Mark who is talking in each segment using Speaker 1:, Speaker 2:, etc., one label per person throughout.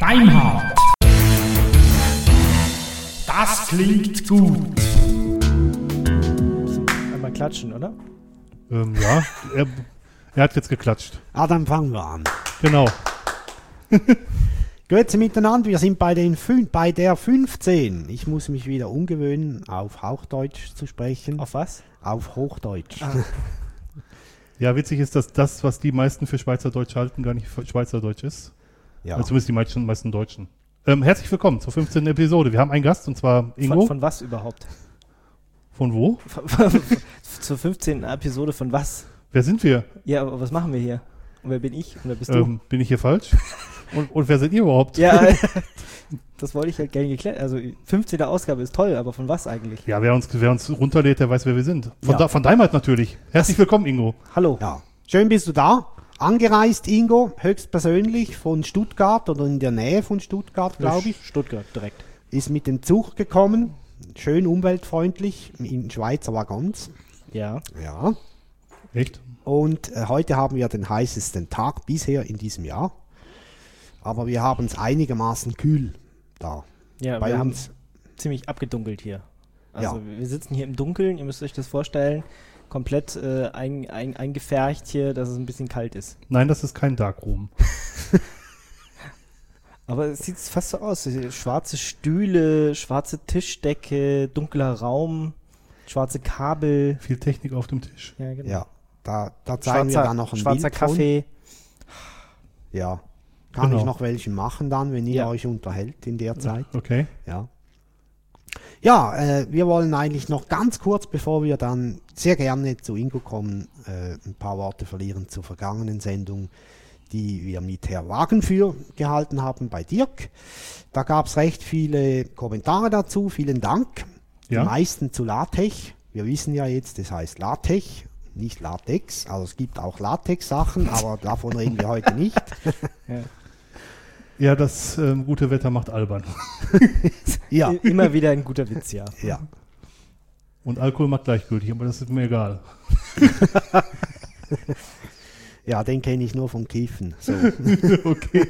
Speaker 1: Deinhard. Das klingt gut.
Speaker 2: Einmal klatschen, oder?
Speaker 3: Ähm, ja, er, er hat jetzt geklatscht.
Speaker 4: Ah, dann fangen wir an.
Speaker 3: Genau.
Speaker 4: Grüezi miteinander, wir sind bei, den fün bei der 15. Ich muss mich wieder umgewöhnen, auf Hochdeutsch zu sprechen.
Speaker 2: Auf was?
Speaker 4: Auf Hochdeutsch.
Speaker 2: Ah.
Speaker 3: Ja, witzig ist, dass das, was die meisten für Schweizerdeutsch halten, gar nicht für Schweizerdeutsch ist.
Speaker 4: Ja.
Speaker 3: Also zumindest die meisten, meisten Deutschen. Ähm, herzlich willkommen zur 15. Episode. Wir haben einen Gast und zwar Ingo.
Speaker 2: Von, von was überhaupt?
Speaker 3: Von wo?
Speaker 2: Zur 15. Episode von was?
Speaker 3: Wer sind wir?
Speaker 2: Ja, aber was machen wir hier? Und wer bin ich? Und wer bist
Speaker 3: Ähm, bin ich hier falsch? Und, und wer seid ihr überhaupt?
Speaker 2: Ja, das wollte ich halt gerne geklärt. Also 15. Ausgabe ist toll, aber von was eigentlich?
Speaker 3: Ja, wer uns, wer uns runterlädt, der weiß, wer wir sind. Von,
Speaker 4: Ja.
Speaker 3: da, von Daimert natürlich. Herzlich willkommen, Ingo.
Speaker 2: Hallo.
Speaker 4: ja. Schön bist du da. Angereist, Ingo, höchstpersönlich von Stuttgart oder in der Nähe von Stuttgart, glaube ich.
Speaker 2: Stuttgart direkt.
Speaker 4: Ist mit dem Zug gekommen. Schön umweltfreundlich in Schweizer Waggons.
Speaker 2: Ja.
Speaker 4: Ja.
Speaker 3: Echt?
Speaker 4: Und äh, heute haben wir den heißesten Tag bisher in diesem Jahr. Aber wir haben es einigermaßen kühl da.
Speaker 2: Ja,
Speaker 4: Bei
Speaker 2: wir haben
Speaker 4: uns.
Speaker 2: ziemlich abgedunkelt hier. Also
Speaker 4: Ja.
Speaker 2: wir sitzen hier im Dunkeln, ihr müsst euch das vorstellen, komplett äh, ein, ein, eingefärcht hier, dass es ein bisschen kalt ist.
Speaker 3: Nein, das ist kein Darkroom.
Speaker 2: Aber es sieht fast so aus. Schwarze Stühle, schwarze Tischdecke, dunkler Raum, schwarze Kabel.
Speaker 3: Viel Technik auf dem Tisch.
Speaker 2: Ja, genau.
Speaker 4: Ja, da, da zeigen wir
Speaker 2: Schwarzer,
Speaker 4: dann noch ein
Speaker 2: schwarzer
Speaker 4: Bild von.
Speaker 2: Kaffee.
Speaker 4: Ja. Kann
Speaker 3: Genau.
Speaker 4: ich noch welchen machen dann, wenn ihr
Speaker 2: Ja.
Speaker 4: euch unterhält in der Zeit?
Speaker 3: Okay.
Speaker 4: Ja. Ja, äh, wir wollen eigentlich noch ganz kurz, bevor wir dann sehr gerne zu Ingo kommen, äh, ein paar Worte verlieren zur vergangenen Sendung, die wir mit Herr Wagenführ gehalten haben bei Dirk. Da gab es recht viele Kommentare dazu, vielen Dank.
Speaker 3: Ja.
Speaker 4: Die meisten zu LaTeX. Wir wissen ja jetzt, das heißt LaTeX, nicht Latex. Also es gibt auch Latex-Sachen, aber davon reden wir heute nicht.
Speaker 3: Ja, das ähm, gute Wetter macht albern.
Speaker 4: Ja,
Speaker 2: Immer wieder ein guter Witz, ja.
Speaker 4: ja.
Speaker 3: Und Alkohol macht gleichgültig, aber das ist mir egal.
Speaker 4: Ja, den kenne ich nur vom Kiffen. So.
Speaker 3: okay.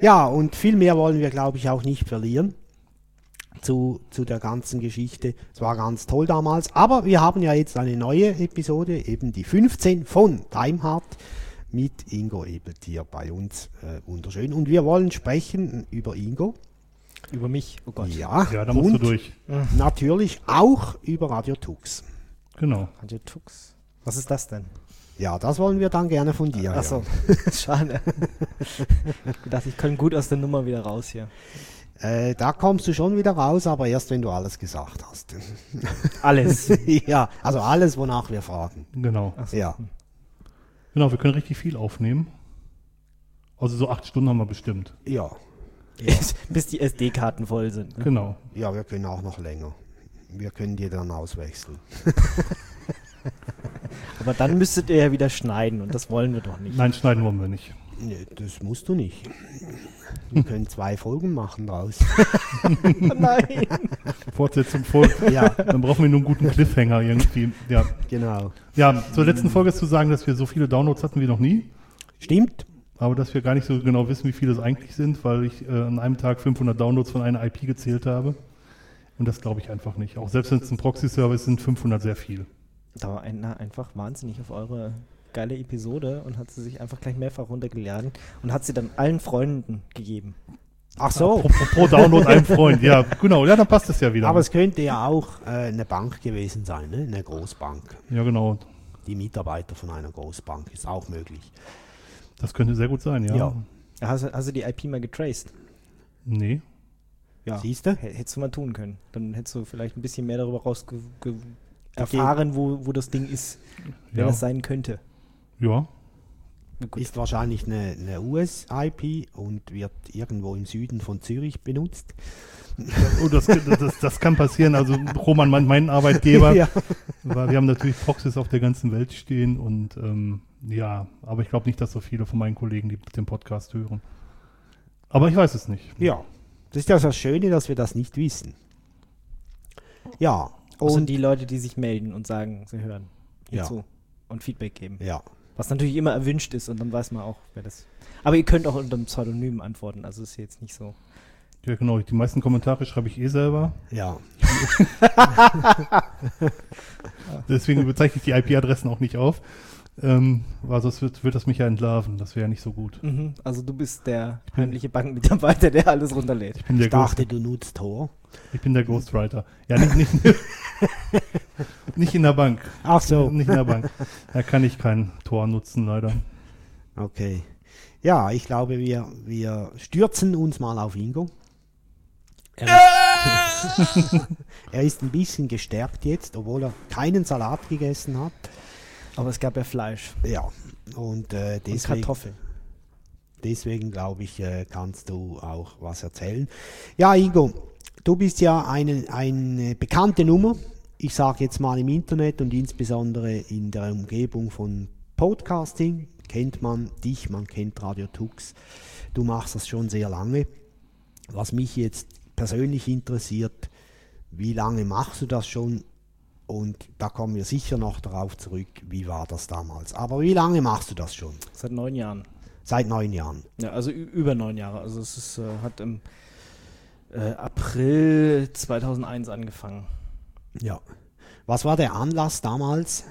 Speaker 4: Ja, und viel mehr wollen wir, glaube ich, auch nicht verlieren zu, zu der ganzen Geschichte. Es war ganz toll damals, aber wir haben ja jetzt eine neue Episode, eben die 15 von Timehard mit Ingo Ebeltier bei uns. Äh, wunderschön. Und wir wollen sprechen über Ingo.
Speaker 2: Über mich. Oh Gott.
Speaker 4: Ja,
Speaker 3: Ja, da musst du
Speaker 4: und
Speaker 3: durch.
Speaker 4: natürlich auch über Radio Tux.
Speaker 3: Genau.
Speaker 2: Radio Tux. Was ist das denn?
Speaker 4: Ja, das wollen wir dann gerne von dir.
Speaker 2: Achso, schade. ich dachte, ich komme gut aus der Nummer wieder raus hier.
Speaker 4: Äh, da kommst du schon wieder raus, aber erst wenn du alles gesagt hast.
Speaker 2: Alles.
Speaker 4: ja, also alles, wonach wir fragen.
Speaker 3: Genau.
Speaker 2: Achso.
Speaker 4: Ja.
Speaker 3: Genau, wir können richtig viel aufnehmen. Also so acht Stunden haben wir bestimmt.
Speaker 4: Ja,
Speaker 2: Bis die SD-Karten voll sind. Ne?
Speaker 3: Genau.
Speaker 4: ja, wir können auch noch länger. Wir können die dann auswechseln.
Speaker 2: Aber dann müsstet ihr ja wieder schneiden und das wollen wir doch nicht.
Speaker 3: Nein, schneiden wollen wir nicht.
Speaker 4: Nee, das musst du nicht. Wir können zwei Folgen machen draus.
Speaker 2: Nein.
Speaker 3: Fortsetzung folgt.
Speaker 4: ja,
Speaker 3: Dann brauchen wir nur einen guten Cliffhanger irgendwie. Ja.
Speaker 4: genau.
Speaker 3: ja, zur letzten Folge ist zu sagen, dass wir so viele Downloads hatten wie noch nie.
Speaker 4: Stimmt.
Speaker 3: Aber dass wir gar nicht so genau wissen, wie viele es eigentlich sind, weil ich äh, an einem Tag 500 Downloads von einer IP gezählt habe. Und das glaube ich einfach nicht. Auch selbst wenn es ein Proxy-Server ist, sind 500 sehr viel.
Speaker 2: Da war einer einfach wahnsinnig auf eure geile Episode und hat sie sich einfach gleich mehrfach runtergeladen und hat sie dann allen Freunden gegeben.
Speaker 4: Ach so.
Speaker 3: Pro, pro, pro Download ein Freund. Ja, genau. Ja, dann passt es ja wieder.
Speaker 4: Aber es könnte ja auch äh, eine Bank gewesen sein, ne? eine Großbank.
Speaker 3: ja, genau.
Speaker 4: Die Mitarbeiter von einer Großbank ist auch möglich.
Speaker 3: Das könnte sehr gut sein, ja.
Speaker 4: Ja.
Speaker 2: Hast, du- hast du die IP mal getraced?
Speaker 3: Nee.
Speaker 2: Ja.
Speaker 4: Siehst du?
Speaker 2: Hättest du mal tun können. Dann hättest du vielleicht ein bisschen mehr darüber raus erfahren, wo, wo das Ding ist, wenn
Speaker 3: Ja.
Speaker 2: es sein könnte.
Speaker 3: Ja.
Speaker 2: Gut.
Speaker 4: Ist wahrscheinlich eine, eine US-IP und wird irgendwo im Süden von Zürich benutzt.
Speaker 3: Oh, das, das, das kann passieren. Also Roman, mein, mein Arbeitgeber,
Speaker 4: Ja.
Speaker 3: weil wir haben natürlich Proxys auf der ganzen Welt stehen und ähm, ja, aber ich glaube nicht, dass so viele von meinen Kollegen die den Podcast hören. Aber ich weiß es nicht.
Speaker 4: Ja, das ist ja das Schöne, dass wir das nicht wissen. Ja,
Speaker 2: Außer
Speaker 4: und
Speaker 2: die Leute, die sich melden und sagen, sie hören
Speaker 4: Ja.
Speaker 2: hierzu und Feedback geben.
Speaker 4: ja,
Speaker 2: Was natürlich immer erwünscht ist und dann weiß man auch, wer das. Aber ihr könnt auch unter einem Pseudonym antworten, also ist jetzt nicht so.
Speaker 3: Ja, genau. Die meisten Kommentare schreibe ich eh selber.
Speaker 4: Ja.
Speaker 3: Deswegen bezeichne ich die IP-Adressen auch nicht auf. Ähm, weil sonst wird, wird das mich ja entlarven. Das wäre ja nicht so gut.
Speaker 2: Mhm. Also du bist der heimliche Bankmitarbeiter, der alles runterlädt.
Speaker 3: Ich bin der,
Speaker 4: Ich dachte,
Speaker 3: Ghost,
Speaker 4: du nutzt Tor.
Speaker 3: ich bin der Ghostwriter. Ja, nicht, nicht, nicht in der Bank.
Speaker 4: Ach so.
Speaker 3: Nicht in der Bank. Da kann ich kein Tor nutzen, leider.
Speaker 4: Okay. Ja, ich glaube, wir, wir stürzen uns mal auf Ingo. Er ist, er ist ein bisschen gestärkt jetzt, obwohl er keinen Salat gegessen hat.
Speaker 2: Aber es gab ja Fleisch
Speaker 4: Ja, und äh,
Speaker 2: und
Speaker 4: deswegen,
Speaker 2: Kartoffeln.
Speaker 4: deswegen glaube ich, äh, kannst du auch was erzählen. Ja, Ingo, du bist ja eine, eine bekannte Nummer. Ich sage jetzt mal im Internet und insbesondere in der Umgebung von Podcasting kennt man dich, man kennt Radio Tux. Du machst das schon sehr lange. Was mich jetzt persönlich interessiert, wie lange machst du das schon? Und da kommen wir sicher noch darauf zurück, wie war das damals. Aber wie lange machst du das schon?
Speaker 2: Seit neun Jahren.
Speaker 4: Seit neun Jahren.
Speaker 2: Ja, also über neun Jahre. Also es ist, äh, hat im äh, April 2001 angefangen.
Speaker 4: Ja. Was war der Anlass damals?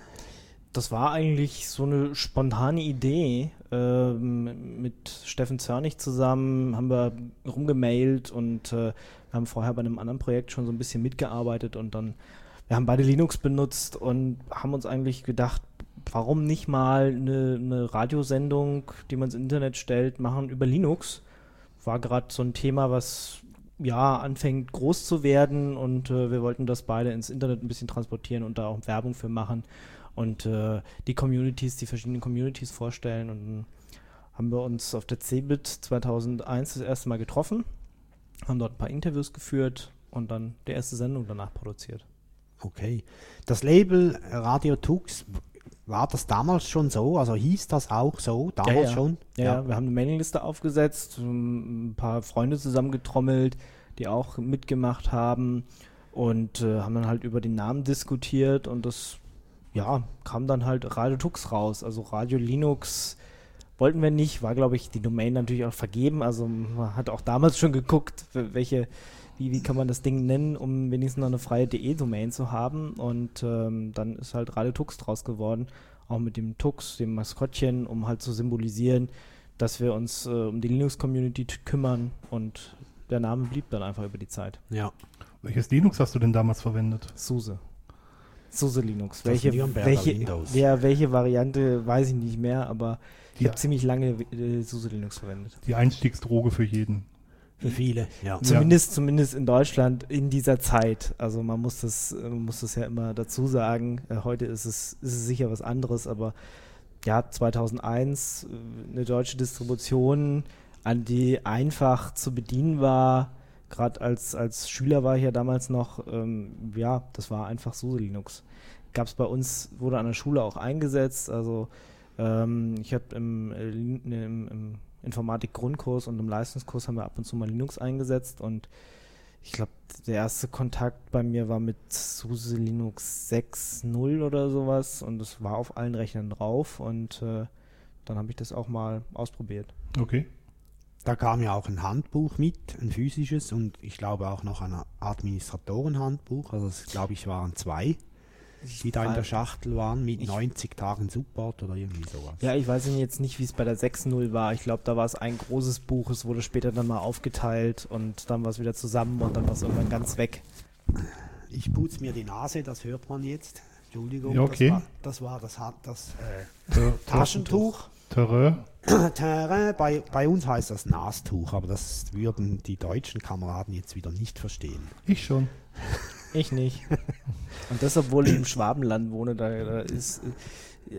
Speaker 2: Das war eigentlich so eine spontane Idee. Ähm, mit Steffen Zörnig zusammen haben wir rumgemailt und äh, haben vorher bei einem anderen Projekt schon so ein bisschen mitgearbeitet und dann, wir haben beide Linux benutzt und haben uns eigentlich gedacht, warum nicht mal eine, eine Radiosendung, die man ins Internet stellt, machen über Linux. War gerade so ein Thema, was ja anfängt groß zu werden und äh, wir wollten das beide ins Internet ein bisschen transportieren und da auch Werbung für machen und äh, die Communities, die verschiedenen Communities vorstellen. Und haben wir uns auf der CeBIT 2001 das erste Mal getroffen, haben dort ein paar Interviews geführt und dann die erste Sendung danach produziert.
Speaker 4: Okay. Das Label Radio Tux, war das damals schon so? Also hieß das auch so? Damals
Speaker 2: ja.
Speaker 4: schon?
Speaker 2: Ja, ja, wir haben eine Mailingliste aufgesetzt, ähm, ein paar Freunde zusammengetrommelt, die auch mitgemacht haben und äh, haben dann halt über den Namen diskutiert und das ja, kam dann halt Radio Tux raus. Also Radio Linux wollten wir nicht, war glaube ich die Domain natürlich auch vergeben. Also man hat auch damals schon geguckt, welche, wie, wie kann man das Ding nennen, um wenigstens noch eine freie DE-Domain zu haben. Und ähm, dann ist halt Radio Tux draus geworden, auch mit dem Tux, dem Maskottchen, um halt zu symbolisieren, dass wir uns äh, um die Linux-Community kümmern und der Name blieb dann einfach über die Zeit.
Speaker 4: Ja.
Speaker 3: Welches Linux hast du denn damals verwendet?
Speaker 2: SUSE. SUSE Linux. Welche, welche, ja, welche Variante weiß ich nicht mehr, aber ich habe ziemlich lange äh, SUSE Linux verwendet.
Speaker 3: Die Einstiegsdroge für jeden.
Speaker 4: Für viele, ja.
Speaker 2: Zumindest, zumindest in Deutschland in dieser Zeit. Also man muss das, man muss das ja immer dazu sagen. Äh, heute ist es, ist es sicher was anderes, aber ja, 2001 äh, eine deutsche Distribution, an die einfach zu bedienen war. Gerade als, als Schüler war ich ja damals noch, ähm, ja, das war einfach SUSE Linux. Gab es bei uns, wurde an der Schule auch eingesetzt. Also ähm, ich habe im, äh, Lin- im, im Informatik-Grundkurs und im Leistungskurs haben wir ab und zu mal Linux eingesetzt und ich glaube, der erste Kontakt bei mir war mit SUSE Linux 6.0 oder sowas und es war auf allen Rechnern drauf und äh, dann habe ich das auch mal ausprobiert.
Speaker 3: Okay.
Speaker 4: Da kam ja auch ein Handbuch mit, ein physisches und ich glaube auch noch ein Administratorenhandbuch. Also es glaube ich waren zwei, die da in der Schachtel waren mit
Speaker 2: Ich-
Speaker 4: 90 Tagen Support oder irgendwie sowas.
Speaker 2: Ja, ich weiß jetzt nicht, wie es bei der 6.0 war. Ich glaube, da war es ein großes Buch, es wurde später dann mal aufgeteilt und dann war es wieder zusammen und dann war es irgendwann ganz weg.
Speaker 4: Ich putze mir die Nase, das hört man jetzt. Entschuldigung,
Speaker 3: Ja, okay.
Speaker 4: das war das, war, das, das äh, Taschentuch.
Speaker 3: Terrain.
Speaker 4: Terrain, bei, bei uns heißt das Nastuch, aber das würden die deutschen Kameraden jetzt wieder nicht verstehen.
Speaker 3: Ich schon.
Speaker 2: Ich nicht. Und das, obwohl ich im Schwabenland wohne, da, da ist. äh,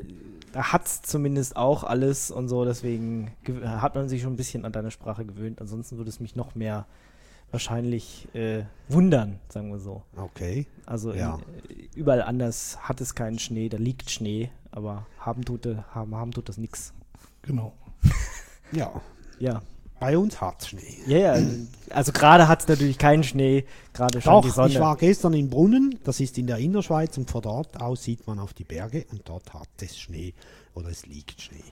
Speaker 2: Da hat es zumindest auch alles und so, deswegen hat man sich schon ein bisschen an deine Sprache gewöhnt. Ansonsten würde es mich noch mehr wahrscheinlich äh, wundern, sagen wir so.
Speaker 4: Okay.
Speaker 2: Also in,
Speaker 4: Ja.
Speaker 2: äh, überall anders hat es keinen Schnee, da liegt Schnee, aber haben tut, haben, haben tut das nix.
Speaker 3: Genau.
Speaker 4: Ja.
Speaker 2: Ja,
Speaker 4: Bei uns hat Schnee.
Speaker 2: Ja, ja. Also gerade hat es natürlich keinen Schnee, gerade schon die
Speaker 4: Doch,
Speaker 2: Sonne.
Speaker 4: ich war gestern in Brunnen, das ist in der Innerschweiz und von dort aus sieht man auf die Berge und dort hat es Schnee oder es liegt Schnee.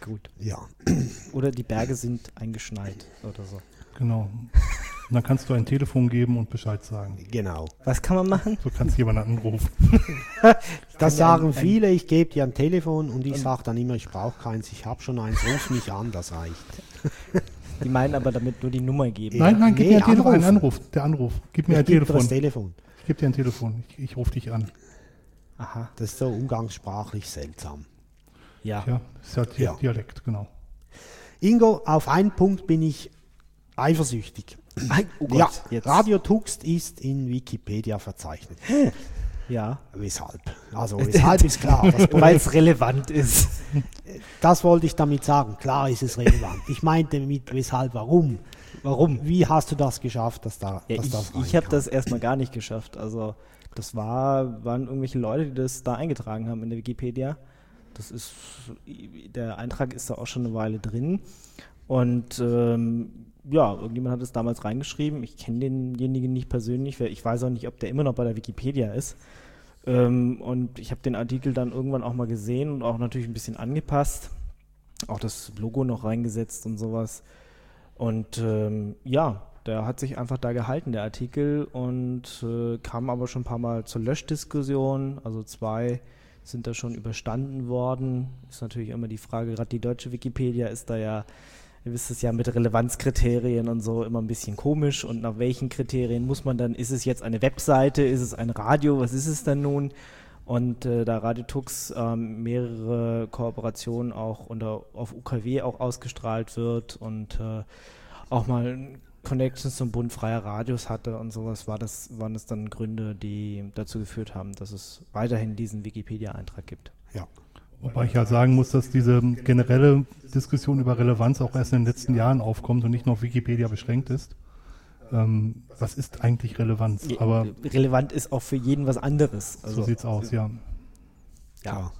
Speaker 2: gut.
Speaker 4: Ja,
Speaker 2: Oder die Berge sind eingeschneit oder so.
Speaker 3: Genau. Und dann kannst du ein Telefon geben und Bescheid sagen.
Speaker 4: genau.
Speaker 2: Was kann man machen?
Speaker 3: Du kannst jemanden anrufen.
Speaker 4: Das sagen viele, ich gebe dir ein Telefon und ich sage dann immer, ich brauche keins, ich habe schon eins, ruf mich an, das reicht.
Speaker 2: Die meinen aber damit nur die Nummer geben.
Speaker 3: Nein, nein, gib
Speaker 4: nee,
Speaker 3: mir ein Telefon. Ein
Speaker 4: anrufen.
Speaker 3: Anruf. Der Anruf. Gib mir ein
Speaker 4: Ich gebe dir
Speaker 3: Telefon.
Speaker 4: das Telefon.
Speaker 3: Ich gebe dir ein Telefon. Ich, ich rufe dich an.
Speaker 2: Aha.
Speaker 4: Das ist so umgangssprachlich seltsam.
Speaker 2: Ja.
Speaker 3: Ja, ist ja, Di
Speaker 4: Ja.
Speaker 3: Dialekt, genau.
Speaker 4: Ingo, auf einen Punkt bin ich eifersüchtig.
Speaker 2: Ei, oh Gott,
Speaker 4: ja,
Speaker 2: jetzt.
Speaker 4: Radio Tuxt ist in Wikipedia verzeichnet.
Speaker 2: Ja.
Speaker 4: Weshalb? Also weshalb ist klar.
Speaker 2: Weil es relevant ist.
Speaker 4: das wollte ich damit sagen. Klar ist es relevant. Ich meinte mit weshalb, warum.
Speaker 2: Warum?
Speaker 4: Wie hast du das geschafft, dass da
Speaker 2: Ja,
Speaker 4: dass
Speaker 2: ich
Speaker 4: das
Speaker 2: ich habe das erstmal gar nicht geschafft. Also das war, waren irgendwelche Leute, die das da eingetragen haben in der Wikipedia. Das ist, der Eintrag ist da auch schon eine Weile drin. Und ähm, ja, irgendjemand hat es damals reingeschrieben. Ich kenne denjenigen nicht persönlich. weil Ich weiß auch nicht, ob der immer noch bei der Wikipedia ist. Ähm, und ich habe den Artikel dann irgendwann auch mal gesehen und auch natürlich ein bisschen angepasst. Auch das Logo noch reingesetzt und sowas. Und ähm, ja, der hat sich einfach da gehalten, der Artikel, und äh, kam aber schon ein paar Mal zur Löschdiskussion. Also zwei sind da schon überstanden worden. Ist natürlich immer die Frage, gerade die deutsche Wikipedia ist da ja, ihr wisst es ja, mit Relevanzkriterien und so immer ein bisschen komisch. Und nach welchen Kriterien muss man dann, ist es jetzt eine Webseite, ist es ein Radio, was ist es denn nun? Und äh, da Radio Tux ähm, mehrere Kooperationen auch unter, auf UKW auch ausgestrahlt wird und äh, auch mal Connections zum Bund freier Radios hatte und sowas, war das, waren das dann Gründe, die dazu geführt haben, dass es weiterhin diesen Wikipedia-Eintrag gibt.
Speaker 4: Ja.
Speaker 3: Wobei ich ja sagen muss, dass diese generelle Diskussion über Relevanz auch erst in den letzten Jahren aufkommt und nicht nur auf Wikipedia beschränkt ist. Ähm, was ist eigentlich Relevanz? Aber
Speaker 2: relevant ist auch für jeden was anderes.
Speaker 3: so
Speaker 2: Also,
Speaker 3: sieht's aus, ja.
Speaker 4: Ja.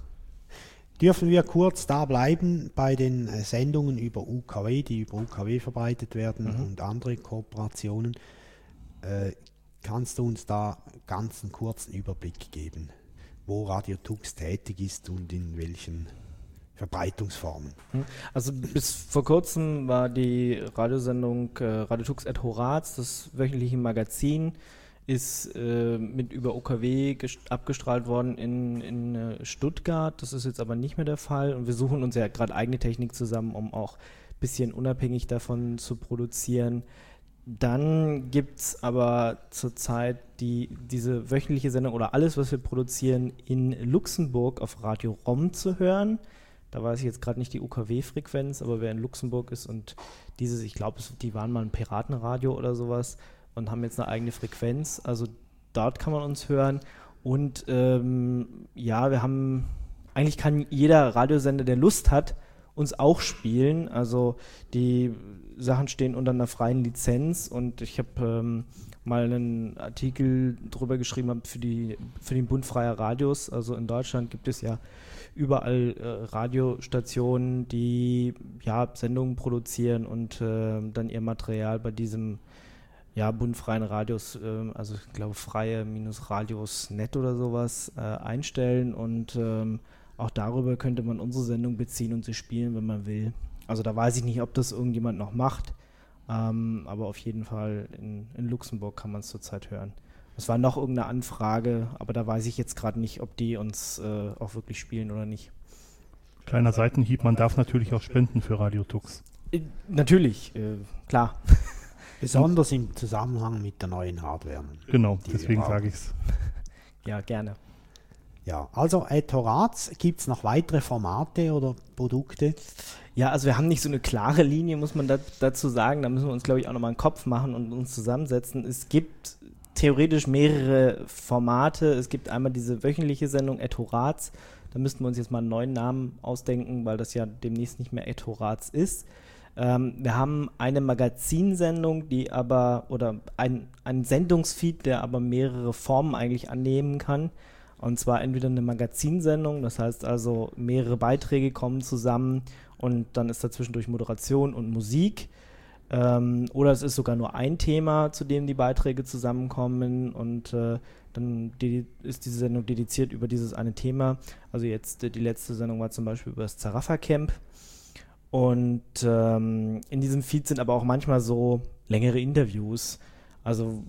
Speaker 4: Dürfen wir kurz da bleiben bei den äh, Sendungen über UKW, die über UKW verbreitet werden
Speaker 2: Mhm.
Speaker 4: und andere Kooperationen? Äh, kannst du uns da ganz einen kurzen Überblick geben, wo Radio Tux tätig ist und in welchen Verbreitungsformen?
Speaker 2: Also bis vor kurzem war die Radiosendung äh, Radio Tux et Horaz, das wöchentliche Magazin, ist äh, mit über OKW gest- abgestrahlt worden in, in äh, Stuttgart. Das ist jetzt aber nicht mehr der Fall und wir suchen uns ja gerade eigene Technik zusammen, um auch ein bisschen unabhängig davon zu produzieren. Dann gibt es aber zurzeit die, diese wöchentliche Sendung oder alles, was wir produzieren, in Luxemburg auf Radio ROM zu hören. Da weiß ich jetzt gerade nicht die UKW-Frequenz, aber wer in Luxemburg ist und dieses, ich glaube, die waren mal ein Piratenradio oder sowas und haben jetzt eine eigene Frequenz. Also dort kann man uns hören. Und ähm, ja, wir haben, eigentlich kann jeder Radiosender, der Lust hat, uns auch spielen. Also die Sachen stehen unter einer freien Lizenz und ich habe ähm, mal einen Artikel drüber geschrieben für, die, für den Bund freier Radios. Also in Deutschland gibt es ja überall äh, Radiostationen, die ja Sendungen produzieren und äh, dann ihr Material bei diesem ja, bundfreien Radios, ähm, also ich glaube freie-radios.net oder sowas äh, einstellen und ähm, auch darüber könnte man unsere Sendung beziehen und sie spielen, wenn man will. Also da weiß ich nicht, ob das irgendjemand noch macht, ähm, aber auf jeden Fall in, in Luxemburg kann man es zurzeit hören. Es war noch irgendeine Anfrage, aber da weiß ich jetzt gerade nicht, ob die uns äh, auch wirklich spielen oder nicht.
Speaker 3: Kleiner Seitenhieb, man darf natürlich auch spenden für Radio Tux.
Speaker 2: Äh, natürlich, äh, klar.
Speaker 4: Besonders im Zusammenhang mit der neuen Hardware.
Speaker 3: Genau, deswegen sage ich es.
Speaker 2: Ja, gerne.
Speaker 4: Ja, also at Horaz, gibt es noch weitere Formate oder Produkte?
Speaker 2: Ja, also wir haben nicht so eine klare Linie, muss man da, dazu sagen. Da müssen wir uns, glaube ich, auch nochmal einen Kopf machen und uns zusammensetzen. Es gibt theoretisch mehrere Formate. Es gibt einmal diese wöchentliche Sendung Ethoraz. Da müssten wir uns jetzt mal einen neuen Namen ausdenken, weil das ja demnächst nicht mehr Ethoraz ist. Ähm, wir haben eine Magazinsendung, die aber, oder ein, ein Sendungsfeed, der aber mehrere Formen eigentlich annehmen kann. Und zwar entweder eine Magazinsendung, das heißt also mehrere Beiträge kommen zusammen und dann ist dazwischendurch Moderation und Musik. Ähm, oder es ist sogar nur ein Thema, zu dem die Beiträge zusammenkommen und äh, dann ist diese Sendung dediziert über dieses eine Thema. Also jetzt äh, die letzte Sendung war zum Beispiel über das Zarafa-Camp. Und ähm, in diesem Feed sind aber auch manchmal so längere Interviews. Also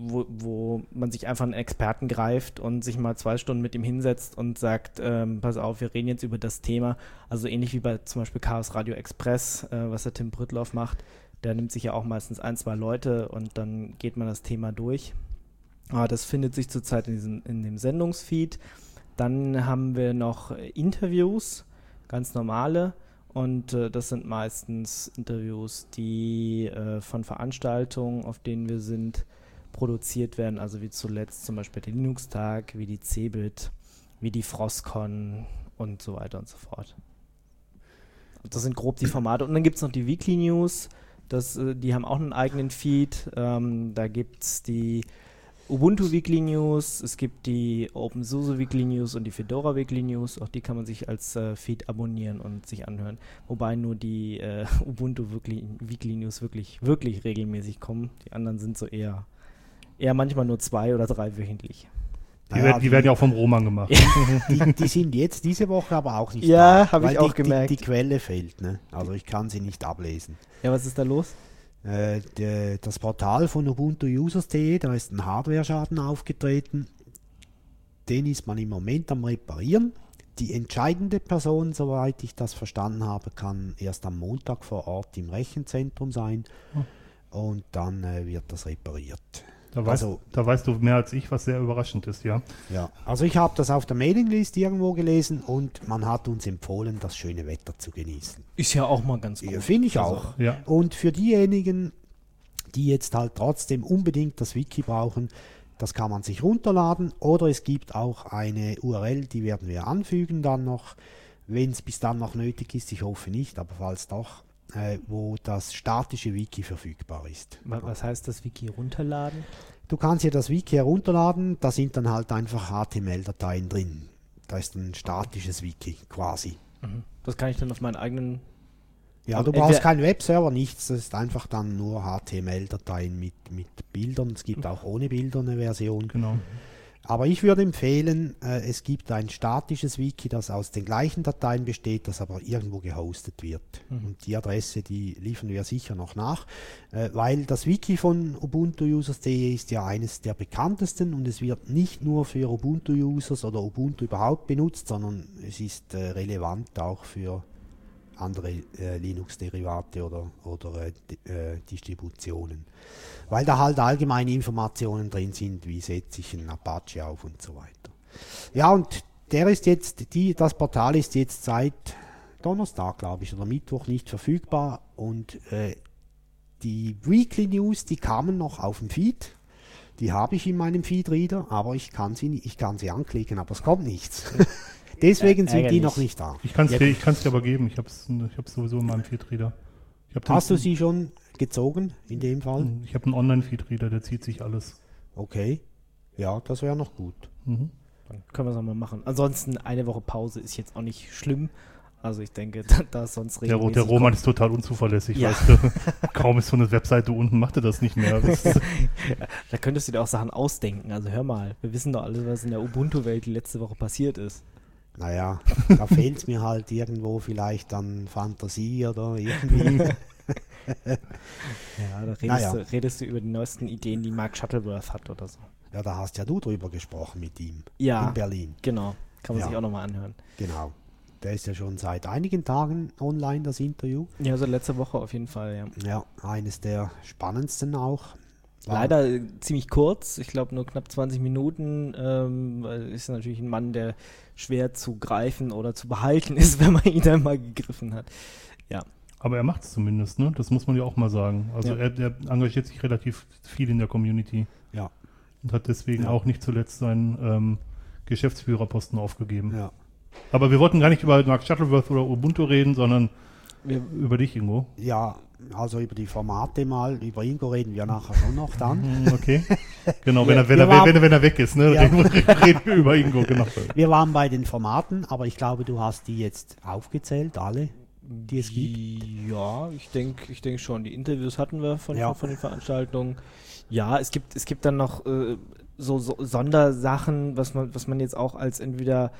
Speaker 2: wo, wo man sich einfach einen Experten greift und sich mal zwei Stunden mit ihm hinsetzt und sagt, ähm, pass auf, wir reden jetzt über das Thema. Also ähnlich wie bei zum Beispiel Chaos Radio Express, äh, was der Tim Brüttloff macht. Der nimmt sich ja auch meistens ein, zwei Leute und dann geht man das Thema durch. Ah, das findet sich zurzeit in, diesem, in dem Sendungsfeed. Dann haben wir noch Interviews, ganz normale. Und äh, das sind meistens Interviews, die äh, von Veranstaltungen, auf denen wir sind, produziert werden. Also wie zuletzt zum Beispiel der Linux-Tag, wie die Cebit, wie die Frostcon und so weiter und so fort. Das sind grob die Formate. Und dann gibt es noch die Weekly News. Das, äh, die haben auch einen eigenen Feed. Ähm, da gibt es die Ubuntu Weekly News, es gibt die OpenSUSE Weekly News und die Fedora Weekly News. Auch die kann man sich als äh, Feed abonnieren und sich anhören. Wobei nur die äh, Ubuntu Weekly, News wirklich, wirklich regelmäßig kommen. Die anderen sind so eher, eher manchmal nur zwei oder drei wöchentlich.
Speaker 3: Die, naja, werden, die, die, werden, ja auch vom Roman gemacht.
Speaker 4: die, die, sind jetzt diese Woche aber auch nicht
Speaker 2: ja, da. Ja, habe ich auch gemerkt.
Speaker 4: Die, Quelle fehlt, ne? Also ich kann sie nicht ablesen.
Speaker 2: Ja, was ist da los?
Speaker 4: Äh, de, das Portal von ubuntuusers.de, da ist ein Hardware-Schaden aufgetreten. Den ist man im Moment am Reparieren. Die entscheidende Person, soweit ich das verstanden habe, kann erst am Montag vor Ort im Rechenzentrum sein. Hm. Und dann äh, wird das repariert.
Speaker 3: Da weißt, also, da weißt du mehr als ich, was sehr überraschend ist, ja.
Speaker 4: Ja, also ich habe das auf der Mailinglist irgendwo gelesen und man hat uns empfohlen, das schöne Wetter zu genießen.
Speaker 2: Ist ja auch mal ganz gut. Ja,
Speaker 4: Finde ich also, auch. Ja. Und für diejenigen, die jetzt halt trotzdem unbedingt das Wiki brauchen, das kann man sich runterladen oder es gibt auch eine URL, die werden wir anfügen dann noch, wenn es bis dann noch nötig ist. Ich hoffe nicht, aber falls doch, äh, wo das statische Wiki verfügbar ist.
Speaker 2: Was heißt das Wiki runterladen?
Speaker 4: Du kannst hier das Wiki herunterladen, da sind dann halt einfach HTML-Dateien drin. Da ist ein statisches Wiki quasi.
Speaker 2: Mhm. Das kann ich dann auf meinen eigenen.
Speaker 4: Ja, du brauchst keinen Webserver, nichts. Das ist einfach dann nur HTML-Dateien mit, mit Bildern. Es gibt auch ohne Bilder eine Version.
Speaker 3: Genau.
Speaker 4: Aber ich würde empfehlen, äh, es gibt ein statisches Wiki, das aus den gleichen Dateien besteht, das aber irgendwo gehostet wird. Mhm. Und die Adresse, die liefern wir sicher noch nach, äh, weil das Wiki von ubuntu-users.de ist ja eines der bekanntesten und es wird nicht nur für Ubuntu-Users oder Ubuntu überhaupt benutzt, sondern es ist äh, relevant auch für andere äh, Linux-Derivate oder, oder äh, äh, Distributionen. Weil da halt allgemeine Informationen drin sind, wie setze ich einen Apache auf und so weiter. Ja, und der ist jetzt, die, das Portal ist jetzt seit Donnerstag, glaube ich, oder Mittwoch nicht verfügbar und äh, die Weekly News, die kamen noch auf dem Feed. Die habe ich in meinem Feed-Reader, aber ich kann sie, ich kann sie anklicken, aber es kommt nichts. Deswegen sind Ärgerlich. die noch nicht da.
Speaker 3: Ich kann es ja, dir, dir aber geben. Ich habe es ich sowieso in meinem Feedreader.
Speaker 4: Hast du sie schon gezogen in dem Fall?
Speaker 3: Hm, ich habe einen Online-Feedreader, der zieht sich alles.
Speaker 4: Okay. Ja, das wäre noch gut.
Speaker 2: Mhm. Dann können wir es auch mal machen. Ansonsten eine Woche Pause ist jetzt auch nicht schlimm. Also ich denke, da, da ist sonst
Speaker 3: Der, der Roman kommt. ist total unzuverlässig, ja. weißt du. Kaum ist so eine Webseite unten, macht er das nicht mehr.
Speaker 2: Da könntest du dir auch Sachen ausdenken. Also hör mal, wir wissen doch alles, was in der Ubuntu-Welt die letzte Woche passiert ist.
Speaker 4: Naja, da fehlt es mir halt irgendwo vielleicht an Fantasie oder irgendwie.
Speaker 2: ja, da redest, naja. du, redest, du, über die neuesten Ideen, die Mark Shuttleworth hat oder so.
Speaker 4: Ja, da hast ja du drüber gesprochen mit ihm.
Speaker 2: Ja.
Speaker 4: In Berlin.
Speaker 2: Genau. Kann man ja. sich auch nochmal anhören.
Speaker 4: Genau. Der ist ja schon seit einigen Tagen online, das Interview.
Speaker 2: Ja, so letzte Woche auf jeden Fall, ja.
Speaker 4: Ja, eines der spannendsten auch.
Speaker 2: Leider äh, ziemlich kurz, ich glaube nur knapp 20 Minuten. Ähm, ist natürlich ein Mann, der schwer zu greifen oder zu behalten ist, wenn man ihn einmal gegriffen hat. Ja.
Speaker 3: Aber er macht es zumindest, ne? Das muss man ja auch mal sagen. Also ja. er, er, engagiert sich relativ viel in der Community.
Speaker 4: Ja.
Speaker 3: Und hat deswegen ja. auch nicht zuletzt seinen ähm, Geschäftsführerposten aufgegeben.
Speaker 4: Ja.
Speaker 3: Aber wir wollten gar nicht über Mark Shuttleworth oder Ubuntu reden, sondern wir, über dich, Ingo.
Speaker 4: Ja, also über die Formate mal, über Ingo reden wir nachher schon noch dann.
Speaker 3: Mhm, okay. Genau, wenn, er, wenn, er, waren, wenn, wenn, er weg ist, ne? Ja. reden wir über Ingo, genau.
Speaker 4: Wir waren bei den Formaten, aber ich glaube, du hast die jetzt aufgezählt, alle. die es gibt?
Speaker 2: Ja, ich denke ich denk schon. Die Interviews hatten wir von,
Speaker 4: Ja.
Speaker 2: von, von den Veranstaltungen. Ja, es gibt, es gibt dann noch äh, so, so Sondersachen, was man, was man jetzt auch als entweder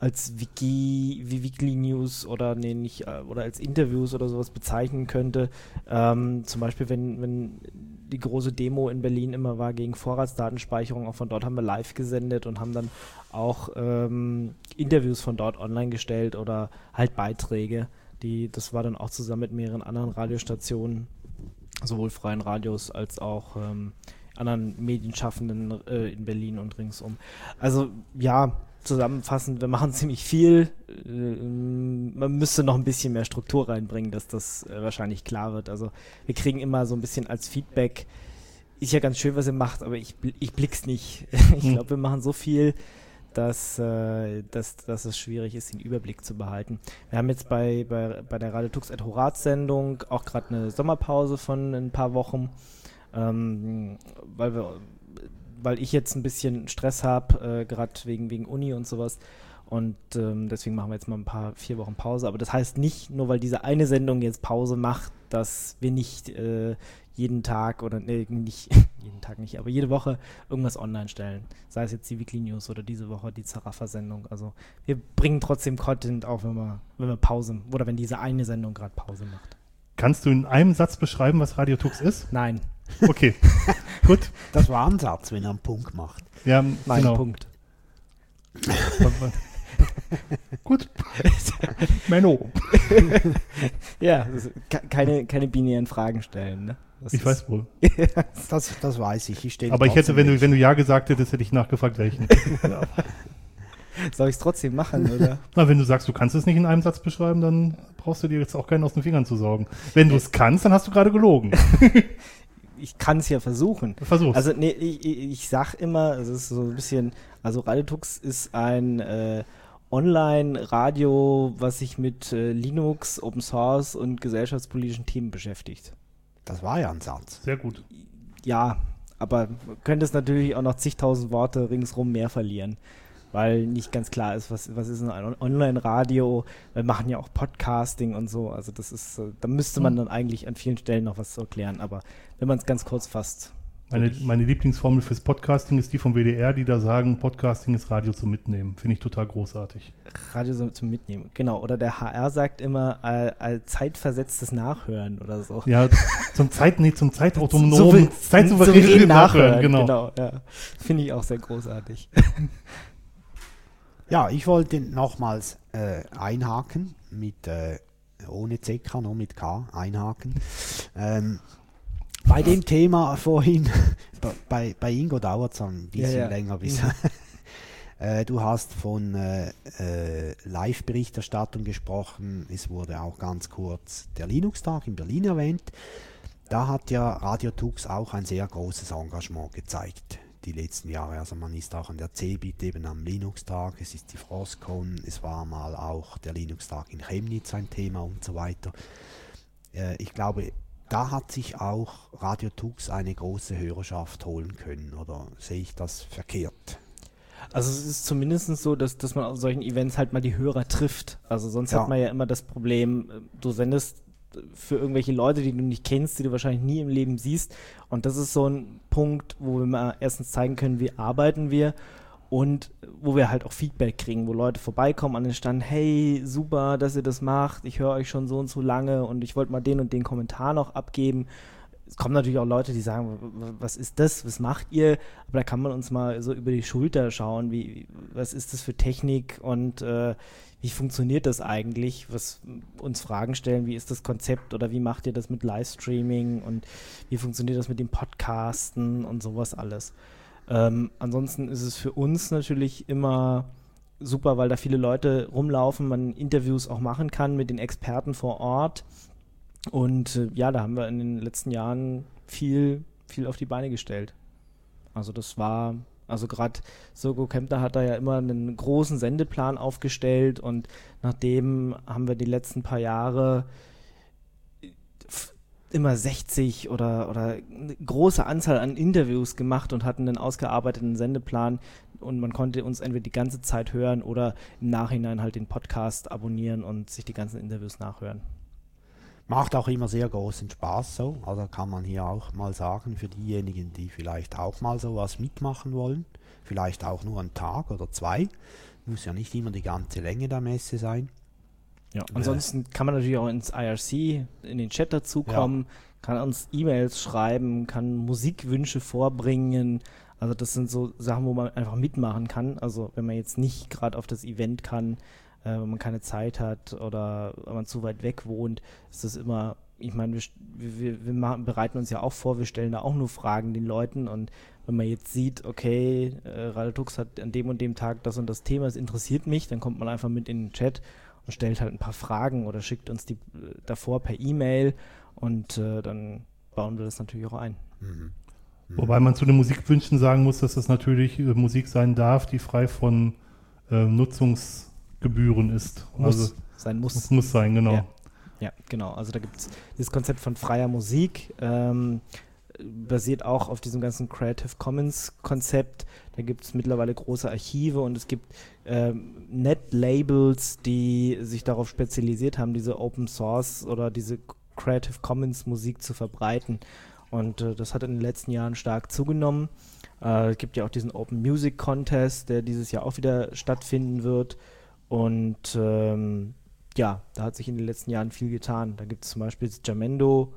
Speaker 2: als Wiki, wie Weekly News oder nee, nicht, äh, oder als Interviews oder sowas bezeichnen könnte. Ähm, zum Beispiel, wenn, wenn die große Demo in Berlin immer war gegen Vorratsdatenspeicherung, auch von dort haben wir live gesendet und haben dann auch ähm, Interviews von dort online gestellt oder halt Beiträge. Die, das war dann auch zusammen mit mehreren anderen Radiostationen, sowohl freien Radios als auch ähm, anderen Medienschaffenden äh, in Berlin und ringsum. Also ja, zusammenfassend, wir machen ziemlich viel. Äh, man müsste noch ein bisschen mehr Struktur reinbringen, dass das äh, wahrscheinlich klar wird. Also wir kriegen immer so ein bisschen als Feedback, ist ja ganz schön, was ihr macht, aber ich, ich blick's nicht. ich
Speaker 3: Hm.
Speaker 2: glaube, wir machen so viel, dass, äh, dass, dass es schwierig ist, den Überblick zu behalten. Wir haben jetzt bei, bei, bei der Radio Tux et Horaz-Sendung auch gerade eine Sommerpause von ein paar Wochen, ähm, weil wir weil ich jetzt ein bisschen Stress habe, äh, gerade wegen, wegen Uni und sowas. Und ähm, deswegen machen wir jetzt mal ein paar, vier Wochen Pause. Aber das heißt nicht, nur weil diese eine Sendung jetzt Pause macht, dass wir nicht äh, jeden Tag oder nee, nicht jeden Tag nicht, aber jede Woche irgendwas online stellen. Sei es jetzt die Weekly News oder diese Woche die Zarafa-Sendung. Also wir bringen trotzdem Content, auch wenn wir, wenn wir Pause oder wenn diese eine Sendung gerade Pause macht.
Speaker 3: Kannst du in einem Satz beschreiben, was Radio Tux ist?
Speaker 2: Nein,
Speaker 3: Okay, gut.
Speaker 4: Das war ein Satz, wenn er einen Punkt macht.
Speaker 3: Ja,
Speaker 2: nein,
Speaker 3: genau.
Speaker 2: Punkt.
Speaker 3: gut. Menno.
Speaker 2: Ja, keine, keine binären Fragen stellen. Ne? Das
Speaker 3: Ich weiß wohl.
Speaker 4: Das, das weiß ich. ich stelle
Speaker 3: Aber ich hätte, wenn du, wenn du Ja gesagt hättest, hätte ich nachgefragt, welchen.
Speaker 2: Soll ich es trotzdem machen, oder?
Speaker 3: Na, wenn du sagst, du kannst es nicht in einem Satz beschreiben, dann brauchst du dir jetzt auch keinen aus den Fingern zu saugen. Wenn du es kannst, dann hast du gerade gelogen.
Speaker 2: ich kann es ja versuchen.
Speaker 3: Versuch's.
Speaker 2: Also, nee, ich, ich sag immer, es ist so ein bisschen, also Radiotux ist ein äh, Online-Radio, was sich mit äh, Linux, Open Source und gesellschaftspolitischen Themen beschäftigt.
Speaker 4: Das war ja ein Satz.
Speaker 3: Sehr gut.
Speaker 2: Ja, aber man könnte es natürlich auch noch zigtausend Worte ringsrum mehr verlieren, weil nicht ganz klar ist, was, was ist denn ein On- Online-Radio. Wir machen ja auch Podcasting und so. Also das ist, äh, da müsste man dann eigentlich an vielen Stellen noch was zu erklären. Aber wenn man es ganz kurz fasst.
Speaker 3: Meine, meine Lieblingsformel fürs Podcasting ist die vom WDR, die da sagen, Podcasting ist Radio zum Mitnehmen. Finde ich total großartig.
Speaker 2: Radio so zum Mitnehmen. Genau. Oder der HR sagt immer äh, äh, zeitversetztes Nachhören oder so.
Speaker 3: Ja, zum Zeit, nee, zum Zeitautonomen, zeitsouveränen
Speaker 2: souverän
Speaker 3: Nachhören, genau.
Speaker 2: genau ja. Finde ich auch sehr großartig.
Speaker 4: Ja, ich wollte nochmals äh, einhaken mit, äh, ohne CK, nur mit K, einhaken. Ähm, bei dem Thema vorhin, bei, bei Ingo dauert es ein bisschen
Speaker 2: Ja, ja.
Speaker 4: länger bis. äh, du hast von äh, äh, Live-Berichterstattung gesprochen. Es wurde auch ganz kurz der Linux-Tag in Berlin erwähnt. Da hat ja Radio Tux auch ein sehr großes Engagement gezeigt die letzten Jahre. Also man ist auch an der CeBIT eben am Linux-Tag, es ist die Frostcon, es war mal auch der Linux-Tag in Chemnitz ein Thema und so weiter. Äh, ich glaube, da hat sich auch Radio Tux eine große Hörerschaft holen können, oder sehe ich das verkehrt?
Speaker 2: Also es ist zumindest so, dass, dass man auf solchen Events halt mal die Hörer trifft. Also sonst
Speaker 4: Ja.
Speaker 2: hat man ja immer das Problem, äh, du sendest für irgendwelche Leute, die du nicht kennst, die du wahrscheinlich nie im Leben siehst. Und das ist so ein Punkt, wo wir mal erstens zeigen können, wie arbeiten wir und wo wir halt auch Feedback kriegen, wo Leute vorbeikommen an den Stand, hey, super, dass ihr das macht, ich höre euch schon so und so lange und ich wollte mal den und den Kommentar noch abgeben. Es kommen natürlich auch Leute, die sagen, "W- w- was ist das, was macht ihr? Aber da kann man uns mal so über die Schulter schauen, wie, was ist das für Technik und äh, wie funktioniert das eigentlich? Was uns Fragen stellen, wie ist das Konzept oder wie macht ihr das mit Livestreaming und wie funktioniert das mit dem Podcasten und sowas alles? Ähm, ansonsten ist es für uns natürlich immer super, weil da viele Leute rumlaufen, man Interviews auch machen kann mit den Experten vor Ort. Und äh, ja, da haben wir in den letzten Jahren viel, viel auf die Beine gestellt. Also das war, also gerade Sogo Kempter hat da ja immer einen großen Sendeplan aufgestellt und nachdem haben wir die letzten paar Jahre immer 60 oder, oder eine große Anzahl an Interviews gemacht und hatten einen ausgearbeiteten Sendeplan und man konnte uns entweder die ganze Zeit hören oder im Nachhinein halt den Podcast abonnieren und sich die ganzen Interviews nachhören.
Speaker 4: Macht auch immer sehr großen Spaß so. Also kann man hier auch mal sagen, für diejenigen, die vielleicht auch mal sowas mitmachen wollen, vielleicht auch nur einen Tag oder zwei, muss ja nicht immer die ganze Länge der Messe sein.
Speaker 2: Ja, ansonsten kann man natürlich auch ins IRC, in den Chat dazukommen, ja. kann uns E-Mails schreiben, kann Musikwünsche vorbringen. Also das sind so Sachen, wo man einfach mitmachen kann. Also wenn man jetzt nicht gerade auf das Event kann, äh, wenn man keine Zeit hat oder wenn man zu weit weg wohnt, ist das immer, ich meine, wir, wir, wir machen, bereiten uns ja auch vor, wir stellen da auch nur Fragen den Leuten und wenn man jetzt sieht, okay, äh, Radetux hat an dem und dem Tag das und das Thema, es interessiert mich, dann kommt man einfach mit in den Chat und stellt halt ein paar Fragen oder schickt uns die äh, davor per E-Mail und äh, dann bauen wir das natürlich auch ein. Mhm.
Speaker 3: Mhm. Wobei man zu den Musikwünschen sagen muss, dass das natürlich äh, Musik sein darf, die frei von äh, Nutzungsgebühren ist.
Speaker 2: Muss also, sein muss.
Speaker 3: Muss sein, genau.
Speaker 2: Ja, ja genau. Also da gibt es dieses Konzept von freier Musik. Ähm, basiert auch auf diesem ganzen Creative Commons Konzept. Da gibt es mittlerweile große Archive und es gibt ähm, Net-Labels, die sich darauf spezialisiert haben, diese Open Source oder diese Creative Commons Musik zu verbreiten. Und äh, das hat in den letzten Jahren stark zugenommen. Äh, es gibt ja auch diesen Open Music Contest, der dieses Jahr auch wieder stattfinden wird. Und ähm, ja, da hat sich in den letzten Jahren viel getan. Da gibt es zum Beispiel Jamendo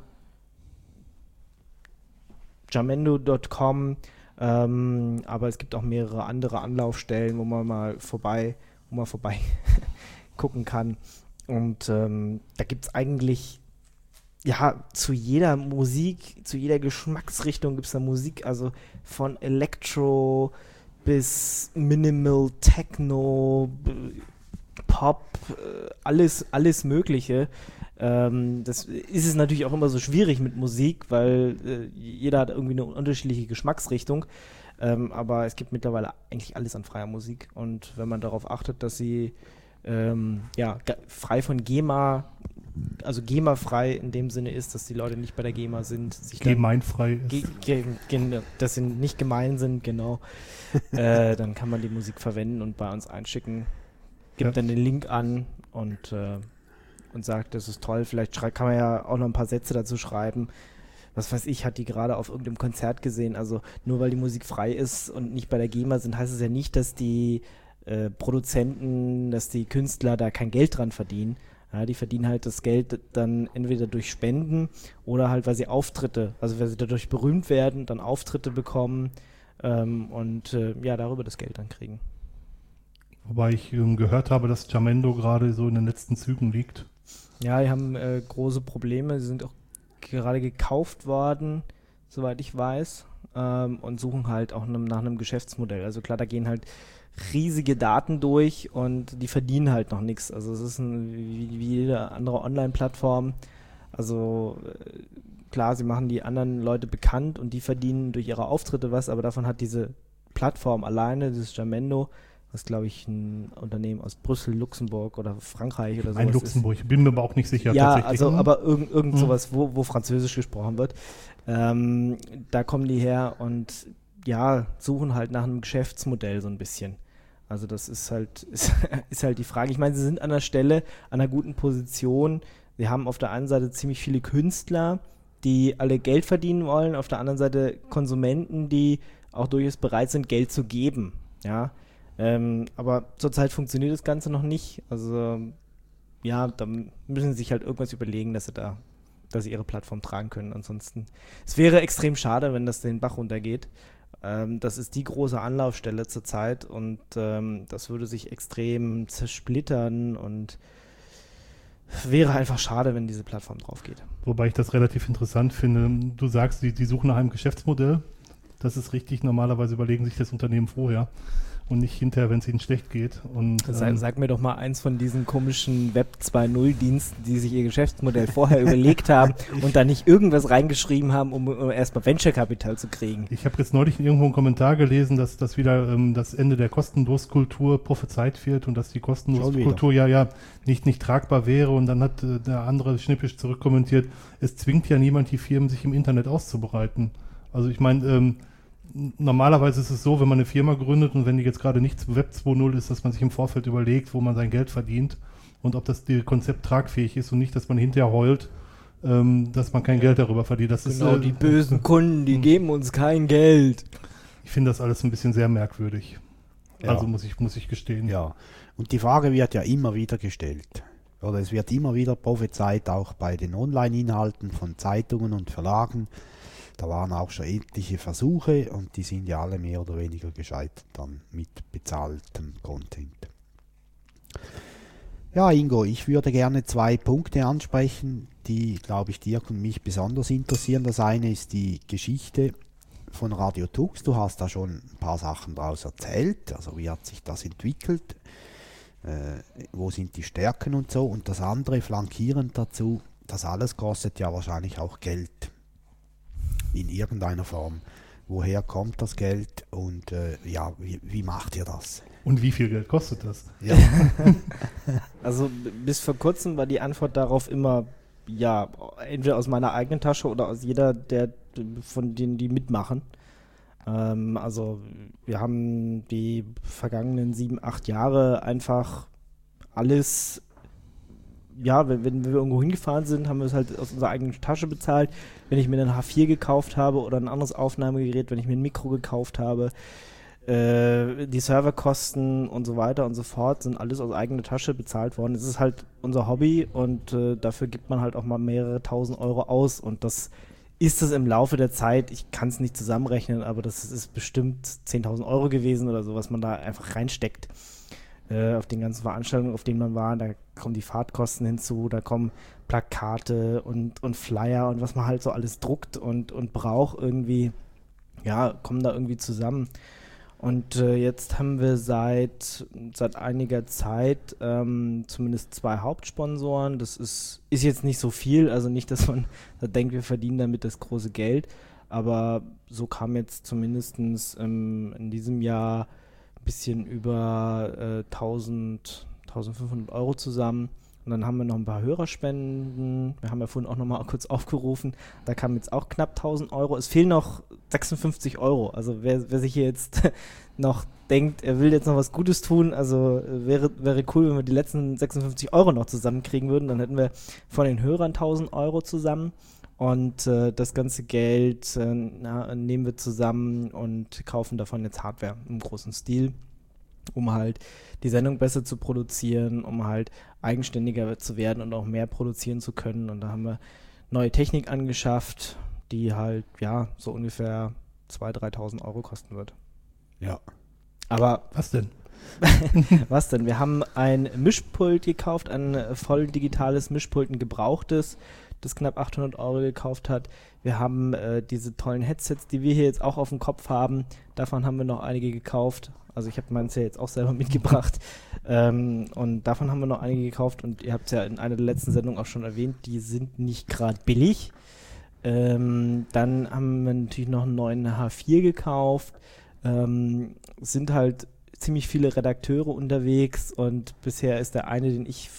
Speaker 2: jamendo.com, ähm, aber es gibt auch mehrere andere Anlaufstellen, wo man mal vorbei, wo man vorbei gucken kann. Und ähm, da gibt es eigentlich ja, zu jeder Musik, zu jeder Geschmacksrichtung gibt es da Musik, also von Electro bis Minimal Techno, Pop, äh, alles, alles Mögliche. Ähm, das ist es natürlich auch immer so schwierig mit Musik, weil äh, jeder hat irgendwie eine unterschiedliche Geschmacksrichtung. Ähm, aber es gibt mittlerweile eigentlich alles an freier Musik. Und wenn man darauf achtet, dass sie ähm, ja, frei von GEMA, also GEMA-frei in dem Sinne ist, dass die Leute nicht bei der GEMA sind.
Speaker 3: Sich Gemeinfrei
Speaker 2: ge ge ge dass sie nicht gemein sind, genau. äh, dann kann man die Musik verwenden und bei uns einschicken. Gibt ja. dann den Link an und äh, und sagt, das ist toll. Vielleicht kann man ja auch noch ein paar Sätze dazu schreiben. Was weiß ich, hat die gerade auf irgendeinem Konzert gesehen. Also nur weil die Musik frei ist und nicht bei der GEMA sind, heißt es ja nicht, dass die äh, Produzenten, dass die Künstler da kein Geld dran verdienen. Ja, die verdienen halt das Geld dann entweder durch Spenden oder halt, weil sie Auftritte, also weil sie dadurch berühmt werden, dann Auftritte bekommen ähm, und äh, ja, darüber das Geld dann kriegen.
Speaker 3: Wobei ich ähm, gehört habe, dass Jamendo gerade so in den letzten Zügen liegt.
Speaker 2: Ja, die haben äh, große Probleme. Sie sind auch gerade gekauft worden, soweit ich weiß, ähm, und suchen halt auch nach einem Geschäftsmodell. Also klar, da gehen halt riesige Daten durch und die verdienen halt noch nichts. Also es ist ein, wie, wie jede andere Online-Plattform. Also äh, klar, sie machen die anderen Leute bekannt und die verdienen durch ihre Auftritte was, aber davon hat diese Plattform alleine, dieses Jamendo, was glaube ich ein Unternehmen aus Brüssel, Luxemburg oder Frankreich oder so.
Speaker 3: Ein Luxemburg, ist. bin mir aber auch nicht sicher.
Speaker 2: Ja, also aber irgend, irgend hm. sowas, wo, wo Französisch gesprochen wird. Ähm, da kommen die her und ja, suchen halt nach einem Geschäftsmodell so ein bisschen. Also das ist halt, ist, ist halt die Frage. Ich meine, sie sind an der Stelle, an einer guten Position. Sie haben auf der einen Seite ziemlich viele Künstler, die alle Geld verdienen wollen, auf der anderen Seite Konsumenten, die auch durchaus bereit sind, Geld zu geben. Ja, ähm, aber zurzeit funktioniert das Ganze noch nicht. Also ja, da müssen sie sich halt irgendwas überlegen, dass sie da, dass sie ihre Plattform tragen können. Ansonsten, es wäre extrem schade, wenn das den Bach runtergeht. Ähm, das ist die große Anlaufstelle zurzeit und ähm, das würde sich extrem zersplittern und wäre einfach schade, wenn diese Plattform drauf geht.
Speaker 3: Wobei ich das relativ interessant finde. Du sagst, die, die suchen nach einem Geschäftsmodell. Das ist richtig. Normalerweise überlegen sich das Unternehmen vorher und nicht hinterher, wenn es ihnen schlecht geht. Und,
Speaker 2: Sag,
Speaker 3: ähm,
Speaker 2: sag mir doch mal eins von diesen komischen Web 2.0 Diensten, die sich ihr Geschäftsmodell vorher überlegt haben und da nicht irgendwas reingeschrieben haben, um, um erstmal Venture-Kapital zu kriegen.
Speaker 3: Ich habe jetzt neulich irgendwo einen Kommentar gelesen, dass das wieder ähm, das Ende der Kostenloskultur prophezeit wird und dass die Kostenloskultur ja ja nicht nicht tragbar wäre und dann hat äh, der andere schnippisch zurückkommentiert, es zwingt ja niemand die Firmen sich im Internet auszubereiten. Also ich meine, ähm, normalerweise ist es so, wenn man eine Firma gründet und wenn die jetzt gerade nicht Web 2.0 ist, dass man sich im Vorfeld überlegt, wo man sein Geld verdient und ob das die Konzept tragfähig ist und nicht, dass man hinterher heult, ähm, dass man kein Geld darüber verdient. Das
Speaker 2: Genau,
Speaker 3: ist, äh,
Speaker 2: die bösen Kunden, die geben uns kein Geld.
Speaker 3: Ich finde das alles ein bisschen sehr merkwürdig.
Speaker 4: Ja.
Speaker 3: Also muss ich, muss ich gestehen.
Speaker 4: Ja, und die Frage wird ja immer wieder gestellt. Oder es wird immer wieder prophezeit, auch bei den Online-Inhalten von Zeitungen und Verlagen. Da waren auch schon etliche Versuche und die sind ja alle mehr oder weniger gescheitert dann mit bezahltem Content. Ja, Ingo, ich würde gerne zwei Punkte ansprechen, die, glaube ich, Dirk und mich besonders interessieren. Das eine ist die Geschichte von Radio Tux. Du hast da schon ein paar Sachen daraus erzählt. Also wie hat sich das entwickelt? Äh, wo sind die Stärken und so? Und das andere flankierend dazu, das alles kostet ja wahrscheinlich auch Geld. In irgendeiner Form. Woher kommt das Geld und äh, ja, wie, wie macht ihr das?
Speaker 3: Und wie viel Geld kostet das?
Speaker 4: Ja,
Speaker 2: Also bis vor kurzem war die Antwort darauf immer, ja, entweder aus meiner eigenen Tasche oder aus jeder der von denen, die mitmachen. Ähm, also wir haben die vergangenen sieben, acht Jahre einfach alles, ja, wenn, wenn wir irgendwo hingefahren sind, haben wir es halt aus unserer eigenen Tasche bezahlt. Wenn ich mir einen H4 gekauft habe oder ein anderes Aufnahmegerät, wenn ich mir ein Mikro gekauft habe, äh, die Serverkosten und so weiter und so fort sind alles aus eigener Tasche bezahlt worden. Es ist halt unser Hobby und äh, dafür gibt man halt auch mal mehrere tausend Euro aus und das ist es im Laufe der Zeit, ich kann es nicht zusammenrechnen, aber das ist bestimmt 10.000 Euro gewesen oder so, was man da einfach reinsteckt äh, auf den ganzen Veranstaltungen, auf denen man war. Da kommen die Fahrtkosten hinzu, da kommen Plakate und, und Flyer und was man halt so alles druckt und, und braucht irgendwie, ja, kommen da irgendwie zusammen. Und äh, jetzt haben wir seit, seit einiger Zeit ähm, zumindest zwei Hauptsponsoren. Das ist, ist jetzt nicht so viel, also nicht, dass man da denkt, wir verdienen damit das große Geld. Aber so kam jetzt zumindest ähm, in diesem Jahr ein bisschen über äh, 1000, 1500 Euro zusammen. Und dann haben wir noch ein paar Hörerspenden. Wir haben ja vorhin auch noch mal kurz aufgerufen. Da kamen jetzt auch knapp 1000 Euro. Es fehlen noch 56 Euro. Also wer, wer sich hier jetzt noch denkt, er will jetzt noch was Gutes tun, also äh, wäre, wäre cool, wenn wir die letzten 56 Euro noch zusammenkriegen würden. Dann hätten wir von den Hörern 1000 Euro zusammen. Und äh, das ganze Geld äh, na, nehmen wir zusammen und kaufen davon jetzt Hardware im großen Stil, um halt die Sendung besser zu produzieren, um halt eigenständiger zu werden und auch mehr produzieren zu können. Und da haben wir neue Technik angeschafft, die halt, ja, so ungefähr 2.000, 3.000 Euro kosten wird.
Speaker 4: ja.
Speaker 2: Aber
Speaker 3: Was denn?
Speaker 2: was denn? Wir haben ein Mischpult gekauft, ein voll digitales Mischpult, ein gebrauchtes, das knapp 800 Euro gekauft hat. Wir haben äh, diese tollen Headsets, die wir hier jetzt auch auf dem Kopf haben. Davon haben wir noch einige gekauft. Also ich habe meins ja jetzt auch selber mitgebracht. Ähm, und davon haben wir noch einige gekauft. Und ihr habt es ja in einer der letzten Sendungen auch schon erwähnt, die sind nicht gerade billig. Ähm, dann haben wir natürlich noch einen neuen H4 gekauft. Ähm, sind halt ziemlich viele Redakteure unterwegs und bisher ist der eine, den ich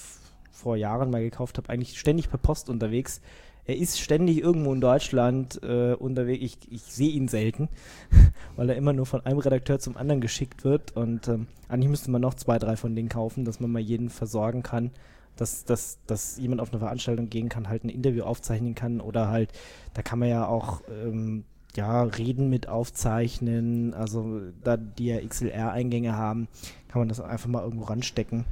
Speaker 2: vor Jahren mal gekauft habe, eigentlich ständig per Post unterwegs. Er ist ständig irgendwo in Deutschland äh, unterwegs. Ich, ich sehe ihn selten, weil er immer nur von einem Redakteur zum anderen geschickt wird. Und ähm, eigentlich müsste man noch zwei, drei von denen kaufen, dass man mal jeden versorgen kann, dass, dass, dass jemand auf eine Veranstaltung gehen kann, halt ein Interview aufzeichnen kann oder halt, da kann man ja auch ähm, ja, Reden mit aufzeichnen, also da die ja XLR-Eingänge haben, kann man das einfach mal irgendwo ranstecken.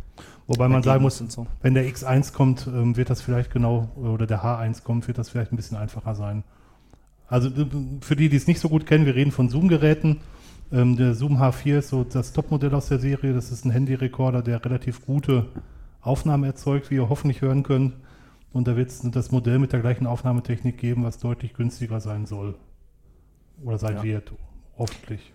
Speaker 3: Wobei man sagen muss,
Speaker 2: so.
Speaker 3: wenn der X1 kommt, ähm, wird das vielleicht genau, oder der H1 kommt, wird das vielleicht ein bisschen einfacher sein. Also für die, die es nicht so gut kennen, wir reden von Zoom-Geräten. Ähm, der Zoom H4 ist so das Topmodell aus der Serie. Das ist ein Handyrekorder, der relativ gute Aufnahmen erzeugt, wie ihr hoffentlich hören könnt. Und da wird es das Modell mit der gleichen Aufnahmetechnik geben, was deutlich günstiger sein soll. Oder sein
Speaker 2: Ja.
Speaker 3: wird, hoffentlich.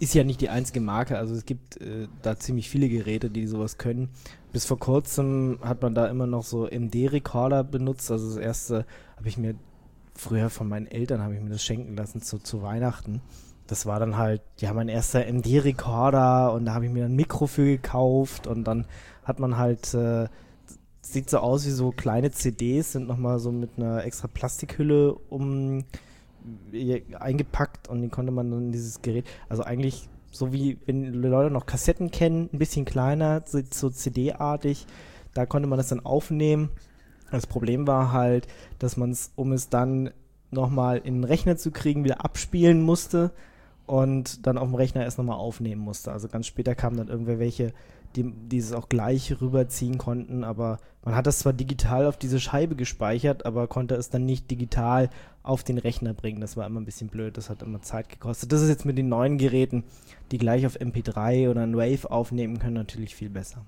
Speaker 2: ist ja nicht die einzige Marke, also es gibt äh, da ziemlich viele Geräte, die sowas können. Bis vor kurzem hat man da immer noch so MD-Recorder benutzt, also das erste habe ich mir früher von meinen Eltern habe ich mir das schenken lassen zu, zu Weihnachten. Das war dann halt, ja, mein erster MD-Recorder und da habe ich mir ein Mikro für gekauft und dann hat man halt, äh, sieht so aus wie so kleine CDs, sind nochmal so mit einer extra Plastikhülle um eingepackt und die konnte man dann in dieses Gerät, also eigentlich so wie wenn Leute noch Kassetten kennen, ein bisschen kleiner, so, so CD-artig, da konnte man das dann aufnehmen. Das Problem war halt, dass man es, um es dann nochmal in den Rechner zu kriegen, wieder abspielen musste und dann auf dem Rechner erst nochmal aufnehmen musste. Also ganz später kamen dann irgendwer welche, die dieses auch gleich rüberziehen konnten, aber man hat das zwar digital auf diese Scheibe gespeichert, aber konnte es dann nicht digital auf den Rechner bringen. Das war immer ein bisschen blöd, das hat immer Zeit gekostet. Das ist jetzt mit den neuen Geräten, die gleich auf MP3 oder ein Wave aufnehmen können, natürlich viel besser.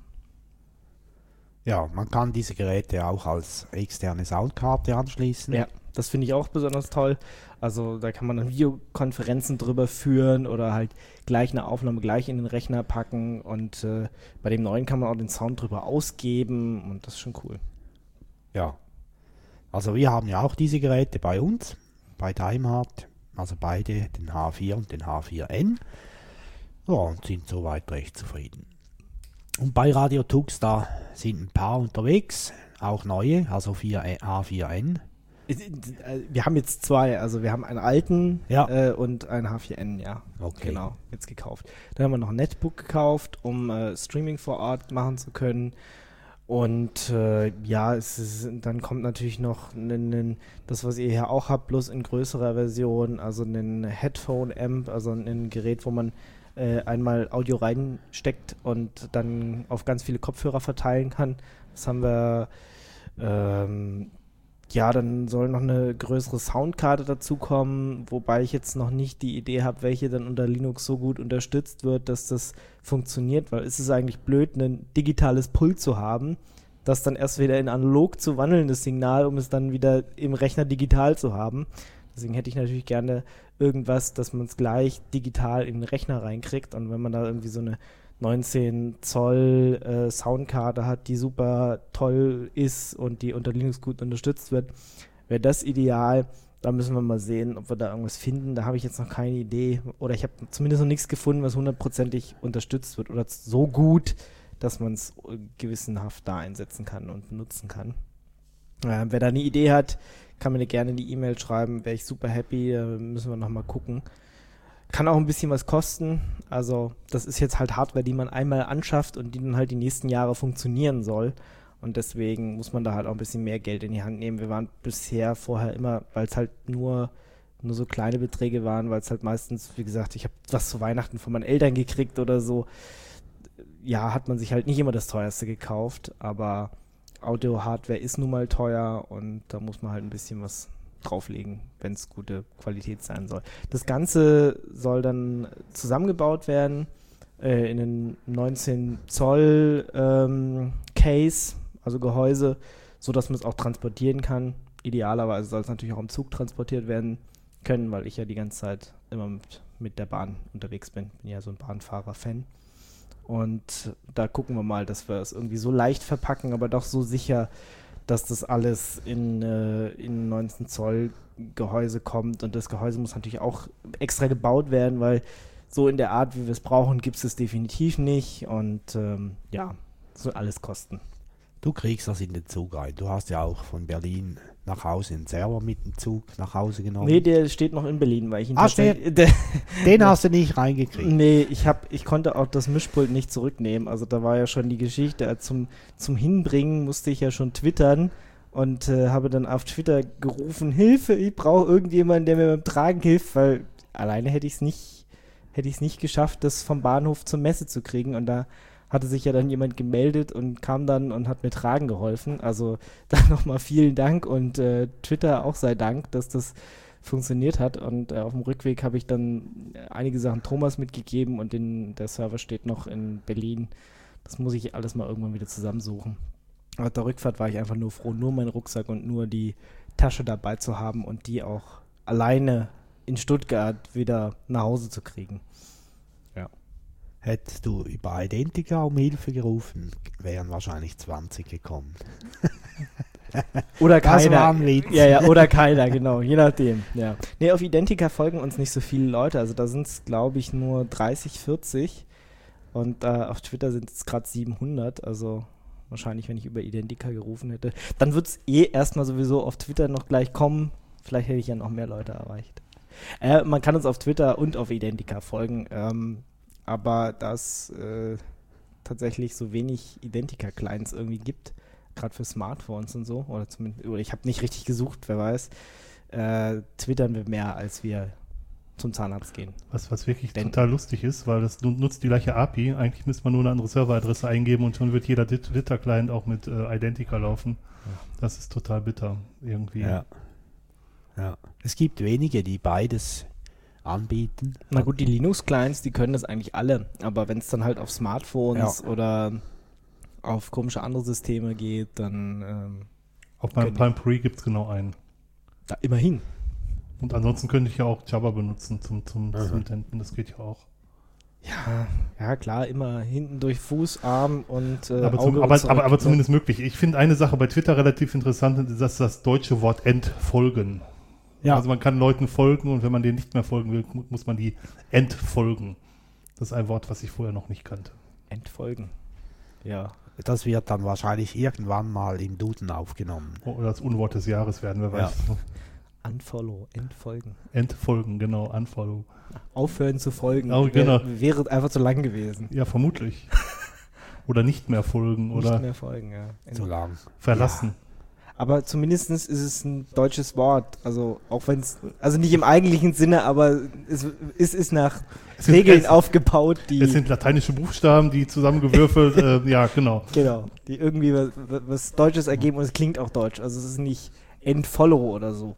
Speaker 4: Ja, man kann diese Geräte auch als externe Soundkarte anschließen.
Speaker 2: Ja, das finde ich auch besonders toll. Also da kann man dann Videokonferenzen drüber führen oder halt gleich eine Aufnahme gleich in den Rechner packen und äh, bei dem neuen kann man auch den Sound drüber ausgeben und das ist schon cool.
Speaker 4: Ja. Also wir haben ja auch diese Geräte bei uns, bei Daimhardt, also beide, den H4 und den H4N. Ja, und sind soweit recht zufrieden. Und bei Radio Tux, da sind ein paar unterwegs, auch neue, also 4, H4N
Speaker 2: wir haben jetzt zwei, also wir haben einen alten
Speaker 4: ja.
Speaker 2: äh, und einen H4N, ja.
Speaker 4: Okay.
Speaker 2: Genau, jetzt gekauft. Dann haben wir noch ein Netbook gekauft, um äh, Streaming vor Ort machen zu können. Und äh, ja, es ist, dann kommt natürlich noch n, n, das, was ihr hier auch habt, bloß in größerer Version, also ein Headphone-Amp, also ein Gerät, wo man äh, einmal Audio reinsteckt und dann auf ganz viele Kopfhörer verteilen kann. Das haben wir ähm, ja, dann soll noch eine größere Soundkarte dazukommen, wobei ich jetzt noch nicht die Idee habe, welche dann unter Linux so gut unterstützt wird, dass das funktioniert, weil es ist eigentlich blöd, ein digitales Pult zu haben, das dann erst wieder in analog zu wandelndes Signal, um es dann wieder im Rechner digital zu haben. Deswegen hätte ich natürlich gerne irgendwas, dass man es gleich digital in den Rechner reinkriegt und wenn man da irgendwie so eine 19 Zoll äh, Soundkarte hat, die super toll ist und die unter Linux gut unterstützt wird, wäre das ideal. Da müssen wir mal sehen, ob wir da irgendwas finden. Da habe ich jetzt noch keine Idee. Oder ich habe zumindest noch nichts gefunden, was hundertprozentig unterstützt wird. Oder so gut, dass man es gewissenhaft da einsetzen kann und benutzen kann. Äh, wer da eine Idee hat, kann mir gerne die E-Mail schreiben. Wäre ich super happy. Da müssen wir nochmal gucken. Kann auch ein bisschen was kosten. Also, das ist jetzt halt Hardware, die man einmal anschafft und die dann halt die nächsten Jahre funktionieren soll. Und deswegen muss man da halt auch ein bisschen mehr Geld in die Hand nehmen. Wir waren bisher vorher immer, weil es halt nur, nur so kleine Beträge waren, weil es halt meistens, wie gesagt, ich habe was zu Weihnachten von meinen Eltern gekriegt oder so. Ja, hat man sich halt nicht immer das teuerste gekauft, aber Audio-Hardware ist nun mal teuer und da muss man halt ein bisschen was drauflegen, wenn es gute Qualität sein soll. Das Ganze soll dann zusammengebaut werden äh, in einen 19 Zoll ähm, Case, also Gehäuse, so dass man es auch transportieren kann. Idealerweise soll es natürlich auch im Zug transportiert werden können, weil ich ja die ganze Zeit immer mit, mit der Bahn unterwegs bin. Bin ja so ein Bahnfahrer-Fan. Und da gucken wir mal, dass wir es irgendwie so leicht verpacken, aber doch so sicher, dass das alles in, äh, in 19 Zoll Gehäuse kommt und das Gehäuse muss natürlich auch extra gebaut werden, weil so in der Art, wie wir es brauchen, gibt es es definitiv nicht und ähm, ja, so alles Kosten.
Speaker 4: Du kriegst das in den Zug ein. Du hast ja auch von Berlin nach Hause einen Server mit dem Zug nach Hause genommen.
Speaker 2: Nee, der steht noch in Berlin, weil ich ihn
Speaker 4: ah, steht, Den hast du nicht reingekriegt.
Speaker 2: Nee, ich, hab, ich konnte auch das Mischpult nicht zurücknehmen. Also da war ja schon die Geschichte. Zum, zum Hinbringen musste ich ja schon twittern und äh, habe dann auf Twitter gerufen, Hilfe, ich brauche irgendjemanden, der mir beim Tragen hilft, weil alleine hätte ich es nicht, hätte ich es nicht geschafft, das vom Bahnhof zur Messe zu kriegen. Und da hatte sich ja dann jemand gemeldet und kam dann und hat mir tragen geholfen. Also dann nochmal vielen Dank und äh, Twitter auch sei Dank, dass das funktioniert hat. Und äh, auf dem Rückweg habe ich dann einige Sachen Thomas mitgegeben und den, der Server steht noch in Berlin. Das muss ich alles mal irgendwann wieder zusammensuchen. Auf der Rückfahrt war ich einfach nur froh, nur meinen Rucksack und nur die Tasche dabei zu haben und die auch alleine in Stuttgart wieder nach Hause zu kriegen.
Speaker 4: Hättest du über Identica um Hilfe gerufen, wären wahrscheinlich 20 gekommen.
Speaker 2: Oder keiner. Ja, ja, oder keiner, genau, je nachdem. Ja. Nee, auf Identica folgen uns nicht so viele Leute. Also da sind es, glaube ich, nur 30, 40. Und äh, auf Twitter sind es gerade 700. Also wahrscheinlich, wenn ich über Identica gerufen hätte. Dann wird es eh erstmal sowieso auf Twitter noch gleich kommen. Vielleicht hätte ich ja noch mehr Leute erreicht. Äh, man kann uns auf Twitter und auf Identica folgen. Ähm, aber da es äh, tatsächlich so wenig Identica-Clients irgendwie gibt, gerade für Smartphones und so, oder zumindest, oder ich habe nicht richtig gesucht, wer weiß, äh, twittern wir mehr, als wir zum Zahnarzt gehen.
Speaker 3: Was, was wirklich
Speaker 2: Denn-
Speaker 3: total lustig ist, weil das nu- nutzt die gleiche API. Eigentlich müsste man nur eine andere Serveradresse eingeben und schon wird jeder Twitter-Client auch mit äh, Identica laufen. Das ist total bitter irgendwie.
Speaker 4: Ja. ja. Es gibt wenige, die beides anbieten.
Speaker 2: Na gut, die Linux-Clients, die können das eigentlich alle, aber wenn es dann halt auf Smartphones oder auf komische andere Systeme geht, dann ähm,
Speaker 3: Auf meinem Palm Pre gibt es genau einen.
Speaker 2: da immerhin.
Speaker 3: Und ansonsten könnte ich ja auch Java benutzen zum, zum, Tenten. Das geht ja auch.
Speaker 2: Ja, ja klar, immer hinten durch Fuß, Arm und äh,
Speaker 3: aber, zum, aber, aber, aber
Speaker 2: ne?
Speaker 3: zumindest möglich. Ich finde eine Sache bei Twitter relativ interessant, ist das, das deutsche Wort entfolgen.
Speaker 4: Ja.
Speaker 3: Also man kann Leuten folgen und wenn man denen nicht mehr folgen will, mu- muss man die entfolgen. Das ist ein Wort, was ich vorher noch nicht kannte.
Speaker 2: Entfolgen. Ja.
Speaker 4: Das wird dann wahrscheinlich irgendwann mal im Duden aufgenommen.
Speaker 3: Oder das Unwort des Jahres werden wir
Speaker 4: Ja.
Speaker 3: weiß.
Speaker 2: Unfollow, entfolgen.
Speaker 3: Entfolgen, genau, unfollow.
Speaker 2: Aufhören zu folgen.
Speaker 3: Oh, genau.
Speaker 2: Wäre, wäre einfach zu lang gewesen.
Speaker 3: Ja, vermutlich. oder nicht mehr folgen oder
Speaker 2: Nicht mehr folgen, ja.
Speaker 4: So lang.
Speaker 3: verlassen.
Speaker 2: Aber zumindest ist es ein deutsches Wort. Also auch wenn es, also nicht im eigentlichen Sinne, aber es, es ist nach
Speaker 3: Es sind-
Speaker 2: Regeln
Speaker 3: es-
Speaker 2: aufgebaut, die,
Speaker 3: Es sind lateinische Buchstaben, die zusammengewürfelt, äh, ja, genau.
Speaker 2: genau, die irgendwie was, was Deutsches ergeben und es klingt auch deutsch. Also es ist nicht entfollow oder so.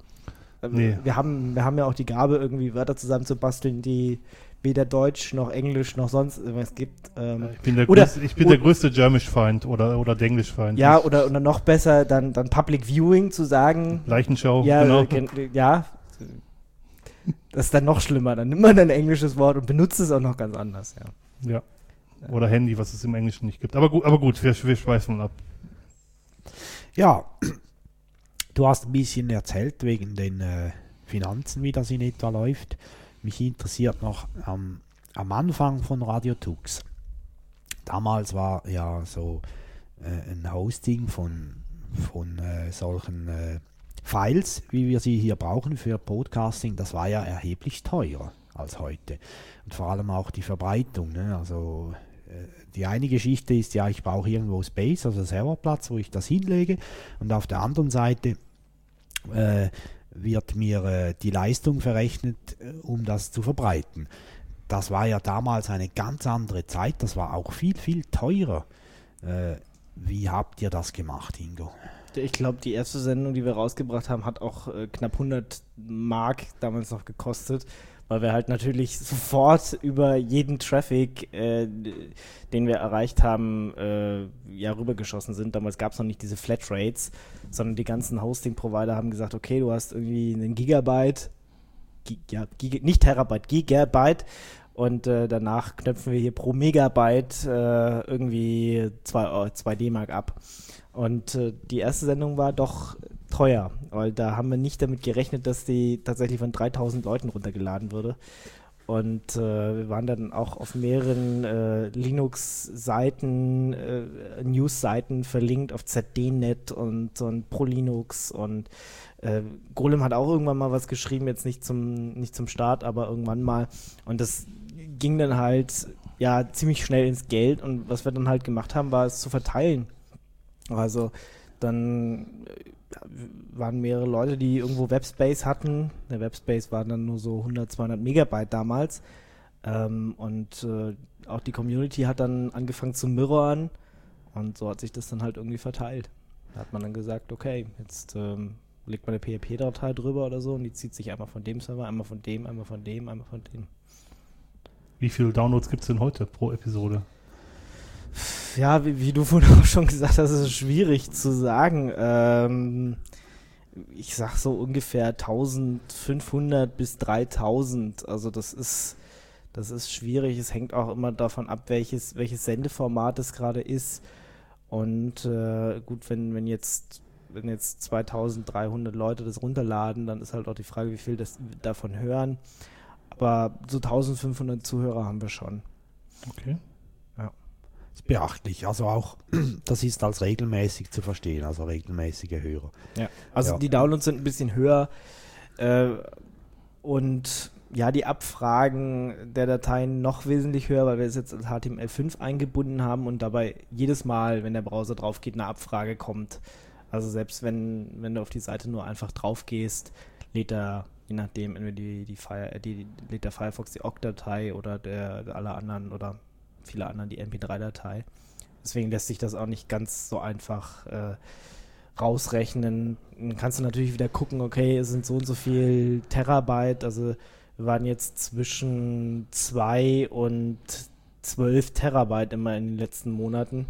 Speaker 3: Nee.
Speaker 2: Wir, haben, wir haben ja auch die Gabe, irgendwie Wörter zusammenzubasteln, die weder Deutsch noch Englisch noch sonst irgendwas gibt. Ähm,
Speaker 3: Ich bin der,
Speaker 2: Oder-
Speaker 3: größte, ich bin der größte Germisch-Feind oder, oder Denglisch-Feind.
Speaker 2: ja, oder, oder noch besser, dann, dann Public Viewing zu sagen.
Speaker 3: Leichenschau,
Speaker 2: Ja,
Speaker 3: genau.
Speaker 2: äh, gen- ja. Das ist dann noch schlimmer. Dann nimmt man ein englisches Wort und benutzt es auch noch ganz anders, ja.
Speaker 3: Ja. Oder Handy, was es im Englischen nicht gibt. Aber gut, aber gut wir, wir schweifen ab.
Speaker 4: Ja, du hast ein bisschen erzählt wegen den äh, Finanzen, wie das in etwa läuft. Mich interessiert noch am am Anfang von Radio Tux. Damals war ja so äh, ein Hosting von, von äh, solchen äh, Files, wie wir sie hier brauchen für Podcasting, das war ja erheblich teurer als heute. Und vor allem auch die Verbreitung. Ne? Also äh, die eine Geschichte ist ja, ich brauche irgendwo Space, also Serverplatz, wo ich das hinlege. Und auf der anderen Seite äh, wird mir äh, die Leistung verrechnet, äh, um das zu verbreiten. Das war ja damals eine ganz andere Zeit, das war auch viel, viel teurer. Äh, wie habt ihr das gemacht, Ingo?
Speaker 2: Ich glaube, die erste Sendung, die wir rausgebracht haben, hat auch knapp 100 Mark damals noch gekostet, weil wir halt natürlich sofort über jeden Traffic, äh, den wir erreicht haben, äh, ja rübergeschossen sind. Damals gab es noch nicht diese Flatrates, sondern die ganzen Hosting-Provider haben gesagt, okay, du hast irgendwie einen Gigabyte, Gi ja, Giga nicht Terabyte, Gigabyte und äh, danach knöpfen wir hier pro Megabyte äh, irgendwie 2 D-Mark ab. Und äh, die erste Sendung war doch teuer, weil da haben wir nicht damit gerechnet, dass die tatsächlich von 3000 Leuten runtergeladen würde. Und äh, wir waren dann auch auf mehreren äh, Linux-Seiten, äh, News-Seiten verlinkt, auf ZDNet und, und ProLinux und äh, Golem hat auch irgendwann mal was geschrieben, jetzt nicht zum, nicht zum Start, aber irgendwann mal. Und das ging dann halt ja ziemlich schnell ins Geld. Und was wir dann halt gemacht haben, war es zu verteilen. Also dann äh, waren mehrere Leute, die irgendwo Webspace hatten. Der Webspace war dann nur so 100, 200 Megabyte damals. Ähm, und äh, auch die Community hat dann angefangen zu mirrorn. Und so hat sich das dann halt irgendwie verteilt. Da hat man dann gesagt, okay, jetzt ähm, legt man eine PHP-Datei drüber oder so und die zieht sich einmal von dem Server, einmal von dem, einmal von dem, einmal von dem.
Speaker 3: Wie viele Downloads gibt es denn heute pro Episode?
Speaker 2: Ja, wie, wie du vorhin auch schon gesagt hast, ist es schwierig zu sagen. Ähm, ich sag so ungefähr 1500 bis 3000. Also das ist Das ist schwierig. Es hängt auch immer davon ab, welches, welches Sendeformat es gerade ist. Und äh, gut, wenn, wenn jetzt wenn jetzt 2300 Leute das runterladen, dann ist halt auch die Frage, wie viel das davon hören. Aber so 1500 Zuhörer haben wir schon.
Speaker 3: Okay.
Speaker 4: Ist beachtlich. Also auch, das ist als regelmäßig zu verstehen, also regelmäßige Hörer.
Speaker 2: Ja. Also
Speaker 4: Ja.
Speaker 2: die Downloads sind ein bisschen höher. Äh, und ja, die Abfragen der Dateien noch wesentlich höher, weil wir es jetzt als HTML5 eingebunden haben und dabei jedes Mal, wenn der Browser drauf geht, eine Abfrage kommt. Also selbst wenn, wenn du auf die Seite nur einfach drauf gehst, lädt er, je nachdem, entweder die, die, Fire, die, lädt der Firefox die OGG-Datei oder der, der alle anderen oder viele anderen die MP3-Datei. Deswegen lässt sich das auch nicht ganz so einfach äh, rausrechnen. Dann kannst du natürlich wieder gucken, okay, es sind so und so viel Terabyte, also waren jetzt zwischen 2 und 12 Terabyte immer in den letzten Monaten.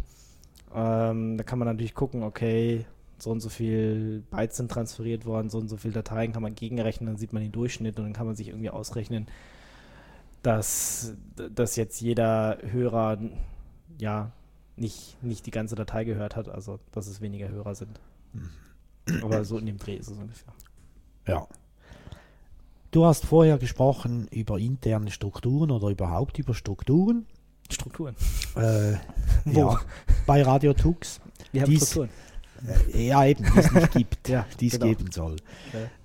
Speaker 2: Ähm, da kann man natürlich gucken, okay, so und so viel Bytes sind transferiert worden, so und so viele Dateien kann man gegenrechnen, dann sieht man den Durchschnitt und dann kann man sich irgendwie ausrechnen, dass, dass jetzt jeder Hörer ja nicht, nicht die ganze Datei gehört hat, also dass es weniger Hörer sind. Aber so in dem Dreh ist es ungefähr.
Speaker 4: Ja. Du hast vorher gesprochen über interne Strukturen oder überhaupt über Strukturen.
Speaker 2: Strukturen.
Speaker 4: Äh,
Speaker 2: Wo?
Speaker 4: ja, bei Radio Tux.
Speaker 2: Wir haben
Speaker 4: Dies-
Speaker 2: Strukturen.
Speaker 4: Äh, ja, eben, die es nicht gibt,
Speaker 2: Ja,
Speaker 4: die es
Speaker 2: genau.
Speaker 4: geben soll.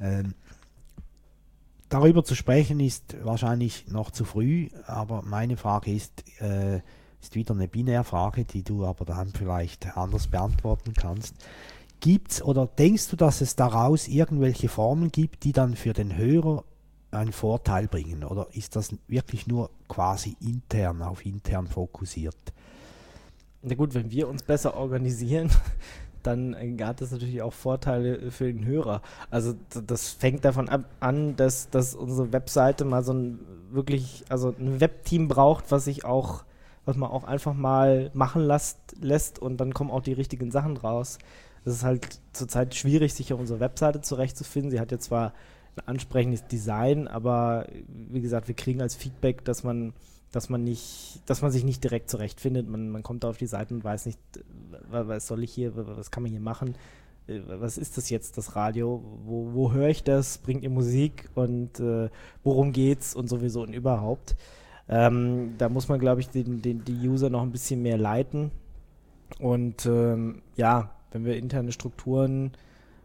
Speaker 2: Ja.
Speaker 4: Ähm, darüber zu sprechen ist wahrscheinlich noch zu früh, aber meine Frage ist, äh, ist wieder eine Binärfrage, die du aber dann vielleicht anders beantworten kannst. Gibt's oder denkst du, dass es daraus irgendwelche Formen gibt, die dann für den Hörer einen Vorteil bringen? Oder ist das wirklich nur quasi intern, auf intern fokussiert?
Speaker 2: Na gut, wenn wir uns besser organisieren, dann hat das natürlich auch Vorteile für den Hörer. Also das fängt davon ab, an, dass, dass unsere Webseite mal so ein wirklich, also ein Webteam braucht, was sich auch, was man auch einfach mal machen lässt, lässt und dann kommen auch die richtigen Sachen raus. Es ist halt zurzeit schwierig, sich auf unserer Webseite zurechtzufinden. Sie hat jetzt zwar ein ansprechendes Design, aber wie gesagt, wir kriegen als Feedback, dass man dass man nicht, dass man sich nicht direkt zurechtfindet. Man, man kommt da auf die Seite und weiß nicht, wa- was soll ich hier, wa- was kann man hier machen? Äh, Was ist das jetzt, das Radio? Wo, wo höre ich das? Bringt ihr Musik? Und äh, worum geht's? Und sowieso und überhaupt. Ähm, da muss man, glaube ich, den, den, die User noch ein bisschen mehr leiten. Und ähm, ja, wenn wir interne Strukturen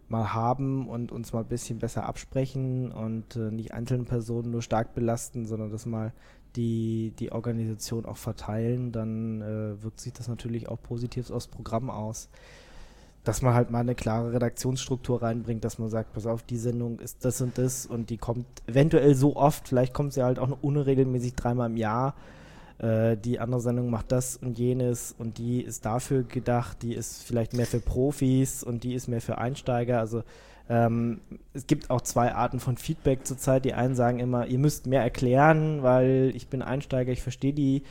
Speaker 2: mal haben und uns mal ein bisschen besser absprechen und äh, nicht einzelne Personen nur stark belasten, sondern das mal die, die Organisation auch verteilen, dann äh, wirkt sich das natürlich auch positiv aufs Programm aus. Dass man halt mal eine klare Redaktionsstruktur reinbringt, dass man sagt, pass auf, die Sendung ist das und das und die kommt eventuell so oft, vielleicht kommt sie halt auch nur unregelmäßig dreimal im Jahr. Äh, die andere Sendung macht das und jenes und die ist dafür gedacht, die ist vielleicht mehr für Profis und die ist mehr für Einsteiger. Also ähm, es gibt auch zwei Arten von Feedback zurzeit. Die einen sagen immer, ihr müsst mehr erklären, weil ich bin Einsteiger, ich verstehe die,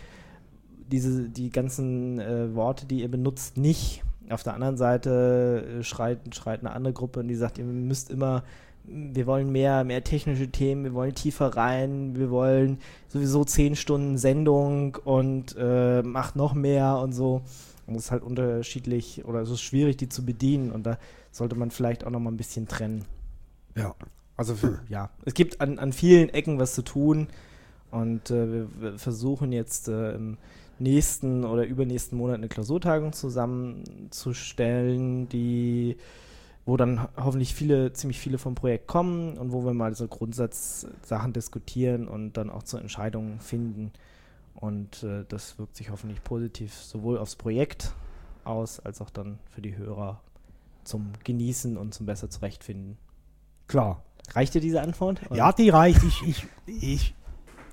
Speaker 2: diese, die ganzen äh, Worte, die ihr benutzt, nicht. Auf der anderen Seite äh, schreit, schreit eine andere Gruppe und die sagt, ihr müsst immer, wir wollen mehr, mehr technische Themen, wir wollen tiefer rein, wir wollen sowieso zehn Stunden Sendung und äh, macht noch mehr und so. Und es ist halt unterschiedlich oder es ist schwierig, die zu bedienen und da sollte man vielleicht auch noch mal ein bisschen trennen.
Speaker 4: Ja.
Speaker 2: Also für, ja, es gibt an, an vielen Ecken was zu tun und äh, wir, versuchen jetzt äh, im nächsten oder übernächsten Monat eine Klausurtagung zusammenzustellen, die wo dann ho- hoffentlich viele, ziemlich viele vom Projekt kommen und wo wir mal so Grundsatzsachen diskutieren und dann auch zu Entscheidungen finden. Und äh, das wirkt sich hoffentlich positiv sowohl aufs Projekt aus, als auch dann für die Hörer zum Genießen und zum besser zurechtfinden.
Speaker 4: Klar.
Speaker 2: Reicht dir diese Antwort?
Speaker 4: Ja, die reicht. Ich, ich, ich,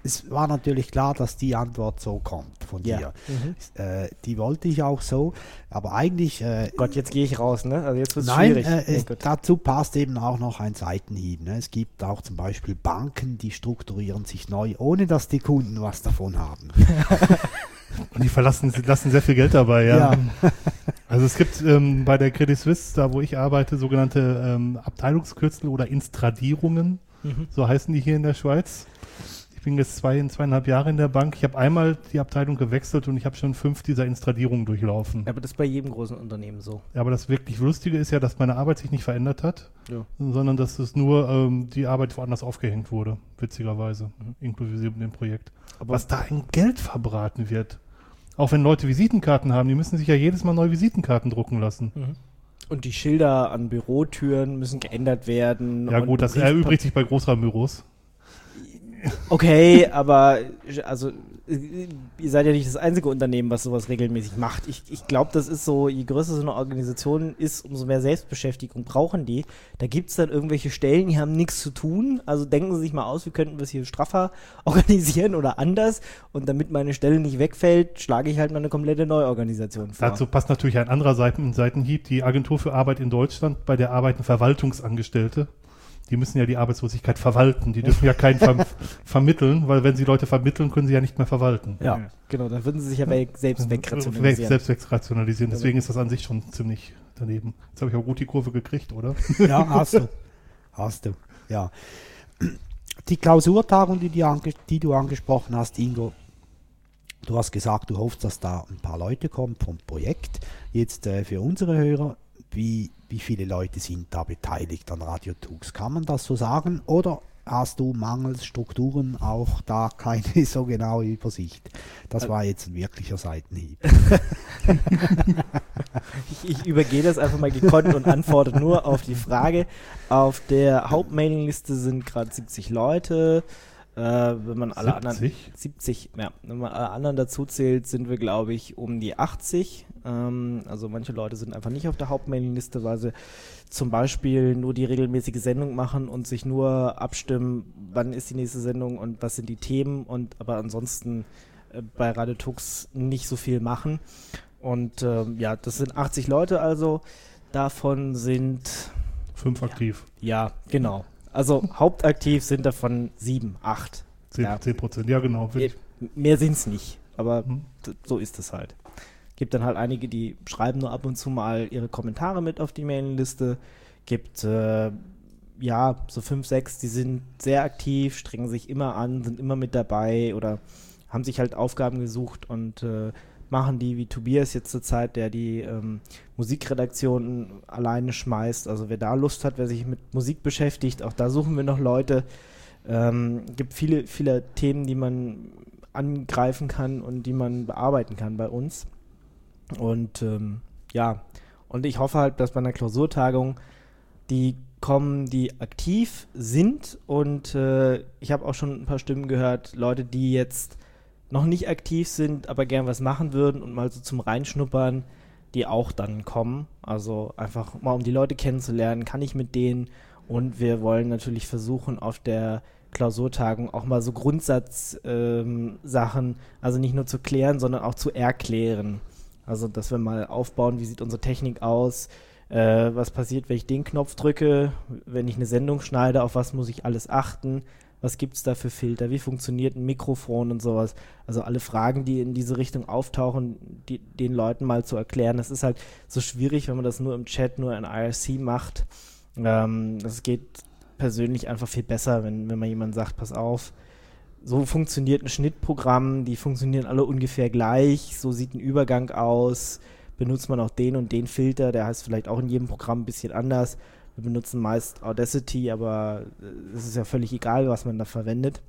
Speaker 4: es war natürlich klar, dass die Antwort so kommt von
Speaker 2: Ja.
Speaker 4: dir.
Speaker 2: Mhm.
Speaker 4: Äh, die wollte ich auch so, aber eigentlich. Äh,
Speaker 2: Gott, jetzt gehe ich raus, ne? Also jetzt wird es
Speaker 4: Nein,
Speaker 2: schwierig.
Speaker 4: äh, es,
Speaker 2: Oh Gott.
Speaker 4: dazu passt eben auch noch ein Seitenhieb. Ne? Es gibt auch zum Beispiel Banken, die strukturieren sich neu, ohne dass die Kunden was davon haben.
Speaker 3: Und die verlassen, sie lassen sehr viel Geld dabei, ja.
Speaker 4: Ja.
Speaker 3: Also es gibt ähm, bei der Credit Suisse, da wo ich arbeite, sogenannte ähm, Abteilungskürzel oder Instradierungen.
Speaker 2: Mhm.
Speaker 3: So heißen die hier in der Schweiz. Ich bin jetzt zwei, zweieinhalb Jahre in der Bank. Ich habe einmal die Abteilung gewechselt und ich habe schon fünf dieser Installierungen durchlaufen.
Speaker 2: Aber das ist bei jedem großen Unternehmen so.
Speaker 3: Ja, aber das wirklich Lustige ist ja, dass meine Arbeit sich nicht verändert hat,
Speaker 2: Ja.
Speaker 3: sondern dass es nur ähm, die Arbeit woanders aufgehängt wurde, witzigerweise,
Speaker 2: Mhm.
Speaker 3: inklusive dem Projekt.
Speaker 2: Aber
Speaker 3: Was da ein Geld verbraten wird. Auch wenn Leute Visitenkarten haben, die müssen sich ja jedes Mal neue Visitenkarten drucken lassen.
Speaker 2: Und die Schilder an Bürotüren müssen geändert werden.
Speaker 3: Ja gut, das erübrigt sich bei Großraumbüros.
Speaker 2: Okay, aber also ihr seid ja nicht das einzige Unternehmen, was sowas regelmäßig macht. Ich, ich glaube, das ist so, je größer so eine Organisation ist, umso mehr Selbstbeschäftigung brauchen die. Da gibt es dann irgendwelche Stellen, die haben nichts zu tun. Also denken Sie sich mal aus, wie könnten wir es hier straffer organisieren oder anders. Und damit meine Stelle nicht wegfällt, schlage ich halt mal eine komplette Neuorganisation vor.
Speaker 3: Dazu passt natürlich ein anderer Seiten Seitenhieb. Die Agentur für Arbeit in Deutschland, bei der arbeiten Verwaltungsangestellte. Die müssen ja die Arbeitslosigkeit verwalten. Die dürfen ja keinen ver vermitteln, weil wenn sie Leute vermitteln, können sie ja nicht mehr verwalten.
Speaker 2: ja, genau, dann würden sie sich ja weg, selbst
Speaker 3: Weg,
Speaker 2: wegrationalisieren.
Speaker 3: selbst wegrationalisieren. Deswegen ist das an sich schon ziemlich daneben. Jetzt habe ich aber gut die Kurve gekriegt, oder?
Speaker 4: Ja, hast du. Hast du. Ja. Die Klausurtagung, die, die, ange die du angesprochen hast, Ingo, du hast gesagt, du hoffst, dass da ein paar Leute kommen vom Projekt. Jetzt äh, für unsere Hörer, wie, wie viele Leute sind da beteiligt an Radio Tux? Kann man das so sagen? Oder hast du mangels Strukturen auch da keine so genaue Übersicht? Das war jetzt ein wirklicher Seitenhieb.
Speaker 2: Ich, ich übergehe das einfach mal gekonnt und antworte nur auf die Frage. Auf der Hauptmailingliste sind gerade 70 Leute. Äh, wenn man alle anderen
Speaker 3: 70?
Speaker 2: 70, ja, wenn man alle anderen dazu zählt, sind wir glaube ich um die 80. Ähm, also manche Leute sind einfach nicht auf der Hauptmailingliste, weil sie zum Beispiel nur die regelmäßige Sendung machen und sich nur abstimmen, wann ist die nächste Sendung und was sind die Themen und aber ansonsten äh, bei Radio Tux nicht so viel machen. Und ähm, ja, das sind 80 Leute also. Davon sind,
Speaker 3: Fünf aktiv.
Speaker 2: ja, genau. Also hauptaktiv sind davon sieben, acht.
Speaker 3: Zehn,
Speaker 2: Ja.
Speaker 3: zehn Prozent. Ja, genau.
Speaker 2: Eh, Mehr sind es nicht, aber
Speaker 3: Hm.
Speaker 2: d- so ist es halt. Gibt dann halt einige, die schreiben nur ab und zu mal ihre Kommentare mit auf die Mailingliste. Gibt äh, ja so fünf, sechs, die sind sehr aktiv, strengen sich immer an, sind immer mit dabei oder haben sich halt Aufgaben gesucht und äh, machen die, wie Tobias jetzt zur Zeit, der die ähm, Musikredaktion alleine schmeißt. Also wer da Lust hat, wer sich mit Musik beschäftigt, auch da suchen wir noch Leute. Ähm, gibt viele, viele Themen, die man angreifen kann und die man bearbeiten kann bei uns. Und ähm, ja, und ich hoffe halt, dass bei einer Klausurtagung die kommen, die aktiv sind. Und äh, ich habe auch schon ein paar Stimmen gehört, Leute, die jetzt noch nicht aktiv sind, aber gern was machen würden und mal so zum Reinschnuppern, die auch dann kommen. Also einfach mal um die Leute kennenzulernen, kann ich mit denen. Und wir wollen natürlich versuchen, auf der Klausurtagung auch mal so Grundsatzsachen, Sachen, also nicht nur zu klären, sondern auch zu erklären. Also, dass wir mal aufbauen, wie sieht unsere Technik aus, äh, was passiert, wenn ich den Knopf drücke, wenn ich eine Sendung schneide, auf was muss ich alles achten, was gibt es da für Filter, wie funktioniert ein Mikrofon und sowas. Also alle Fragen, die in diese Richtung auftauchen, die, den Leuten mal zu erklären. Das ist halt so schwierig, wenn man das nur im Chat, nur in IRC macht. Ähm, das geht persönlich einfach viel besser, wenn, wenn man jemand sagt, pass auf, so funktioniert ein Schnittprogramm, die funktionieren alle ungefähr gleich, so sieht ein Übergang aus, benutzt man auch den und den Filter, der heißt vielleicht auch in jedem Programm ein bisschen anders. Wir benutzen meist Audacity, aber äh, es ist ja völlig egal, was man da verwendet.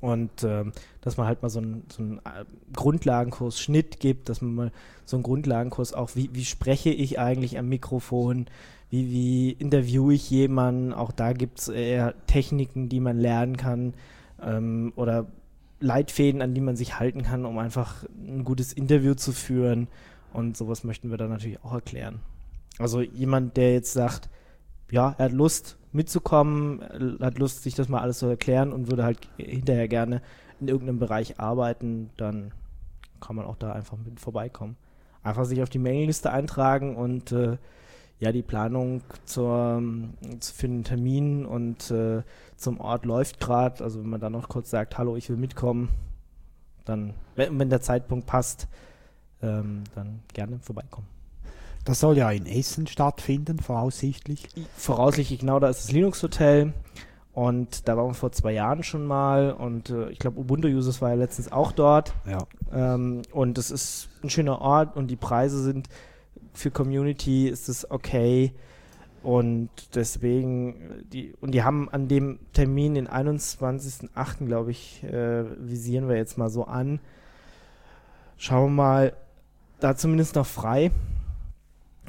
Speaker 2: Und ähm, dass man halt mal so einen so äh, Grundlagenkurs Schnitt gibt, dass man mal so einen Grundlagenkurs auch, wie, wie spreche ich eigentlich am Mikrofon, wie, wie interviewe ich jemanden, auch da gibt es eher Techniken, die man lernen kann ähm, oder Leitfäden, an die man sich halten kann, um einfach ein gutes Interview zu führen. Und sowas möchten wir dann natürlich auch erklären. Also jemand, der jetzt sagt, ja, er hat Lust mitzukommen, hat Lust, sich das mal alles zu erklären und würde halt hinterher gerne in irgendeinem Bereich arbeiten, dann kann man auch da einfach mit vorbeikommen. Einfach sich auf die Mailingliste eintragen und äh, ja, die Planung zur, für den Termin und äh, zum Ort läuft gerade. Also wenn man dann noch kurz sagt, hallo, ich will mitkommen, dann, wenn, wenn der Zeitpunkt passt, ähm, dann gerne vorbeikommen.
Speaker 4: Das soll ja in Essen stattfinden, voraussichtlich.
Speaker 2: Voraussichtlich genau, da ist das Linux Hotel Und da waren wir vor zwei Jahren schon mal und äh, ich glaube, Ubuntu Users war ja letztens auch dort.
Speaker 4: Ja.
Speaker 2: Ähm, und es ist ein schöner Ort und die Preise sind für Community ist es okay. Und deswegen, äh, die, und die haben an dem Termin, den 21.08., glaube ich, äh, visieren wir jetzt mal so an. Schauen wir mal, da zumindest noch frei.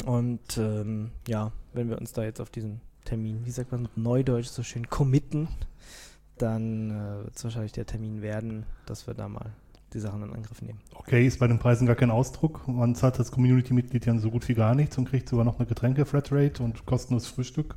Speaker 2: Und ähm, ja, wenn wir uns da jetzt auf diesen Termin, wie sagt man neudeutsch so schön, committen, dann äh, wird es wahrscheinlich der Termin werden, dass wir da mal die Sachen in Angriff nehmen.
Speaker 3: Okay, ist bei den Preisen gar kein Ausdruck. Man zahlt als Community-Mitglied ja so gut wie gar nichts und kriegt sogar noch eine Getränke-Flatrate und kostenloses Frühstück.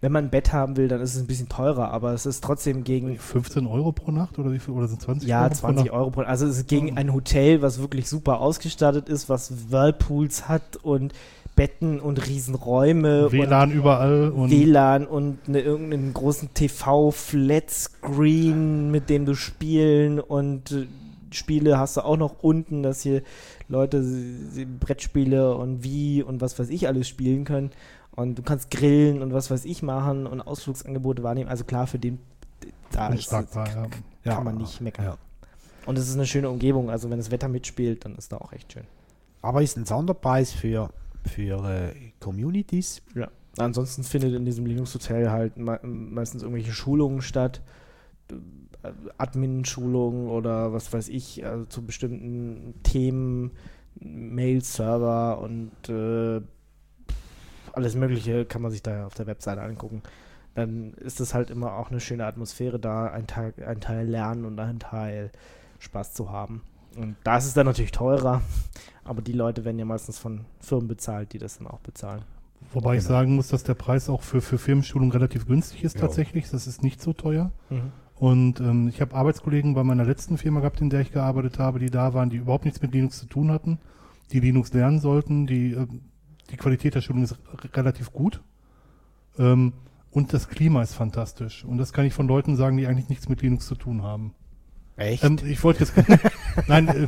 Speaker 2: Wenn man ein Bett haben will, dann ist es ein bisschen teurer, aber es ist trotzdem gegen
Speaker 3: 15 Euro pro Nacht oder wie viel? Oder sind 20
Speaker 2: ja,
Speaker 3: Euro
Speaker 2: 20
Speaker 3: pro Nacht?
Speaker 2: Euro pro Also es ist gegen ein Hotel, was wirklich super ausgestattet ist, was Whirlpools hat und Betten und Riesenräume
Speaker 3: WLAN überall
Speaker 2: und
Speaker 3: und
Speaker 2: WLAN und eine, irgendeinen großen TV-Flat-Screen, mit dem du spielen und äh, Spiele hast du auch noch unten, dass hier Leute sie Brettspiele und wie und was weiß ich alles spielen können. Und du kannst grillen und was weiß ich machen und Ausflugsangebote wahrnehmen. Also klar, für den da ist,
Speaker 3: unschlagbar, ja.
Speaker 2: kann man nicht meckern.
Speaker 4: Ja.
Speaker 2: Und es ist eine schöne Umgebung. Also wenn das Wetter mitspielt, dann ist da auch echt schön.
Speaker 4: Aber ist ein Sonderpreis für, für äh, Communities.
Speaker 2: Ja. Ansonsten findet in diesem Linux-Hotel halt me meistens irgendwelche Schulungen statt. äh, Admin-Schulungen oder was weiß ich, also zu bestimmten Themen, Mail-Server und äh, alles Mögliche kann man sich da auf der Webseite angucken. Dann ist es halt immer auch eine schöne Atmosphäre da, ein Teil, ein Teil lernen und ein Teil Spaß zu haben. Und da ist es dann natürlich teurer, aber die Leute werden ja meistens von Firmen bezahlt, die das dann auch bezahlen.
Speaker 3: Wobei ich
Speaker 4: Genau.
Speaker 3: sagen muss, dass der Preis auch für, für Firmenschulung relativ günstig ist
Speaker 4: Ja.
Speaker 3: tatsächlich. Das ist nicht so teuer. Und ähm, ich habe Arbeitskollegen bei meiner letzten Firma gehabt, in der ich gearbeitet habe, die da waren, die überhaupt nichts mit Linux zu tun hatten, die Linux lernen sollten. Die, ähm, die Qualität der Schulung ist relativ gut. Ähm, und das Klima ist fantastisch. Und das kann ich von Leuten sagen, die eigentlich nichts mit Linux zu tun haben.
Speaker 4: Echt?
Speaker 3: Ähm, ich wollte jetzt. Nein, äh,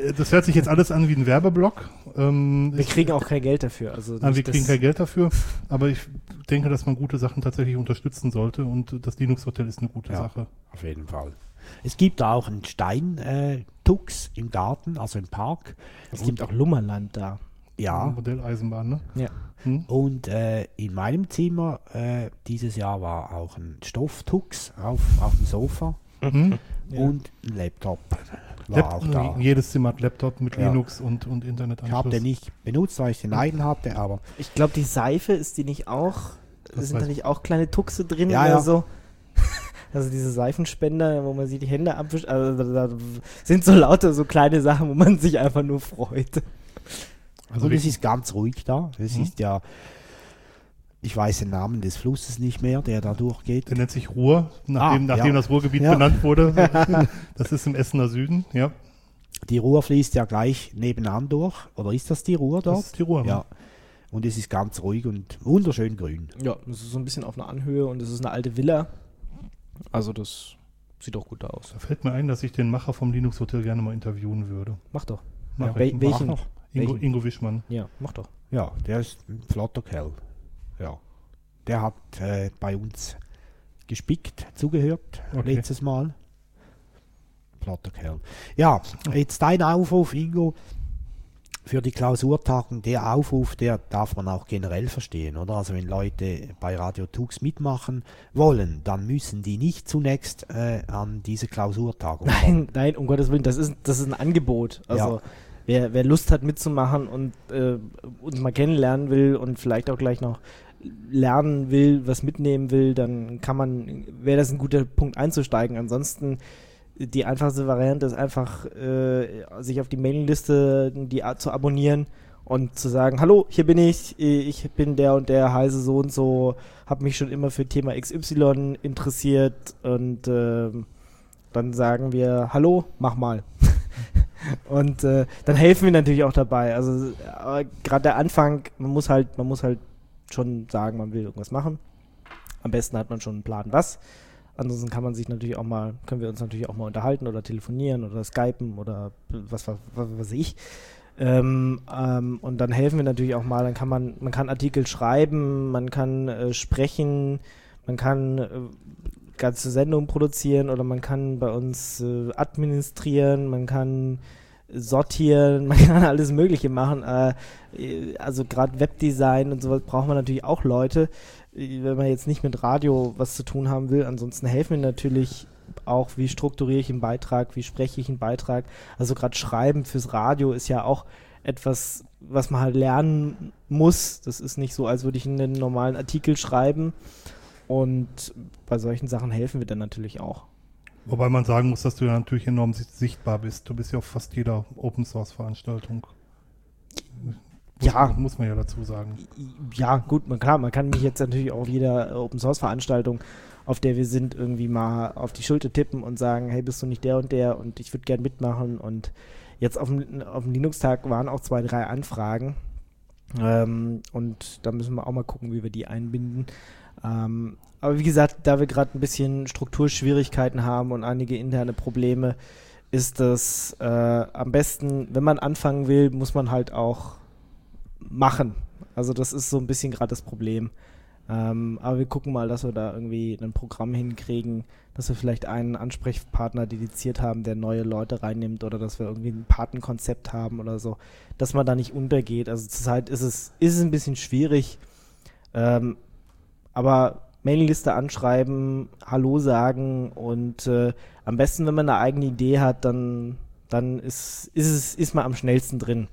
Speaker 3: äh, das hört sich jetzt alles an wie ein Werbeblock. Ähm,
Speaker 2: Wir
Speaker 3: ich-
Speaker 2: kriegen auch kein Geld dafür. Also
Speaker 3: Nein, wir kriegen kein Geld dafür, aber ich denke, dass man gute Sachen tatsächlich unterstützen sollte und das Linux Hotel ist eine gute
Speaker 4: Ja.
Speaker 3: Sache.
Speaker 4: Auf jeden Fall. Es gibt da auch einen Steintux äh, Tux im Garten, also im Park.
Speaker 2: Es gibt auch Lummerland da.
Speaker 4: Ja.
Speaker 3: Modelleisenbahn, ne?
Speaker 2: Ja.
Speaker 3: Hm?
Speaker 4: Und äh, in meinem Zimmer äh, dieses Jahr war auch ein Stofftux auf, auf dem Sofa
Speaker 3: Hm?
Speaker 2: Ja.
Speaker 4: und ein Laptop war
Speaker 3: Lap-
Speaker 4: auch da.
Speaker 3: Jedes Zimmer hat Laptop mit
Speaker 4: Ja.
Speaker 3: Linux und, und Internetanschluss.
Speaker 4: Ich habe den nicht benutzt, weil ich den eigenen hatte, aber
Speaker 2: Ich glaube, die Seife ist die nicht auch.
Speaker 3: Das
Speaker 2: sind da nicht auch kleine Tuchse drin
Speaker 4: Ja,
Speaker 2: oder
Speaker 4: ja.
Speaker 2: so? Also diese Seifenspender, wo man sich die Hände abwischt, also da sind so lauter so kleine Sachen, wo man sich einfach nur freut.
Speaker 3: Also
Speaker 4: und es ist ganz ruhig da. Es
Speaker 3: Mhm.
Speaker 4: ist ja, ich weiß den Namen des Flusses nicht mehr, der da durchgeht.
Speaker 3: der nennt sich Ruhr, nachdem,
Speaker 4: Ah,
Speaker 3: nachdem
Speaker 4: ja.
Speaker 3: das Ruhrgebiet
Speaker 4: Ja.
Speaker 3: benannt wurde. das ist im Essener Süden, ja.
Speaker 4: Die Ruhr fließt ja gleich nebenan durch. Oder ist das die Ruhr
Speaker 3: Das
Speaker 4: dort?
Speaker 3: ist die Ruhr.
Speaker 4: Ja. Und es ist ganz ruhig und wunderschön grün.
Speaker 2: Ja, es ist so ein bisschen auf einer Anhöhe und es ist eine alte Villa. Also das sieht auch gut aus.
Speaker 3: Da fällt mir ein, dass ich den Macher vom Linux Hotel gerne mal interviewen würde.
Speaker 2: Mach doch.
Speaker 3: Mach
Speaker 2: Ja,
Speaker 3: ich.
Speaker 2: welchen?
Speaker 3: Mach noch. Ingo? Ingo Wischmann.
Speaker 2: Ja, mach doch.
Speaker 4: Ja, der ist ein flotter Kerl. Ja. Der hat äh, bei uns gespickt, zugehört,
Speaker 3: Okay.
Speaker 4: letztes Mal. Flotter Kerl. Ja, jetzt dein Aufruf, Ingo, für die Klausurtagung. Der Aufruf, der darf man auch generell verstehen, oder? Also wenn Leute bei Radio Tux mitmachen wollen, dann müssen die nicht zunächst äh, an diese Klausurtagung kommen.
Speaker 2: Nein, nein, um Gottes Willen, das ist, das ist ein Angebot. Also
Speaker 4: Ja.
Speaker 2: Wer, wer Lust hat mitzumachen und äh, uns mal kennenlernen will und vielleicht auch gleich noch lernen will, was mitnehmen will, dann kann man, wäre das ein guter Punkt einzusteigen. Ansonsten die einfachste Variante ist einfach, äh, sich auf die Mailingliste die zu abonnieren und zu sagen, hallo, hier bin ich, ich bin der und der, heiße so und so, habe mich schon immer für Thema XY interessiert und ähm, dann sagen wir, hallo, mach mal. und äh, dann helfen wir natürlich auch dabei. Also gerade der Anfang, man muss halt, man muss halt schon sagen, man will irgendwas machen. Am besten hat man schon einen Plan, was. Ansonsten kann man sich natürlich auch mal, können wir uns natürlich auch mal unterhalten oder telefonieren oder skypen oder was weiß ich. Ähm, ähm, und dann helfen wir natürlich auch mal, dann kann man, man kann Artikel schreiben, man kann äh, sprechen, man kann äh, ganze Sendungen produzieren oder man kann bei uns äh, administrieren, man kann sortieren, man kann alles Mögliche machen. Äh, also gerade Webdesign und sowas braucht man natürlich auch Leute, äh, wenn man jetzt nicht mit Radio was zu tun haben will. Ansonsten helfen wir natürlich auch, wie strukturiere ich einen Beitrag, wie spreche ich einen Beitrag. Also gerade Schreiben fürs Radio ist ja auch etwas, was man halt lernen muss. Das ist nicht so, als würde ich einen normalen Artikel schreiben. Und bei solchen Sachen helfen wir dann natürlich auch.
Speaker 3: Wobei man sagen muss, dass du ja natürlich enorm sichtbar bist. Du bist ja auf fast jeder Open Source Veranstaltung.
Speaker 2: Ja.
Speaker 3: Muss man ja dazu sagen.
Speaker 2: Ja, gut, man, klar, man kann mich jetzt natürlich auf jeder Open Source Veranstaltung, auf der wir sind, irgendwie mal auf die Schulter tippen und sagen, hey, bist du nicht der und der und ich würde gern mitmachen. Und jetzt auf dem, auf dem Linux-Tag waren auch zwei, drei Anfragen. Ähm, und da müssen wir auch mal gucken, wie wir die einbinden. Ähm, aber wie gesagt, da wir gerade ein bisschen Strukturschwierigkeiten haben und einige interne Probleme, ist das äh, am besten, wenn man anfangen will, muss man halt auch machen. Also das ist so ein bisschen gerade das Problem. Ähm, aber wir gucken mal, dass wir da irgendwie ein Programm hinkriegen, dass wir vielleicht einen Ansprechpartner dediziert haben, der neue Leute reinnimmt oder dass wir irgendwie ein Patenkonzept haben oder so, dass man da nicht untergeht. Also zurzeit ist es, ist es ein bisschen schwierig. Ähm, aber Mailingliste anschreiben, Hallo sagen und äh, am besten, wenn man eine eigene Idee hat, dann, dann ist, ist, ist man am schnellsten drin.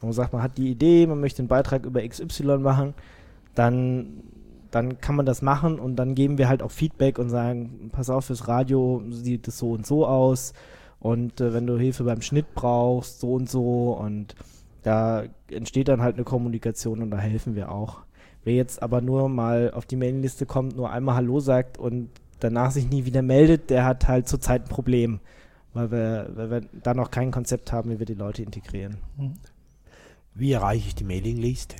Speaker 2: Wenn man sagt, man hat die Idee, man möchte einen Beitrag über XY machen, dann, dann kann man das machen und dann geben wir halt auch Feedback und sagen, pass auf, fürs Radio sieht es so und so aus und äh, wenn du Hilfe beim Schnitt brauchst, so und so und da entsteht dann halt eine Kommunikation und da helfen wir auch. Wer jetzt aber nur mal auf die Mailingliste kommt, nur einmal Hallo sagt und danach sich nie wieder meldet, der hat halt zurzeit ein Problem, weil wir, weil wir da noch kein Konzept haben, wie wir die Leute integrieren.
Speaker 4: Mhm. Wie erreiche ich die Mailingliste?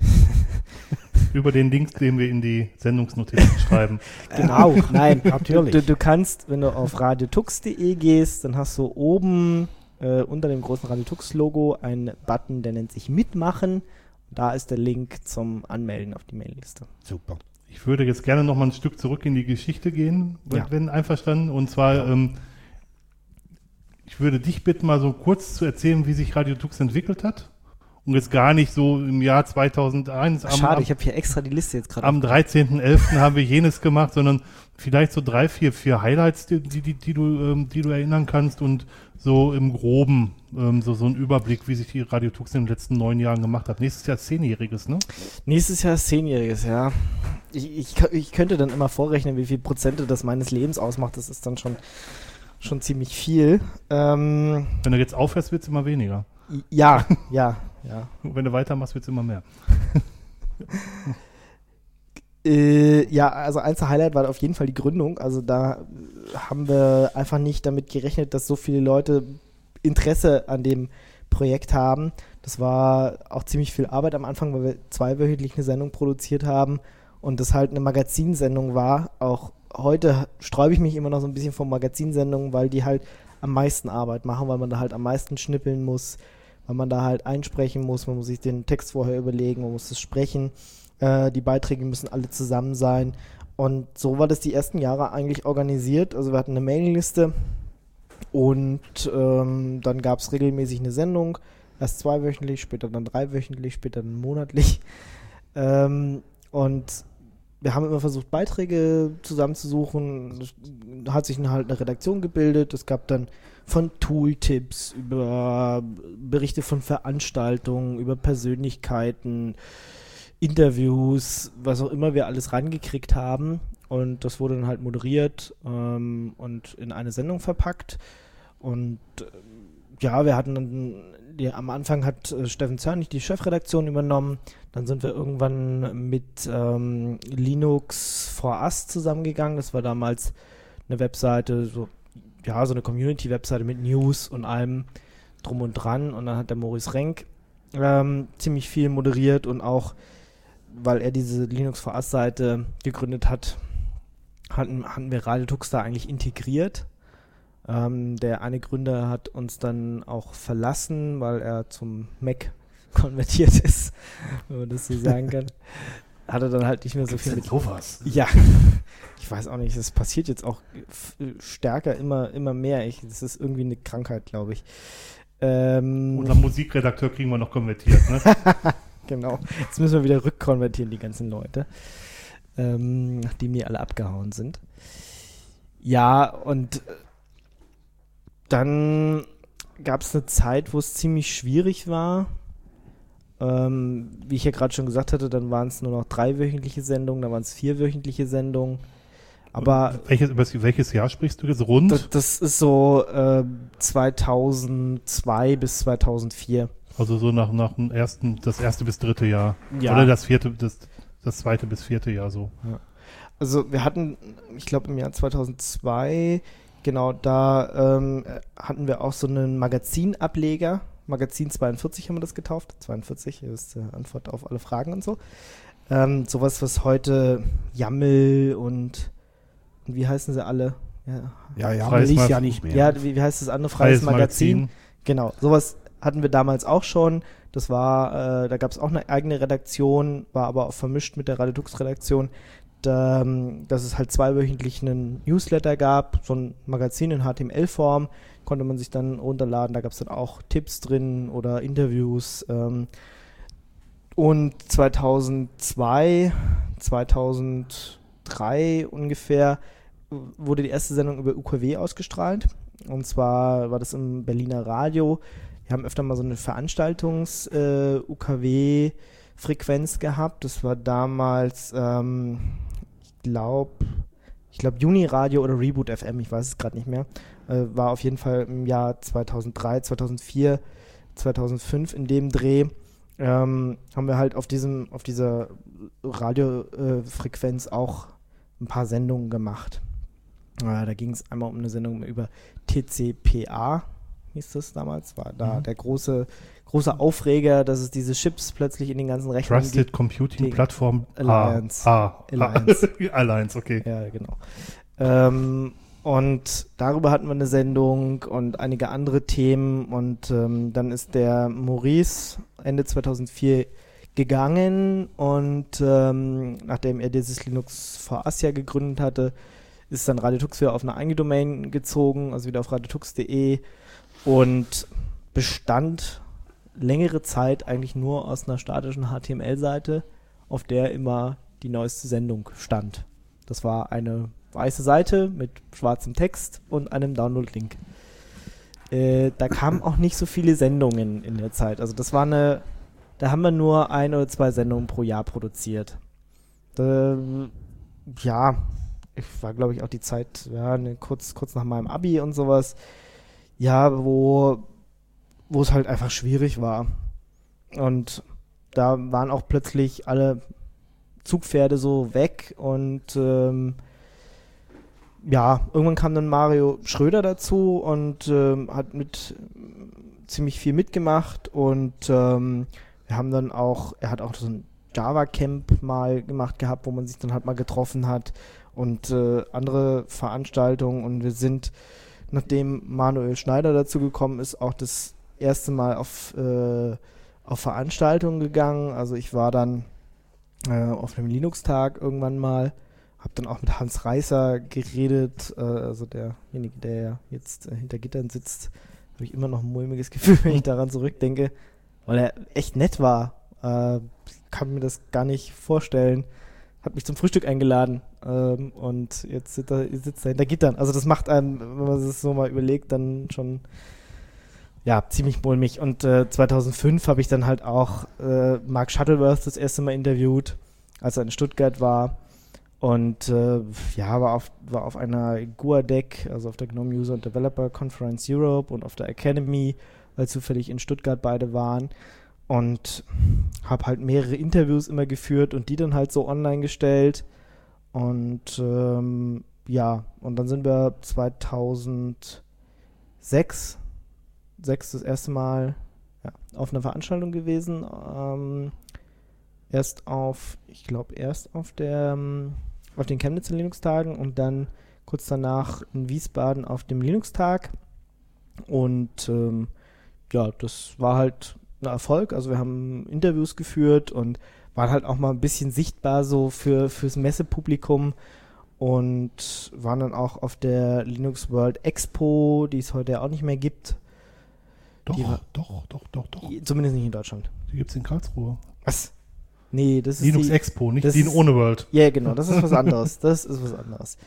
Speaker 3: Über den Link, den wir in die Sendungsnotizen schreiben.
Speaker 2: Genau, nein, natürlich. Du, du, kannst, wenn du auf radiotux.de gehst, dann hast du oben äh, unter dem großen Radiotux-Logo einen Button, der nennt sich Mitmachen. Da ist der Link zum Anmelden auf die Mailingliste.
Speaker 3: Super. Ich würde jetzt gerne noch mal ein Stück zurück in die Geschichte gehen, ja. wenn einverstanden. Und zwar, ja. ähm, ich würde dich bitten, mal so kurz zu erzählen, wie sich Radio Tux entwickelt hat. Und jetzt gar nicht so im Jahr 2001.
Speaker 2: Am, Schade, ich habe hier extra die Liste jetzt gerade.
Speaker 3: Am 13.11. haben wir jenes gemacht, sondern vielleicht so drei, vier, vier Highlights, die, die, die, du, ähm, die du erinnern kannst und so im Groben ähm, so, so ein Überblick, wie sich die Radio Tux in den letzten neun Jahren gemacht hat. Nächstes Jahr zehnjähriges, ne?
Speaker 2: Nächstes Jahr zehnjähriges, ja. Ich, ich, ich könnte dann immer vorrechnen, wie viel Prozente das meines Lebens ausmacht. Das ist dann schon, schon ziemlich viel. Ähm,
Speaker 3: Wenn du jetzt aufhörst, wird es immer weniger.
Speaker 2: Ja, ja, ja.
Speaker 3: Wenn du weitermachst, wird es immer mehr.
Speaker 2: äh, ja, also eins der Highlight war auf jeden Fall die Gründung. Also da haben wir einfach nicht damit gerechnet, dass so viele Leute Interesse an dem Projekt haben. Das war auch ziemlich viel Arbeit am Anfang, weil wir zweiwöchentlich eine Sendung produziert haben und das halt eine Magazinsendung war. Auch heute sträube ich mich immer noch so ein bisschen vor Magazinsendungen, weil die halt am meisten Arbeit machen, weil man da halt am meisten schnippeln muss, weil man da halt einsprechen muss, man muss sich den Text vorher überlegen, man muss es sprechen. Äh, die Beiträge müssen alle zusammen sein. Und so war das die ersten Jahre eigentlich organisiert. Also wir hatten eine Mailingliste und ähm, dann gab es regelmäßig eine Sendung. Erst zweiwöchentlich, später dann dreiwöchentlich, später dann monatlich. Ähm, und wir haben immer versucht, Beiträge zusammenzusuchen. Es hat sich halt eine Redaktion gebildet. Es gab dann von Tooltips über Berichte von Veranstaltungen, über Persönlichkeiten, Interviews, was auch immer wir alles rangekriegt haben. Und das wurde dann halt moderiert ähm, und in eine Sendung verpackt. Und äh, ja, wir hatten dann, die, am Anfang hat äh, Steffen Zörnig die Chefredaktion übernommen. Dann sind wir irgendwann mit ähm, Linux for Us zusammengegangen. Das war damals eine Webseite, so, ja, so eine Community-Webseite mit News und allem drum und dran. Und dann hat der Maurice Renk ähm, ziemlich viel moderiert und auch, weil er diese Linux for Us-Seite gegründet hat, hatten, hatten wir Radio Tux da eigentlich integriert. Ähm, der eine Gründer hat uns dann auch verlassen, weil er zum Mac konvertiert ist, wenn man das so sagen kann. hatte dann halt nicht mehr so
Speaker 3: Gibt's
Speaker 2: viel
Speaker 3: denn
Speaker 2: mit.
Speaker 3: sowas?
Speaker 2: Ja, ich weiß auch nicht, das passiert jetzt auch f- stärker, immer, immer mehr. Ich, das ist irgendwie eine Krankheit, glaube ich. Ähm,
Speaker 3: Unser Musikredakteur kriegen wir noch konvertiert, ne?
Speaker 2: Genau. Jetzt müssen wir wieder rückkonvertieren, die ganzen Leute. Ähm, nachdem die alle abgehauen sind. Ja, und äh, dann gab es eine Zeit, wo es ziemlich schwierig war. Ähm, wie ich ja gerade schon gesagt hatte, dann waren es nur noch drei wöchentliche Sendungen, dann waren es vier wöchentliche Sendungen. Aber
Speaker 3: welches, über welches Jahr sprichst du jetzt? Rund?
Speaker 2: das, das ist so äh, 2002 bis 2004.
Speaker 3: also so nach, nach dem ersten, das erste bis dritte Jahr.
Speaker 2: Ja.
Speaker 3: Oder das vierte, das, das zweite bis vierte Jahr so.
Speaker 2: Also wir hatten, ich glaube im Jahr 2002, genau da ähm, äh, hatten wir auch so einen Magazinableger. Magazin 42 haben wir das getauft. 42 ist äh, Antwort auf alle Fragen und so. Ähm, sowas, was heute Jammel und, und wie heißen sie alle? Ja,
Speaker 4: Ja, ja,
Speaker 3: Freies
Speaker 4: ist
Speaker 3: Mag-
Speaker 4: ja nicht mehr.
Speaker 2: ja wie, wie heißt das andere? Freies, Magazin. Genau, sowas hatten wir damals auch schon. Das war, äh, da gab es auch eine eigene Redaktion, war aber auch vermischt mit der Radiodux-Redaktion, da, ähm, dass es halt zweiwöchentlich einen Newsletter gab, so ein Magazin in HTML-Form, konnte man sich dann runterladen. Da gab es dann auch Tipps drin oder Interviews. Ähm, und 2002, 2003 ungefähr wurde die erste Sendung über UKW ausgestrahlt. Und zwar war das im Berliner Radio. Wir haben öfter mal so eine Veranstaltungs-UKW-Frequenz gehabt. Das war damals, ähm, glaube, ich glaube Juni-Radio oder Reboot FM, ich weiß es gerade nicht mehr. Äh, war auf jeden Fall im Jahr 2003, 2004, 2005 in dem Dreh. Ähm, haben wir halt auf diesem, auf dieser Radiofrequenz auch ein paar Sendungen gemacht. Äh, da ging es einmal um eine Sendung über TCPA, hieß das damals, war da
Speaker 3: Mhm.
Speaker 2: der große, große Aufreger, dass es diese Chips plötzlich in den ganzen Rechnern
Speaker 3: Trusted Computing
Speaker 2: die
Speaker 3: Platform
Speaker 2: Alliance.
Speaker 3: A. A.
Speaker 2: Alliance.
Speaker 3: Alliance, okay.
Speaker 2: Ja, genau. Ähm, und darüber hatten wir eine Sendung und einige andere Themen. Und ähm, dann ist der Maurice Ende 2004 gegangen und ähm, nachdem er dieses Linux for Asia gegründet hatte, ist dann Radiotux wieder auf eine eigene Domain gezogen, also wieder auf radiotux.de und bestand längere Zeit eigentlich nur aus einer statischen HTML-Seite, auf der immer die neueste Sendung stand. Das war eine weiße Seite mit schwarzem Text und einem Download-Link. Äh, da kamen auch nicht so viele Sendungen in der Zeit. Also das war eine, da haben wir nur ein oder zwei Sendungen pro Jahr produziert. Ähm, ja, ich war glaube ich auch die Zeit, ja, ne, kurz, kurz nach meinem Abi und sowas. Ja, wo, wo es halt einfach schwierig war. Und da waren auch plötzlich alle Zugpferde so weg und ähm, ja, irgendwann kam dann Mario Schröder dazu und ähm, hat mit ziemlich viel mitgemacht und ähm, wir haben dann auch, er hat auch so ein Java Camp mal gemacht gehabt, wo man sich dann halt mal getroffen hat und äh, andere Veranstaltungen und wir sind, nachdem Manuel Schneider dazu gekommen ist, auch das erste Mal auf, äh, auf Veranstaltungen gegangen. Also ich war dann äh, auf einem Linux-Tag irgendwann mal, habe dann auch mit Hans Reißer geredet, äh, also derjenige, der jetzt äh, hinter Gittern sitzt, habe ich immer noch ein mulmiges Gefühl, wenn ich daran zurückdenke, weil er echt nett war. Äh, kann mir das gar nicht vorstellen. Hat mich zum Frühstück eingeladen ähm, und jetzt sitzt er, sitzt er hinter Gittern. Also das macht einem, wenn man es so mal überlegt, dann schon ja, ziemlich mulmig. Und äh, 2005 habe ich dann halt auch äh, Mark Shuttleworth das erste Mal interviewt, als er in Stuttgart war. Und äh, ja, war auf, war auf einer GUADEC, also auf der GNOME User and Developer Conference Europe und auf der Academy, weil zufällig in Stuttgart beide waren. Und habe halt mehrere Interviews immer geführt und die dann halt so online gestellt. Und ähm, ja, und dann sind wir 2006 sechs das erste Mal ja, auf einer Veranstaltung gewesen. Ähm, erst auf, ich glaube, erst auf der ähm, auf den Chemnitzer Linux-Tagen und dann kurz danach in Wiesbaden auf dem Linux-Tag. Und ähm, ja, das war halt ein Erfolg. Also wir haben Interviews geführt und waren halt auch mal ein bisschen sichtbar so für, fürs Messepublikum und waren dann auch auf der Linux World Expo, die es heute ja auch nicht mehr gibt.
Speaker 3: Doch,
Speaker 2: war-
Speaker 3: doch, doch, doch, doch.
Speaker 2: Zumindest nicht in Deutschland.
Speaker 3: Die gibt es in Karlsruhe.
Speaker 2: Was? Nee, das ist
Speaker 3: Linux Expo, nicht die in ohne World.
Speaker 2: Ja, genau, das ist was anderes. Das ist was anderes.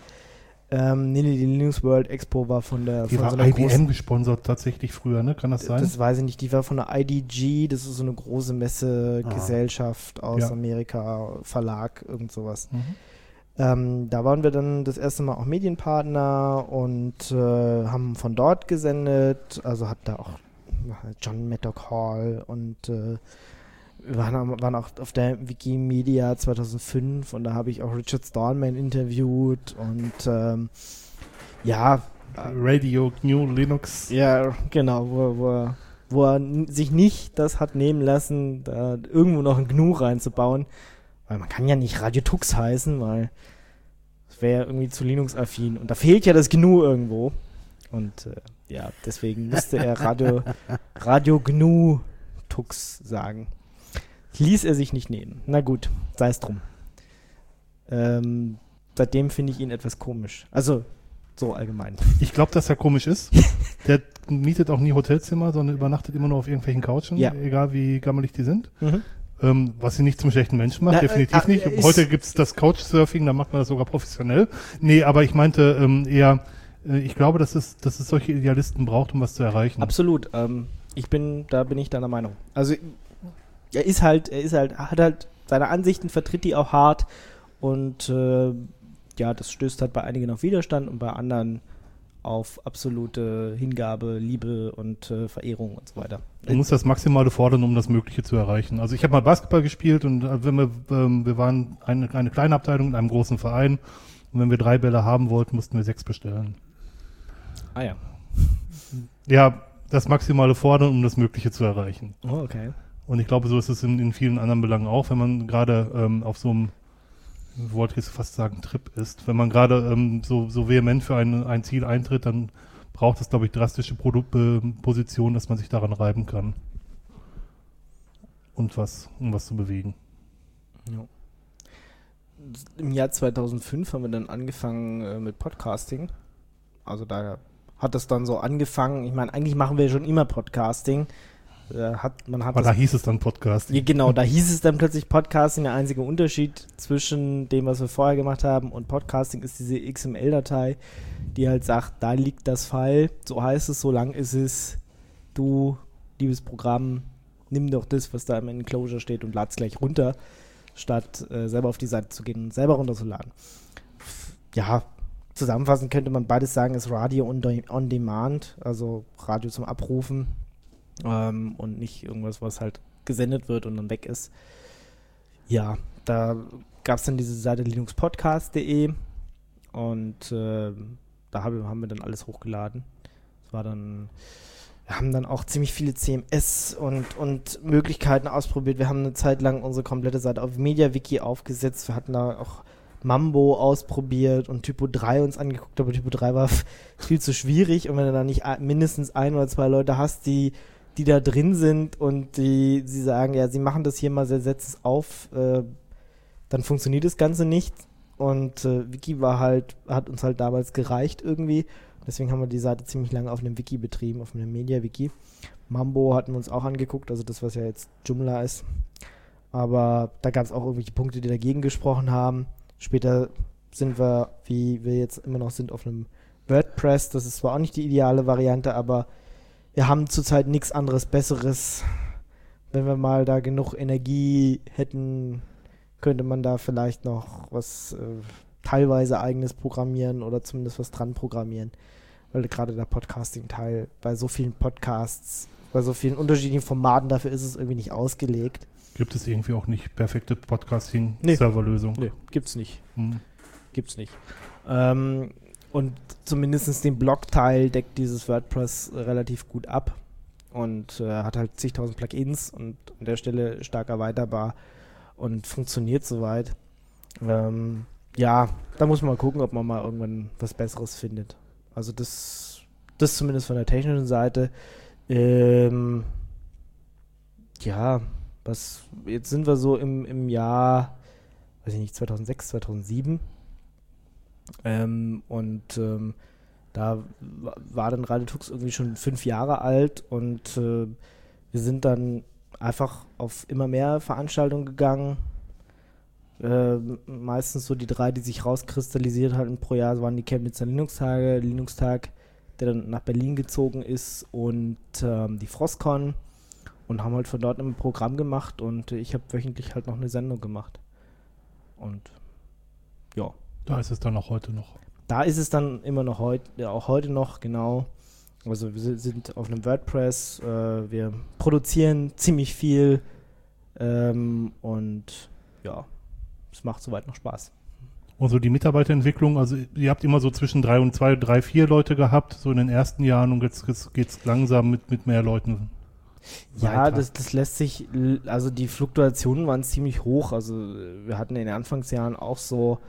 Speaker 2: Ähm, nee, nee, die Linux World Expo war von der
Speaker 3: Die
Speaker 2: von
Speaker 3: war
Speaker 2: so
Speaker 3: IBM
Speaker 2: großen,
Speaker 3: gesponsert tatsächlich früher, ne? Kann das sein?
Speaker 2: Das weiß ich nicht, die war von der IDG, das ist so eine große Messegesellschaft aus
Speaker 3: Ja.
Speaker 2: Amerika, Verlag, irgend sowas.
Speaker 3: Mhm.
Speaker 2: Ähm, da waren wir dann das erste Mal auch Medienpartner und äh, haben von dort gesendet. Also hat da auch John Maddock Hall und äh, wir waren, waren auch auf der Wikimedia 2005 und da habe ich auch Richard Stallman interviewt und ähm, ja,
Speaker 3: Radio GNU Linux.
Speaker 2: ja, genau, wo, wo, er- wo er sich nicht das hat nehmen lassen, da irgendwo noch ein GNU reinzubauen. Weil man kann ja nicht Radio Tux heißen, weil es wäre ja irgendwie zu Linux-affin. Und da fehlt ja das GNU irgendwo. Und äh, ja, deswegen musste er Radio, Radio GNU Tux sagen. Ließ er sich nicht nehmen. Na gut, sei es drum. Ähm, seitdem finde ich ihn etwas komisch. Also, so allgemein.
Speaker 3: Ich glaube, dass er komisch ist. Der mietet auch nie Hotelzimmer, sondern übernachtet immer nur auf irgendwelchen Couchen,
Speaker 2: Ja.
Speaker 3: egal wie gammelig die sind.
Speaker 2: Mhm.
Speaker 3: Ähm, was ihn nicht zum schlechten Menschen macht,
Speaker 2: Na,
Speaker 3: definitiv
Speaker 2: äh,
Speaker 3: nicht. Heute gibt's das Couchsurfing, da macht man das sogar professionell. Nee, aber ich meinte ähm, eher, äh, ich glaube, dass es, dass es solche Idealisten braucht, um was zu erreichen.
Speaker 2: Absolut. Ähm, ich bin, da bin ich deiner Meinung. Also er ist halt, er ist halt, hat halt seine Ansichten, vertritt die auch hart und äh, ja, das stößt halt bei einigen auf Widerstand und bei anderen auf absolute Hingabe, Liebe und äh, Verehrung und so weiter.
Speaker 3: Du musst das Maximale fordern, um das Mögliche zu erreichen. Also ich habe mal Basketball gespielt und äh, wenn wir, ähm, wir waren eine, eine kleine Abteilung in einem großen Verein und wenn wir drei Bälle haben wollten, mussten wir sechs bestellen.
Speaker 2: Ah ja.
Speaker 3: Ja, das Maximale fordern, um das Mögliche zu erreichen.
Speaker 2: Oh, okay.
Speaker 3: Und ich glaube, so ist es in, in vielen anderen Belangen auch, wenn man gerade ähm, auf so einem, wollte ich jetzt fast sagen, Trip ist. Wenn man gerade ähm, so, so vehement für ein, ein Ziel eintritt, dann braucht es, glaube ich, drastische äh, Positionen, dass man sich daran reiben kann. Und was, um was zu bewegen.
Speaker 2: Ja. Im Jahr 2005 haben wir dann angefangen äh, mit Podcasting. Also da hat das dann so angefangen. Ich meine, eigentlich machen wir schon immer Podcasting. Äh, hat, man hat
Speaker 3: Aber da
Speaker 2: das,
Speaker 3: hieß es dann Podcast.
Speaker 2: ja, genau, da hieß es dann plötzlich Podcasting. Der einzige Unterschied zwischen dem, was wir vorher gemacht haben und Podcasting ist diese XML-Datei, die halt sagt, da liegt das File, so heißt es, so lang ist es. Du, liebes Programm, nimm doch das, was da im Enclosure steht und lad's gleich runter, statt äh, selber auf die Seite zu gehen und selber runterzuladen. Ja, zusammenfassend könnte man beides sagen, ist Radio on, de on Demand, also Radio zum Abrufen ähm, und nicht irgendwas, was halt gesendet wird und dann weg ist. Ja, da gab es dann diese Seite linuxpodcast.de und äh, da hab, haben wir dann alles hochgeladen. Es war dann, wir haben dann auch ziemlich viele CMS und, und Möglichkeiten ausprobiert. Wir haben eine Zeit lang unsere komplette Seite auf MediaWiki aufgesetzt. Wir hatten da auch Mambo ausprobiert und Typo 3 uns angeguckt, aber Typo 3 war viel zu schwierig und wenn du da nicht mindestens ein oder zwei Leute hast, die, die da drin sind und die sie sagen, ja, sie machen das hier mal, setzen es auf, äh, dann funktioniert das Ganze nicht. Und äh, Wiki war halt, hat uns halt damals gereicht irgendwie. Deswegen haben wir die Seite ziemlich lange auf einem Wiki betrieben, auf einem Media-Wiki. Mambo hatten wir uns auch angeguckt, also das, was ja jetzt Joomla ist. Aber da gab es auch irgendwelche Punkte, die dagegen gesprochen haben. Später sind wir, wie wir jetzt immer noch sind, auf einem WordPress. Das ist zwar auch nicht die ideale Variante, aber wir haben zurzeit nichts anderes Besseres. Wenn wir mal da genug Energie hätten, könnte man da vielleicht noch was äh, teilweise eigenes programmieren oder zumindest was dran programmieren. Weil gerade der Podcasting-Teil bei so vielen Podcasts, bei so vielen unterschiedlichen Formaten, dafür ist es irgendwie nicht ausgelegt.
Speaker 3: Gibt es irgendwie auch nicht perfekte
Speaker 2: Nee.
Speaker 3: Podcasting-Serverlösung?
Speaker 2: Nö, gibt's nicht.
Speaker 3: Hm.
Speaker 2: Gibt's nicht. Ähm, und zumindest den Blog-Teil deckt dieses WordPress relativ gut ab und äh, hat halt zigtausend Plugins und an der Stelle stark erweiterbar und funktioniert soweit. Ähm, ja, da muss man mal gucken, ob man mal irgendwann was Besseres findet. Also das, das zumindest von der technischen Seite. Ähm, ja, Das, jetzt sind wir so im, im Jahr, weiß ich nicht, 2006, 2007. Ähm, und ähm, da war dann Radio Tux irgendwie schon fünf Jahre alt und äh, wir sind dann einfach auf immer mehr Veranstaltungen gegangen. Äh, meistens so die drei, die sich rauskristallisiert hatten pro Jahr, waren die Chemnitzer Linux-Tage, Linux-Tag, der dann nach Berlin gezogen ist und ähm, die Frostcon und haben halt von dort ein Programm gemacht und ich habe wöchentlich halt noch eine Sendung gemacht. Und ja.
Speaker 3: Da ist es dann auch heute noch.
Speaker 2: Da ist es dann immer noch heute, auch heute noch, genau. Also wir sind auf einem WordPress, äh, wir produzieren ziemlich viel ähm, und ja, es macht soweit noch Spaß.
Speaker 3: Und so die Mitarbeiterentwicklung, also ihr habt immer so zwischen drei und zwei, drei, vier Leute gehabt, so in den ersten Jahren und jetzt, jetzt geht es langsam mit, mit mehr Leuten.
Speaker 2: Ja, das, das lässt sich, also die Fluktuationen waren ziemlich hoch. Also wir hatten in den Anfangsjahren auch so,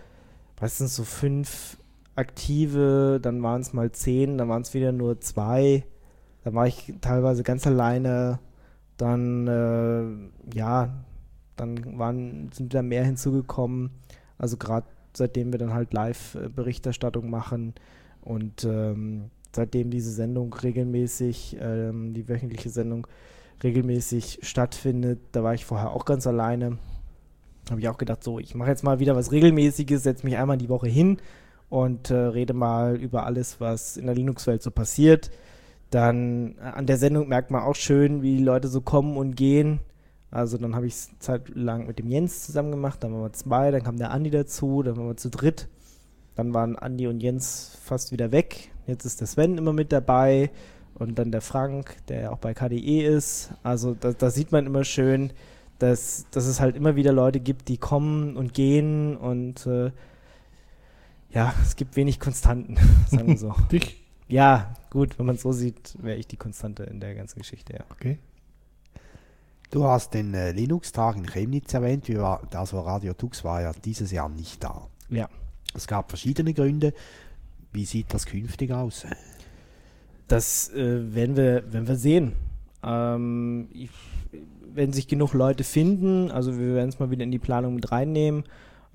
Speaker 2: meistens so fünf aktive, dann waren es mal zehn, dann waren es wieder nur zwei. Da war ich teilweise ganz alleine. Dann, äh, ja, dann waren, sind wieder mehr hinzugekommen. Also gerade seitdem wir dann halt Live-Berichterstattung machen und ähm, seitdem diese Sendung regelmäßig, ähm, die wöchentliche Sendung regelmäßig stattfindet, da war ich vorher auch ganz alleine. Habe ich auch gedacht, so, ich mache jetzt mal wieder was Regelmäßiges, setze mich einmal die Woche hin und äh, rede mal über alles, was in der Linux-Welt so passiert. Dann äh, an der Sendung merkt man auch schön, wie die Leute so kommen und gehen. Also dann habe ich es zeitlang mit dem Jens zusammen gemacht, dann waren wir zwei, dann kam der Andi dazu, dann waren wir zu dritt. Dann waren Andi und Jens fast wieder weg. Jetzt ist der Sven immer mit dabei und dann der Frank, der auch bei KDE ist. Also da, da sieht man immer schön, dass, dass es halt immer wieder Leute gibt, die kommen und gehen und äh, ja, es gibt wenig Konstanten, sagen wir so.
Speaker 3: Dich?
Speaker 2: Ja, gut, wenn man es so sieht, wäre ich die Konstante in der ganzen Geschichte, ja.
Speaker 3: Okay.
Speaker 4: Du hast den äh, Linux-Tag in Chemnitz erwähnt, wie war, also Radio Tux war ja dieses Jahr nicht da.
Speaker 2: Ja.
Speaker 4: Es gab verschiedene Gründe. Wie sieht das künftig aus?
Speaker 2: Das äh, werden, wir, werden wir sehen. Ähm, ich, wenn sich genug Leute finden, also wir werden es mal wieder in die Planung mit reinnehmen.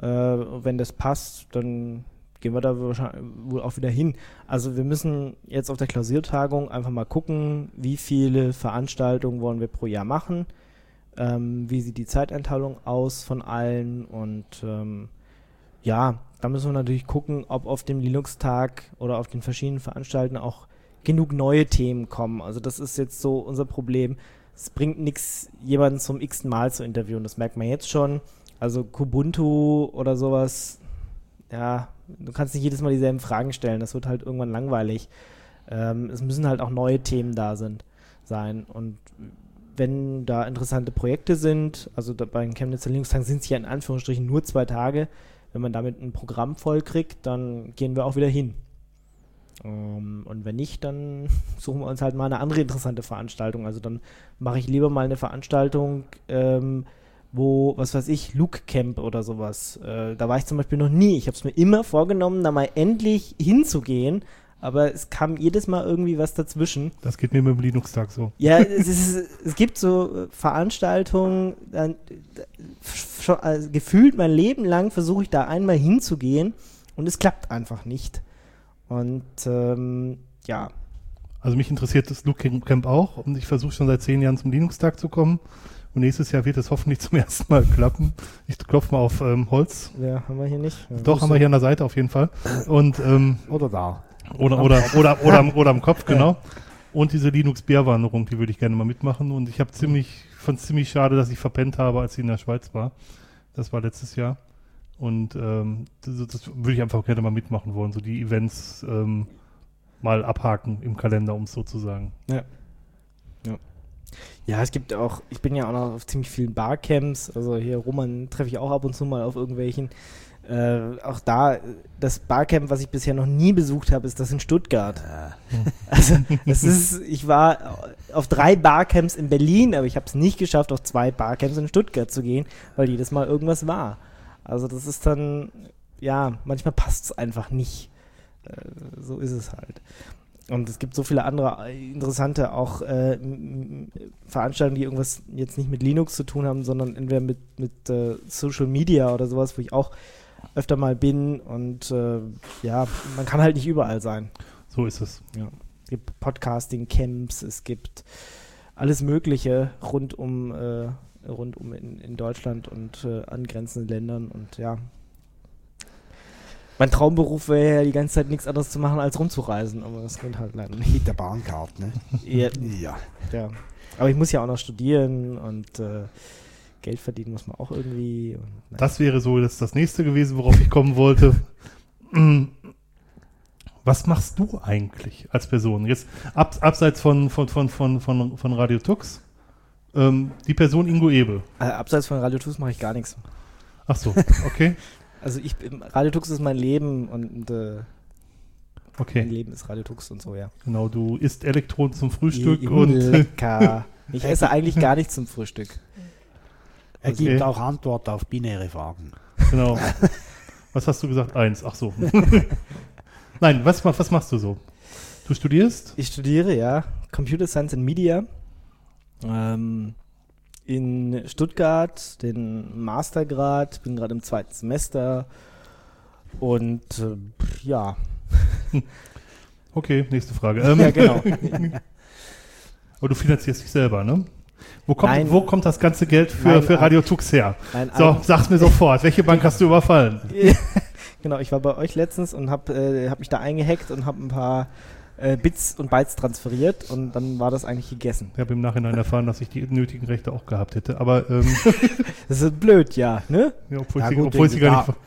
Speaker 2: Äh, wenn das passt, dann gehen wir da wohl auch wieder hin. Also wir müssen jetzt auf der Klausurtagung einfach mal gucken, wie viele Veranstaltungen wollen wir pro Jahr machen ähm, wie sieht die Zeiteinteilung aus von allen und ähm, ja, da müssen wir natürlich gucken, ob auf dem Linux-Tag oder auf den verschiedenen Veranstaltungen auch genug neue Themen kommen. Also das ist jetzt so unser Problem. Es bringt nichts, jemanden zum x Mal zu interviewen. Das merkt man jetzt schon. Also Kubuntu oder sowas, ja, du kannst nicht jedes Mal dieselben Fragen stellen. Das wird halt irgendwann langweilig. Ähm, es müssen halt auch neue Themen da sind, sein. Und wenn da interessante Projekte sind, also da bei den Chemnitzer Linux-Tagen sind es ja in Anführungsstrichen nur zwei Tage, wenn man damit ein Programm voll kriegt, dann gehen wir auch wieder hin. Um, ähm, und wenn nicht, dann suchen wir uns halt mal eine andere interessante Veranstaltung. Also dann mache ich lieber mal eine Veranstaltung, ähm, wo, was weiß ich, Luke Camp oder sowas. Äh, da war ich zum Beispiel noch nie. Ich habe es mir immer vorgenommen, da mal endlich hinzugehen, aber es kam jedes Mal irgendwie was dazwischen.
Speaker 3: Das geht mir mit dem Linux-Tag so.
Speaker 2: Ja, es, ist, es, gibt so äh, Veranstaltungen, dann, schon, also gefühlt mein Leben lang versuche ich da einmal hinzugehen und es klappt einfach nicht. Und ähm, ja.
Speaker 3: Also mich interessiert das Luke Camp auch und ich versuche schon seit zehn Jahren zum Linux-Tag zu kommen. Und nächstes Jahr wird es hoffentlich zum ersten Mal klappen. Ich klopfe mal auf ähm, Holz.
Speaker 2: Ja, haben wir hier nicht. Ja,
Speaker 3: Doch, haben wir hier an der Seite auf jeden Fall. Und, ähm,
Speaker 4: Oder da.
Speaker 3: Oder, oder, oder, oder, am, oder am Kopf, genau. Und diese Linux-Bärwanderung, die würde ich gerne mal mitmachen. Und ich habe ziemlich, fand es ziemlich schade, dass ich verpennt habe, als ich in der Schweiz war. Das war letztes Jahr. Und ähm, das, das würde ich einfach gerne mal mitmachen wollen, so die Events ähm, mal abhaken im Kalender, um es so zu sagen.
Speaker 2: Ja. ja. Ja, es gibt auch, ich bin ja auch noch auf ziemlich vielen Barcamps, also hier Roman treffe ich auch ab und zu mal auf irgendwelchen. Äh, auch da, das Barcamp, was ich bisher noch nie besucht habe, ist das in Stuttgart. Also, das ist, ich war auf drei Barcamps in Berlin, aber ich habe es nicht geschafft, auf zwei Barcamps in Stuttgart zu gehen, weil jedes Mal irgendwas war. Also, das ist dann, ja, manchmal passt es einfach nicht. Äh, so ist es halt. und es gibt so viele andere äh, interessante auch äh, Veranstaltungen, die irgendwas jetzt nicht mit Linux zu tun haben, sondern entweder mit, mit äh, Social Media oder sowas, wo ich auch öfter mal bin. Und äh, ja, man kann halt nicht überall sein.
Speaker 3: So ist es.
Speaker 2: Es gibt Podcasting-Camps, es gibt alles Mögliche rund um, äh, rund um in, in Deutschland und äh, angrenzenden Ländern. Und ja, mein Traumberuf wäre ja die ganze Zeit nichts anderes zu machen, als rumzureisen. Aber das geht halt leider nicht.
Speaker 4: Mit der Bahncard, ne?
Speaker 2: Ja,
Speaker 4: Ja.
Speaker 2: ja. Aber ich muss ja auch noch studieren und äh, Geld verdienen muss man auch irgendwie. Und.
Speaker 3: Das wäre so das, das nächste gewesen, worauf ich kommen wollte. Was machst du eigentlich als Person? Jetzt ab, abseits von, von, von, von, von, von Radio Tux. Ähm, die Person Ingo Ebel.
Speaker 2: äh, abseits von Radio Tux mache ich gar nichts.
Speaker 3: Ach so, okay.
Speaker 2: Also ich Radio Tux ist mein Leben und äh, mein
Speaker 3: Okay,
Speaker 2: Leben ist Radio Tux und so, ja.
Speaker 3: genau. Du isst Elektronen zum Frühstück
Speaker 2: I-
Speaker 3: und
Speaker 2: lecker. Ich esse eigentlich gar nichts zum Frühstück.
Speaker 4: Er
Speaker 3: Okay.
Speaker 4: gibt auch Antwort auf binäre Fragen.
Speaker 3: genau. Was hast du gesagt? Eins. Ach so. Nein, was, was machst du so? Du studierst?
Speaker 2: Ich studiere, ja, Computer Science and Media ähm, in Stuttgart, den Mastergrad, bin gerade im zweiten Semester und äh, ja,
Speaker 3: Okay, nächste Frage. Ähm,
Speaker 2: ja genau.
Speaker 3: Aber du finanzierst dich selber, ne? Wo kommt,
Speaker 2: Nein.
Speaker 3: wo kommt das ganze Geld für,
Speaker 2: Nein,
Speaker 3: für
Speaker 2: äh,
Speaker 3: Radio Tux her?
Speaker 2: Nein,
Speaker 3: So,
Speaker 2: ein-
Speaker 3: sag's mir sofort. Welche Bank hast du überfallen?
Speaker 2: genau, ich war bei euch letztens und habe äh, hab mich da eingehackt und habe ein paar äh, Bits und Bytes transferiert und dann war das eigentlich gegessen.
Speaker 3: Ich habe im Nachhinein erfahren, dass ich die nötigen Rechte auch gehabt hätte. Aber ähm,
Speaker 2: Das ist blöd, ja, ne?
Speaker 3: ja, obwohl
Speaker 4: Ja
Speaker 3: ich
Speaker 4: gut,
Speaker 3: obwohl ich
Speaker 4: wenn
Speaker 3: sie
Speaker 4: du
Speaker 3: gar nicht.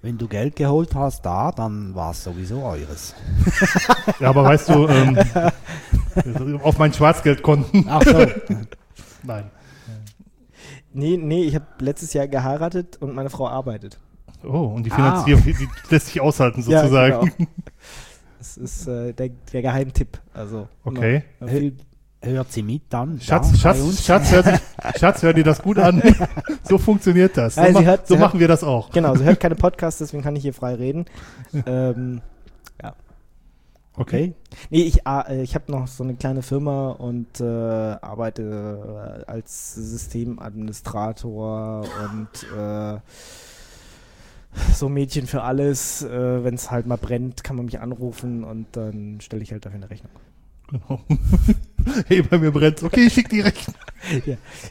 Speaker 4: Wenn du Geld geholt hast da, dann war es sowieso eures.
Speaker 3: Ja, aber weißt du, ähm, auf mein Schwarzgeldkonten.
Speaker 4: Ach so.
Speaker 3: Nein.
Speaker 2: Nee, nee, ich habe letztes Jahr geheiratet und meine Frau arbeitet.
Speaker 3: Oh, und die
Speaker 4: Ah.
Speaker 3: Finanzierung, die, die lässt sich aushalten sozusagen.
Speaker 2: Ja, genau. Das ist äh, der, der Geheimtipp. Also,
Speaker 3: Okay.
Speaker 2: immer viel,
Speaker 4: Hört sie mit dann?
Speaker 3: Schatz,
Speaker 4: da,
Speaker 3: Schatz? Schatz, hör, sich- Schatz, hör dir das gut an. So funktioniert das. So, ma-
Speaker 2: hört-
Speaker 3: so machen
Speaker 2: hört-
Speaker 3: wir das auch.
Speaker 2: genau, sie hört keine Podcasts, deswegen kann ich hier frei reden. ähm,
Speaker 4: Okay.
Speaker 2: nee, ich, ah, äh, ich habe noch so eine kleine Firma und äh, arbeite äh, als Systemadministrator und äh, so Mädchen für alles. Äh, Wenn es halt mal brennt, kann man mich anrufen und dann stelle ich halt dafür eine Rechnung.
Speaker 3: Genau. hey, bei mir brennt's. Okay, ich schick die Rechnung.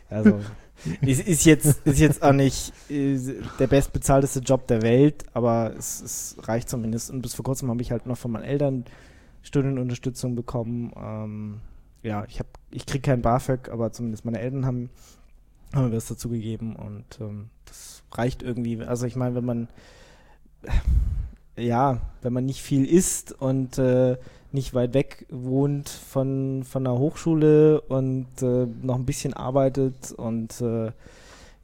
Speaker 2: Also, es ist jetzt, ist jetzt auch nicht der bestbezahlteste Job der Welt, aber es, es reicht zumindest. Und bis vor kurzem habe ich halt noch von meinen Eltern Studienunterstützung bekommen. Ähm, ja, ich habe, ich kriege kein BAföG, aber zumindest meine Eltern haben, haben mir was dazu gegeben und ähm, das reicht irgendwie. Also ich meine, wenn man ja, wenn man nicht viel isst und äh, nicht weit weg wohnt von, von einer Hochschule und äh, noch ein bisschen arbeitet und äh,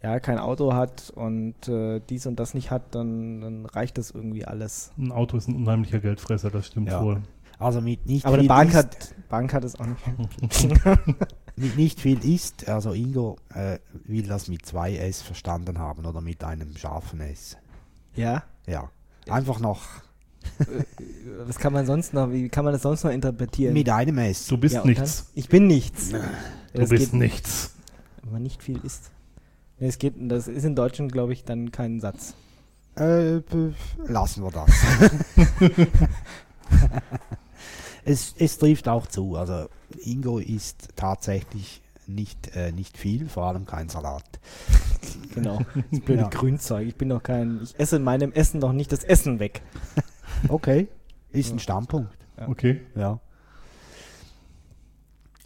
Speaker 2: ja, kein Auto hat und äh, dies und das nicht hat, dann, dann reicht das irgendwie alles.
Speaker 3: Ein Auto ist ein unheimlicher Geldfresser, das stimmt
Speaker 4: Ja.
Speaker 3: wohl.
Speaker 4: Also mit nicht
Speaker 2: Aber
Speaker 4: viel
Speaker 2: Bank
Speaker 4: isst,
Speaker 2: hat, Bank hat es auch nicht.
Speaker 4: mit nicht viel ist, also Ingo äh, will das mit zwei S verstanden haben oder mit einem scharfen S.
Speaker 2: ja?
Speaker 4: Ja. Einfach noch
Speaker 2: Was kann man sonst noch, wie kann man das sonst noch interpretieren?
Speaker 4: mit einem S.
Speaker 3: Du bist
Speaker 2: Ja,
Speaker 3: nichts.
Speaker 2: Dann? Ich bin nichts.
Speaker 3: Du
Speaker 2: Das
Speaker 3: bist
Speaker 2: geht-
Speaker 3: nichts.
Speaker 2: Wenn man nicht viel isst. Nee, Es geht, das ist in Deutschland, glaube ich, dann kein Satz.
Speaker 4: Äh, lassen wir das. es, es trifft auch zu. Also Ingo isst tatsächlich nicht, äh, nicht viel, vor allem kein Salat.
Speaker 2: Genau. Das blöde
Speaker 4: Ja.
Speaker 2: Grünzeug. Ich bin doch kein. Ich esse in meinem Essen doch nicht das Essen weg.
Speaker 4: Okay, ist ein Standpunkt.
Speaker 2: Ja.
Speaker 3: Okay.
Speaker 4: Ja.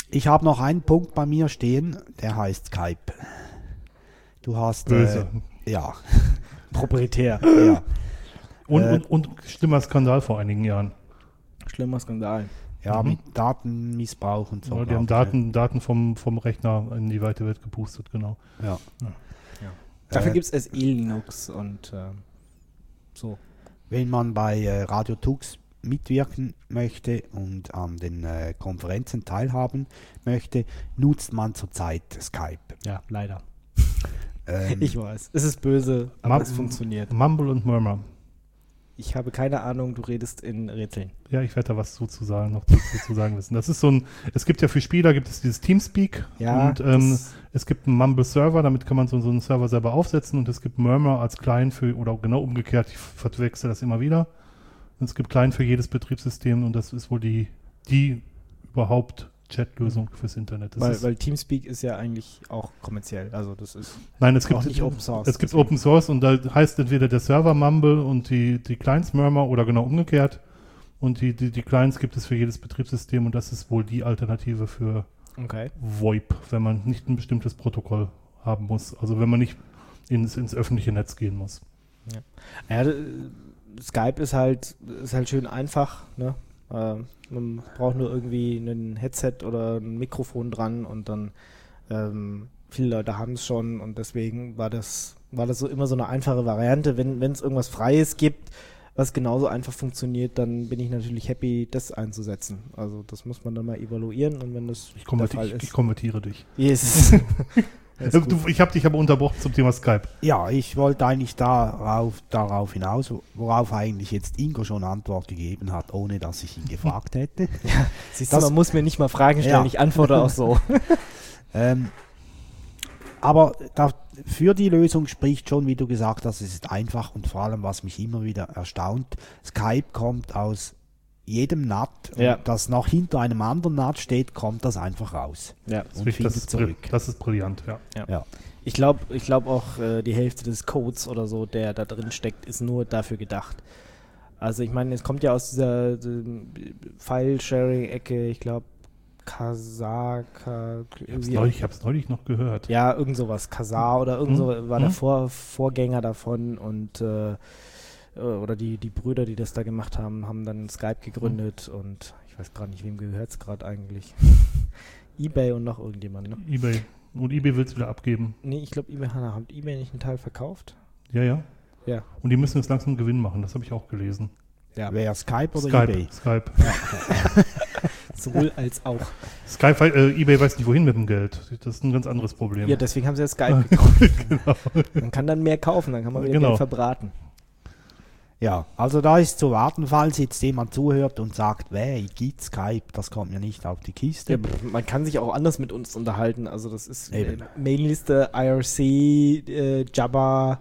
Speaker 4: Ich habe noch einen Punkt bei mir stehen, der heißt Skype. Du hast
Speaker 3: Böse.
Speaker 4: Äh, ja,
Speaker 2: Proprietär.
Speaker 4: ja,
Speaker 3: Und,
Speaker 4: Äh,
Speaker 3: und, und schlimmer Skandal vor einigen Jahren.
Speaker 2: Schlimmer Skandal.
Speaker 4: ja,
Speaker 3: Mhm.
Speaker 4: mit Datenmissbrauch und so.
Speaker 3: Ja, die haben Daten, Daten vom, vom Rechner in die weite Welt gepustet, genau.
Speaker 4: ne? Ja.
Speaker 2: Dafür
Speaker 4: Äh,
Speaker 2: gibt es SE Linux und ähm, so.
Speaker 4: Wenn man bei äh, Radio Tux mitwirken möchte und an den äh, Konferenzen teilhaben möchte, nutzt man zurzeit Skype.
Speaker 2: Ja, leider.
Speaker 4: Ähm,
Speaker 2: Ich weiß. Es ist böse, aber
Speaker 3: Mam-
Speaker 2: es funktioniert.
Speaker 3: Mumble und Murmur.
Speaker 2: Ich habe keine Ahnung, du redest in Rätseln.
Speaker 3: Ja, ich werde da was zu, zu sagen, noch zu, sagen wissen. Das ist so ein, es gibt ja für Spieler gibt es dieses Teamspeak
Speaker 2: Ja,
Speaker 3: und ähm, es gibt einen Mumble Server, damit kann man so, so einen Server selber aufsetzen und es gibt Murmur als Client für, oder genau umgekehrt, ich verwechsel das immer wieder. Und es gibt Client für jedes Betriebssystem und das ist wohl die, die überhaupt Chat-Lösung fürs Internet. Das
Speaker 2: Weil,
Speaker 3: ist,
Speaker 2: weil Teamspeak ist ja eigentlich auch kommerziell. Also das ist
Speaker 3: nein, es gibt
Speaker 2: nicht Open Source.
Speaker 3: Es gibt Open Source und da heißt entweder der Server Mumble und die, die Clients Murmur oder genau umgekehrt. Und die, die, die Clients gibt es für jedes Betriebssystem und das ist wohl die Alternative für
Speaker 2: Okay.
Speaker 3: VoIP, wenn man nicht ein bestimmtes Protokoll haben muss. Also wenn man nicht ins, ins öffentliche Netz gehen muss.
Speaker 2: Ja, d- Skype ist halt, ist halt schön einfach. Ne? Äh, man braucht nur irgendwie ein Headset oder ein Mikrofon dran und dann ähm, viele Leute haben es schon und deswegen war das, war das so immer so eine einfache Variante. Wenn es irgendwas Freies gibt, was genauso einfach funktioniert, dann bin ich natürlich happy, das einzusetzen. Also das muss man dann mal evaluieren und wenn das
Speaker 3: Ich,
Speaker 2: der Fall
Speaker 3: ich, ich
Speaker 2: ist.
Speaker 3: konvertiere dich.
Speaker 2: Yes.
Speaker 3: Du, ich habe dich aber unterbrochen zum Thema Skype.
Speaker 4: Ja, ich wollte eigentlich darauf, darauf hinaus, worauf eigentlich jetzt Ingo schon Antwort gegeben hat, ohne dass ich ihn gefragt hätte.
Speaker 2: Siehst du,
Speaker 4: das-
Speaker 2: man muss mir nicht mal Fragen stellen,
Speaker 4: Ja.
Speaker 2: ich antworte auch so.
Speaker 4: Ähm, aber da, für die Lösung spricht schon, wie du gesagt hast, es ist einfach und vor allem, was mich immer wieder erstaunt, Skype kommt aus jedem NAT,
Speaker 2: Ja.
Speaker 4: das noch hinter einem anderen NAT steht, kommt das einfach raus.
Speaker 2: ja.
Speaker 3: Das,
Speaker 4: Und
Speaker 3: ist, das,
Speaker 4: findet
Speaker 3: ist,
Speaker 4: zurück.
Speaker 3: das ist brillant, ja.
Speaker 4: Ja.
Speaker 2: Ich glaube ich glaub auch, äh, die Hälfte des Codes oder so, der da drin steckt, ist nur dafür gedacht. Also ich meine, es kommt ja aus dieser ähm, File-Sharing-Ecke, ich glaube Kasaka.
Speaker 3: Ich habe es neulich, ich hab's neulich noch gehört.
Speaker 2: Ja, irgend sowas. Kasar oder irgend
Speaker 3: Mhm.
Speaker 2: so war der
Speaker 3: Mhm.
Speaker 2: Vor Vorgänger davon und äh, äh, oder die, die Brüder, die das da gemacht haben, haben dann Skype gegründet und ich weiß gerade nicht, wem gehört es gerade eigentlich. Ebay und noch irgendjemand, ne?
Speaker 3: Ebay. Und Ebay will es wieder abgeben.
Speaker 2: Nee, ich glaube, eBay hat hat eBay nicht einen Teil verkauft.
Speaker 3: Ja, ja.
Speaker 2: Ja.
Speaker 3: Und die müssen jetzt langsam Gewinn machen, das habe ich auch gelesen.
Speaker 2: Ja,
Speaker 4: Wer Skype oder
Speaker 3: Skype.
Speaker 4: eBay?
Speaker 3: Skype.
Speaker 2: sowohl als auch.
Speaker 3: Skype, äh, Ebay weiß nicht wohin mit dem Geld. Das ist ein ganz anderes Problem.
Speaker 2: Ja, deswegen haben sie ja Skype gekauft.
Speaker 3: genau.
Speaker 2: Man kann dann mehr kaufen, dann kann man wieder
Speaker 3: Genau.
Speaker 2: Geld verbraten.
Speaker 4: Ja, also da ist zu warten, falls jetzt jemand zuhört und sagt, wer gibt Skype, das kommt mir nicht auf die Kiste.
Speaker 2: Ja, man kann sich auch anders mit uns unterhalten. Also das ist äh. Mailingliste, IRC, äh, Jabba.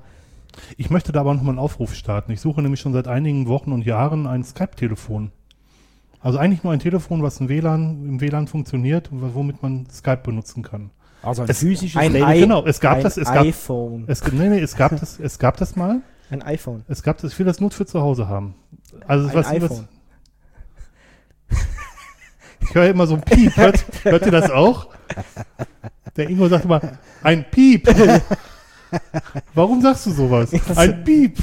Speaker 3: Ich möchte da aber nochmal einen Aufruf starten. Ich suche nämlich schon seit einigen Wochen und Jahren ein Skype-Telefon. Also eigentlich nur ein Telefon, was im WLAN, im WLAN funktioniert, und womit man Skype benutzen kann.
Speaker 4: Also ein
Speaker 3: Es-
Speaker 4: physisches
Speaker 2: ein
Speaker 4: Telefon.
Speaker 3: Genau, es gab
Speaker 2: ein
Speaker 3: das, es gab,
Speaker 2: iPhone.
Speaker 3: es, nee, nee, es gab das, es gab das mal.
Speaker 2: Ein iPhone.
Speaker 3: Es gab das, ich will das nur für zu Hause haben. Also
Speaker 2: Ein
Speaker 3: was,
Speaker 2: iPhone.
Speaker 3: Ich höre immer so ein Piep. Hört, hört ihr das auch? Der Ingo sagt immer, ein Piep. Warum sagst du sowas? Ein Piep.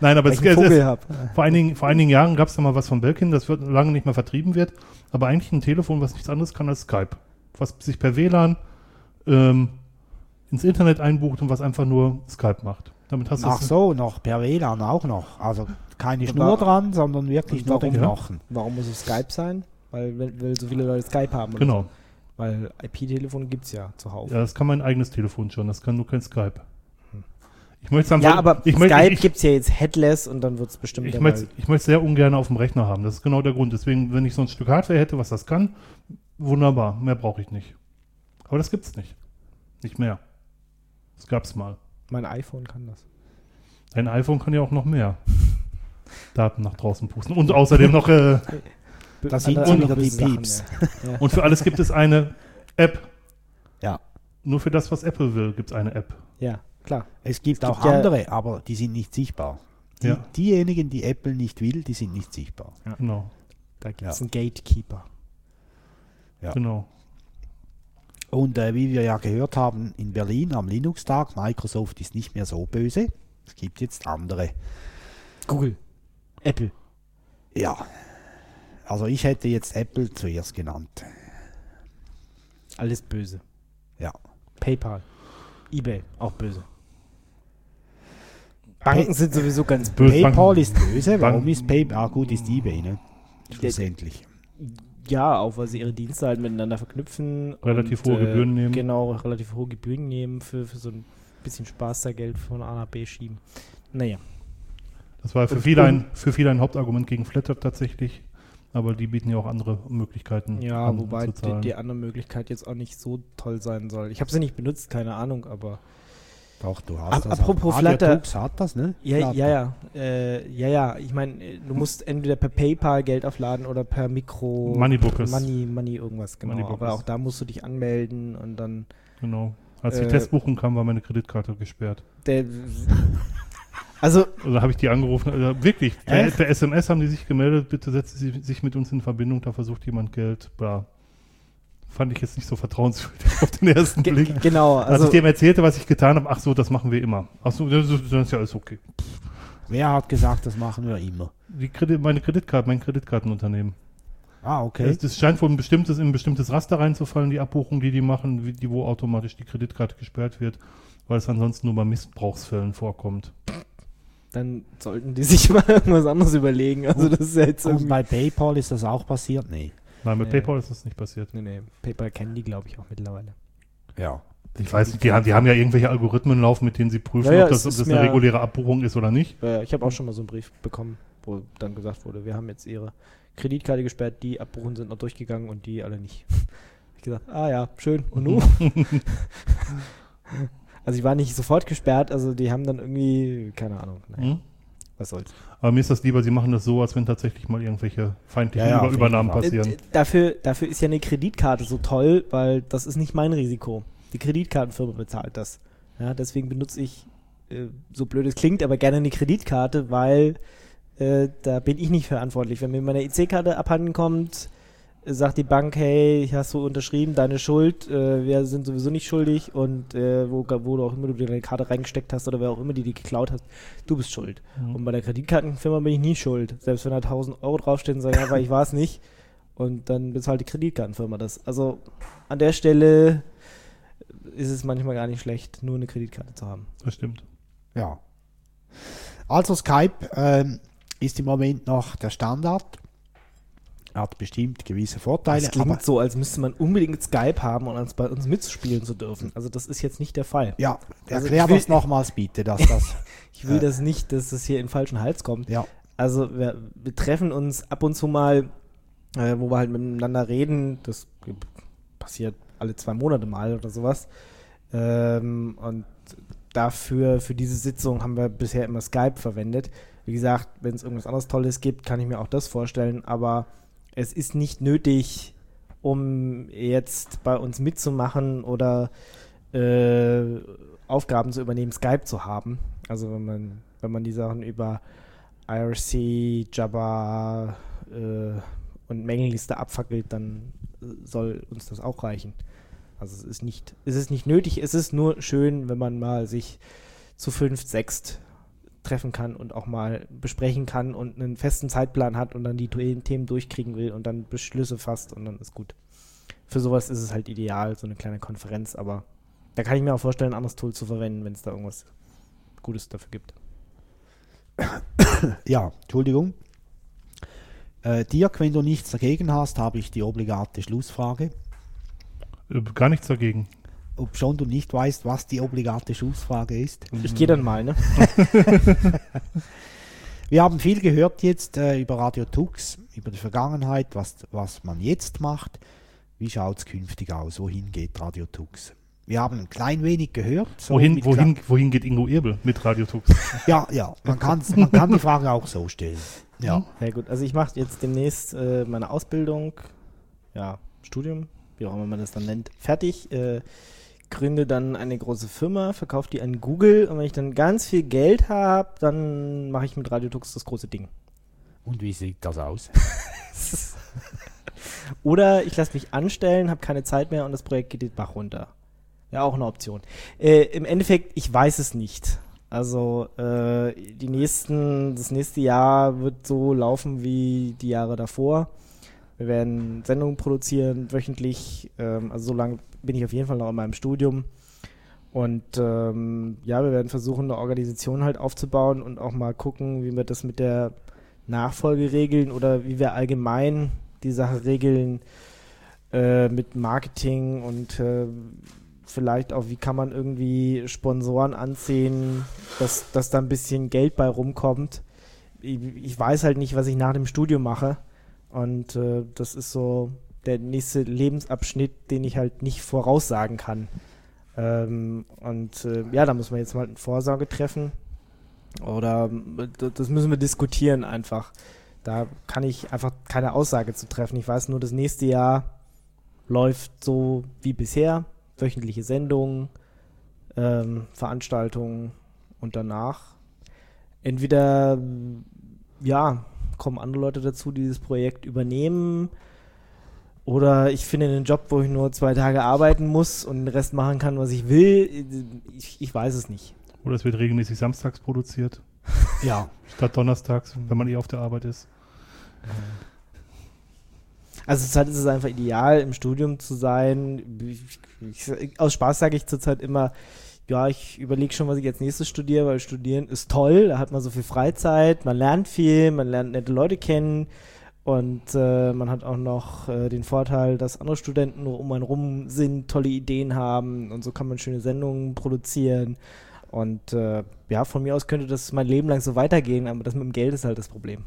Speaker 3: Nein, aber es, es, es, vor, einigen, vor einigen Jahren gab es da mal was von Belkin, das wird lange nicht mehr vertrieben wird, aber eigentlich ein Telefon, was nichts anderes kann als Skype. Was sich per WLAN ähm, ins Internet einbucht und was einfach nur Skype macht. Damit hast du
Speaker 4: Ach
Speaker 3: es-
Speaker 4: so, noch per WLAN auch noch. Also keine Schnur dran, sondern wirklich nur den
Speaker 3: warum?
Speaker 4: Knochen.
Speaker 2: Warum muss es Skype sein? Weil, weil, weil so viele Leute Skype haben. oder
Speaker 3: Genau.
Speaker 2: So. Weil IP-Telefon gibt es ja zuhauf.
Speaker 3: Ja, das kann mein eigenes Telefon schon, das kann nur kein Skype. Ich möchte es
Speaker 2: Ja, aber
Speaker 3: ich
Speaker 2: Skype gibt es ja jetzt headless und dann wird es bestimmt
Speaker 3: ich, möchte, möchte es sehr ungern auf dem Rechner haben. Das ist genau der Grund. Deswegen, wenn ich so ein Stück Hardware hätte, was das kann, wunderbar. Mehr brauche ich nicht. Aber das gibt's nicht. Nicht mehr. Das gab's mal.
Speaker 2: Mein iPhone kann das.
Speaker 3: Ein iPhone kann ja auch noch mehr Daten nach draußen pusten. Und außerdem noch, äh,
Speaker 4: Da sind wieder die Pieps.
Speaker 2: Ja. Ja.
Speaker 3: und für alles gibt es eine App.
Speaker 4: Ja.
Speaker 3: Nur für das, was Apple will, gibt es eine App.
Speaker 2: ja, klar.
Speaker 4: Es gibt
Speaker 2: gibt
Speaker 4: auch
Speaker 2: ja-
Speaker 4: andere, aber die sind nicht sichtbar. Die,
Speaker 3: Ja.
Speaker 4: Diejenigen, die Apple nicht will, die sind nicht sichtbar.
Speaker 3: Genau.
Speaker 2: Da gibt es
Speaker 4: Ja.
Speaker 2: einen Gatekeeper.
Speaker 4: Ja.
Speaker 3: Genau.
Speaker 4: Und äh, wie wir ja gehört haben, in Berlin am Linux-Tag, Microsoft ist nicht mehr so böse. Es gibt jetzt andere.
Speaker 2: Google. Apple.
Speaker 4: Ja. Also ich hätte jetzt Apple zuerst genannt.
Speaker 2: Alles böse.
Speaker 4: Ja.
Speaker 2: PayPal. Ebay. Auch böse. Banken sind sowieso ganz böse.
Speaker 4: PayPal
Speaker 3: Banken.
Speaker 4: ist böse. Warum
Speaker 3: Banken.
Speaker 4: ist PayPal? Ah, gut, ist eBay, ne? Schlussendlich.
Speaker 2: Ja, auch weil sie ihre Dienste halt miteinander verknüpfen.
Speaker 3: Relativ hohe Gebühren nehmen.
Speaker 2: Genau, relativ hohe Gebühren nehmen für, für so ein bisschen Spaß da Geld von A nach B schieben. Naja.
Speaker 3: Das war für
Speaker 2: Und-
Speaker 3: viele, ein,
Speaker 2: und-
Speaker 3: für viele ein Hauptargument gegen Flatter tatsächlich. Aber die bieten ja auch andere Möglichkeiten
Speaker 2: Ja,
Speaker 3: an,
Speaker 2: wobei die, die andere Möglichkeit jetzt auch nicht so toll sein soll. Ich habe sie nicht benutzt, keine Ahnung, aber.
Speaker 4: Doch, du hast das.
Speaker 2: apropos
Speaker 4: Radio
Speaker 2: Flatter-
Speaker 4: Tux hat das, ne?
Speaker 2: Ja,
Speaker 4: Flatter.
Speaker 2: ja, ja. Äh, ja, ja. Ich meine, du musst entweder per PayPal Geld aufladen oder per Mikro.
Speaker 3: Moneybookes.
Speaker 2: Money, Money irgendwas, genau.
Speaker 3: Moneybookes.
Speaker 2: Aber auch da musst du dich anmelden und dann.
Speaker 3: Genau. Als die
Speaker 2: Äh,
Speaker 3: Testbuchung kam, war meine Kreditkarte gesperrt.
Speaker 2: Der, also,
Speaker 3: Also habe ich die angerufen. Also wirklich, per, per SMS haben die sich gemeldet, bitte setzen Sie sich mit uns in Verbindung, da versucht jemand Geld. Bla. Fand ich jetzt nicht so vertrauenswürdig auf den ersten
Speaker 2: ge
Speaker 3: Blick.
Speaker 2: genau.
Speaker 3: Als
Speaker 2: Also,
Speaker 3: ich dem erzählte, was ich getan habe, ach so, das machen wir immer. Ach so, das ist, das ist ja alles okay.
Speaker 4: Wer hat gesagt, das machen wir immer?
Speaker 3: Die Kredit, meine Kreditkarte, mein Kreditkartenunternehmen.
Speaker 4: Ah, okay.
Speaker 3: Das, das scheint wohl ein bestimmtes, in ein bestimmtes Raster reinzufallen, die Abbuchung, die die machen, wie, die, wo automatisch die Kreditkarte gesperrt wird, weil es ansonsten nur bei Missbrauchsfällen vorkommt.
Speaker 2: dann sollten die sich mal irgendwas anderes überlegen. Also, das ist ja jetzt
Speaker 4: Und bei PayPal ist das auch passiert? Nee.
Speaker 3: Nein, mit
Speaker 2: Nee.
Speaker 3: PayPal ist das nicht passiert.
Speaker 2: Nee, nee. PayPal kennen die, glaube ich, auch mittlerweile.
Speaker 4: Ja.
Speaker 3: Ich weiß nicht, die haben, die haben ja irgendwelche Algorithmen laufen, mit denen sie prüfen,
Speaker 2: Ja, ja,
Speaker 3: ob das, ob das eine reguläre Abbuchung ist oder nicht.
Speaker 2: Äh, ich habe auch schon mal so einen Brief bekommen, wo dann gesagt wurde, wir haben jetzt ihre Kreditkarte gesperrt, die Abbuchen sind noch durchgegangen und die alle nicht. ich gesagt, ah ja, schön. Und nu? also ich war nicht sofort gesperrt, also die haben dann irgendwie, keine Ahnung, naja,
Speaker 3: Hm?
Speaker 2: was soll's.
Speaker 3: Aber mir ist das lieber, sie machen das so, als wenn tatsächlich mal irgendwelche feindlichen
Speaker 4: Ja, ja,
Speaker 3: Übernahmen passieren.
Speaker 2: Äh, dafür, dafür ist ja eine Kreditkarte so toll, weil das ist nicht mein Risiko. Die Kreditkartenfirma bezahlt das. Ja, deswegen benutze ich, äh, so blöd es klingt, aber gerne eine Kreditkarte, weil äh, da bin ich nicht verantwortlich. Wenn mir meine EC-Karte abhanden kommt, äh, sagt die Bank, hey, hast du unterschrieben, deine Schuld, äh, wir sind sowieso nicht schuldig und äh, wo, wo du auch immer du deine Karte reingesteckt hast oder wer auch immer die die geklaut hast, du bist schuld.
Speaker 3: Mhm.
Speaker 2: Und bei der Kreditkartenfirma bin ich nie schuld. Selbst wenn da 1000 Euro draufstehen, sagen einfach, ich war es nicht. Und dann bezahlt die Kreditkartenfirma das. Also an der Stelle ist es manchmal gar nicht schlecht, nur eine Kreditkarte zu haben.
Speaker 3: Das stimmt.
Speaker 4: Ja. Also Skype ähm, ist im Moment noch der Standard. Hat bestimmt gewisse Vorteile.
Speaker 2: Das klingt so, als müsste man unbedingt Skype haben, um uns bei uns mitspielen zu dürfen. Also das ist jetzt nicht der Fall.
Speaker 4: ja,
Speaker 2: Also
Speaker 4: erklär das nochmals bitte, dass das.
Speaker 2: Ich will
Speaker 4: Äh.
Speaker 2: das nicht, dass das hier in den falschen Hals kommt.
Speaker 4: ja.
Speaker 2: Also wir, wir treffen uns ab und zu mal, äh, wo wir halt miteinander reden. Das passiert alle zwei Monate mal oder sowas. Ähm, und dafür, für diese Sitzung haben wir bisher immer Skype verwendet. Wie gesagt, wenn es irgendwas anderes Tolles gibt, kann ich mir auch das vorstellen. Aber es ist nicht nötig, um jetzt bei uns mitzumachen oder äh, Aufgaben zu übernehmen, Skype zu haben. Also wenn man, wenn man die Sachen über IRC, Jabba äh, und Mengenliste abfackelt, dann äh, soll uns das auch reichen. Also es ist nicht, es ist nicht nötig, es ist nur schön, wenn man mal sich zu fünft, sechst treffen kann und auch mal besprechen kann und einen festen Zeitplan hat und dann die The- Themen durchkriegen will und dann Beschlüsse fasst und dann ist gut. Für sowas ist es halt ideal, so eine kleine Konferenz, aber da kann ich mir auch vorstellen, ein anderes Tool zu verwenden, wenn es da irgendwas Gutes dafür gibt.
Speaker 4: ja, Entschuldigung. Äh, Dirk, wenn du nichts dagegen hast, habe ich die obligate Schlussfrage.
Speaker 3: Äh, Gar nichts dagegen.
Speaker 4: Ob schon du nicht weißt, was die obligate Schlussfrage ist.
Speaker 2: Ich gehe dann mal, ne?
Speaker 4: Wir haben viel gehört jetzt äh, über Radio Tux, über die Vergangenheit, was, was man jetzt macht. Wie schaut es künftig aus? Wohin geht Radio Tux? Wir haben ein klein wenig gehört. so
Speaker 3: wohin, wohin, wohin geht Ingo Erbel mit Radio Tux?
Speaker 4: Ja, ja, man, kann's, man kann die Frage auch so stellen. Ja,
Speaker 2: Ja gut, also ich mache jetzt demnächst äh, meine Ausbildung, ja, Studium, wie auch immer man das dann nennt, fertig. Äh, gründe dann eine große Firma, verkaufe die an Google und wenn ich dann ganz viel Geld habe, dann mache ich mit Radio Tux das große Ding.
Speaker 4: und wie sieht das aus?
Speaker 2: Oder ich lasse mich anstellen, habe keine Zeit mehr und das Projekt geht den Bach runter. Ja, auch eine Option. Äh, Im Endeffekt, ich weiß es nicht. Also äh, die nächsten, das nächste Jahr wird so laufen wie die Jahre davor. Wir werden Sendungen produzieren, wöchentlich. Ähm, also so lange bin ich auf jeden Fall noch in meinem Studium. Und ähm, ja, wir werden versuchen, eine Organisation halt aufzubauen und auch mal gucken, wie wir das mit der Nachfolge regeln oder wie wir allgemein die Sache regeln äh, mit Marketing und äh, vielleicht auch, wie kann man irgendwie Sponsoren anziehen, dass, dass da ein bisschen Geld bei rumkommt. ich, ich weiß halt nicht, was ich nach dem Studium mache. Und äh, das ist so der nächste Lebensabschnitt, den ich halt nicht voraussagen kann. Ähm, und äh, ja, da muss man jetzt mal eine Vorsorge treffen. Oder äh, das müssen wir diskutieren einfach. Da kann ich einfach keine Aussage zu treffen. Ich weiß nur, das nächste Jahr läuft so wie bisher. Wöchentliche Sendungen, ähm, Veranstaltungen und danach entweder ja, kommen andere Leute dazu, die dieses Projekt übernehmen. Oder ich finde einen Job, wo ich nur zwei Tage arbeiten muss und den Rest machen kann, was ich will. Ich, ich weiß es nicht.
Speaker 3: Oder es wird regelmäßig samstags produziert.
Speaker 4: Ja.
Speaker 3: Statt donnerstags, wenn man eh auf der Arbeit ist.
Speaker 2: Also zurzeit ist es einfach ideal, im Studium zu sein. Ich, ich, aus Spaß sage ich zurzeit immer, ja, ich überlege schon, was ich als nächstes studiere, weil Studieren ist toll, da hat man so viel Freizeit, man lernt viel, man lernt nette Leute kennen und äh, man hat auch noch äh, den Vorteil, dass andere Studenten um einen rum sind, tolle Ideen haben und so kann man schöne Sendungen produzieren. Und äh, ja, von mir aus könnte das mein Leben lang so weitergehen, aber das mit dem Geld ist halt das Problem.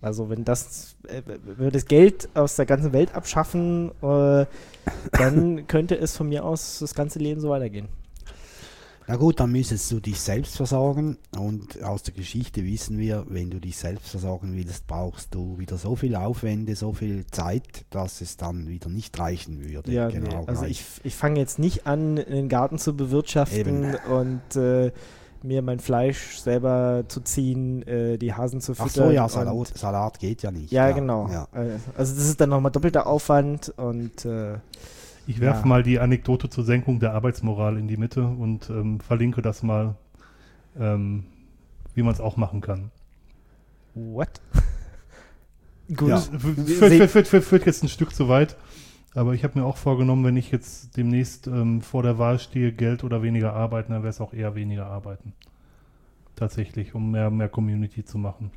Speaker 2: Also wenn das, äh, wenn wir das Geld aus der ganzen Welt abschaffen, äh, dann könnte es von mir aus das ganze Leben so weitergehen.
Speaker 4: Na gut, dann müsstest du dich selbst versorgen und aus der Geschichte wissen wir, wenn du dich selbst versorgen willst, brauchst du wieder so viel Aufwände, so viel Zeit, dass es dann wieder nicht reichen würde.
Speaker 2: Ja, genau. Nee. Also ich, ich fange jetzt nicht an, den Garten zu bewirtschaften Eben. und äh, mir mein Fleisch selber zu ziehen, äh, die Hasen zu füttern. Ach so,
Speaker 4: ja, Salat, Salat geht ja nicht.
Speaker 2: Ja, ja. genau. Ja. Äh, also das ist dann nochmal doppelter Aufwand und äh,
Speaker 3: ich werfe ja. mal die Anekdote zur Senkung der Arbeitsmoral in die Mitte und ähm, verlinke das mal, ähm, wie man es auch machen kann.
Speaker 2: What?
Speaker 3: Gut. Ja, führt, führt, führt, führt, jetzt ein Stück zu weit. Aber ich habe mir auch vorgenommen, wenn ich jetzt demnächst ähm, vor der Wahl stehe, Geld oder weniger arbeiten, dann wäre es auch eher weniger arbeiten. Tatsächlich, um mehr, mehr Community zu machen.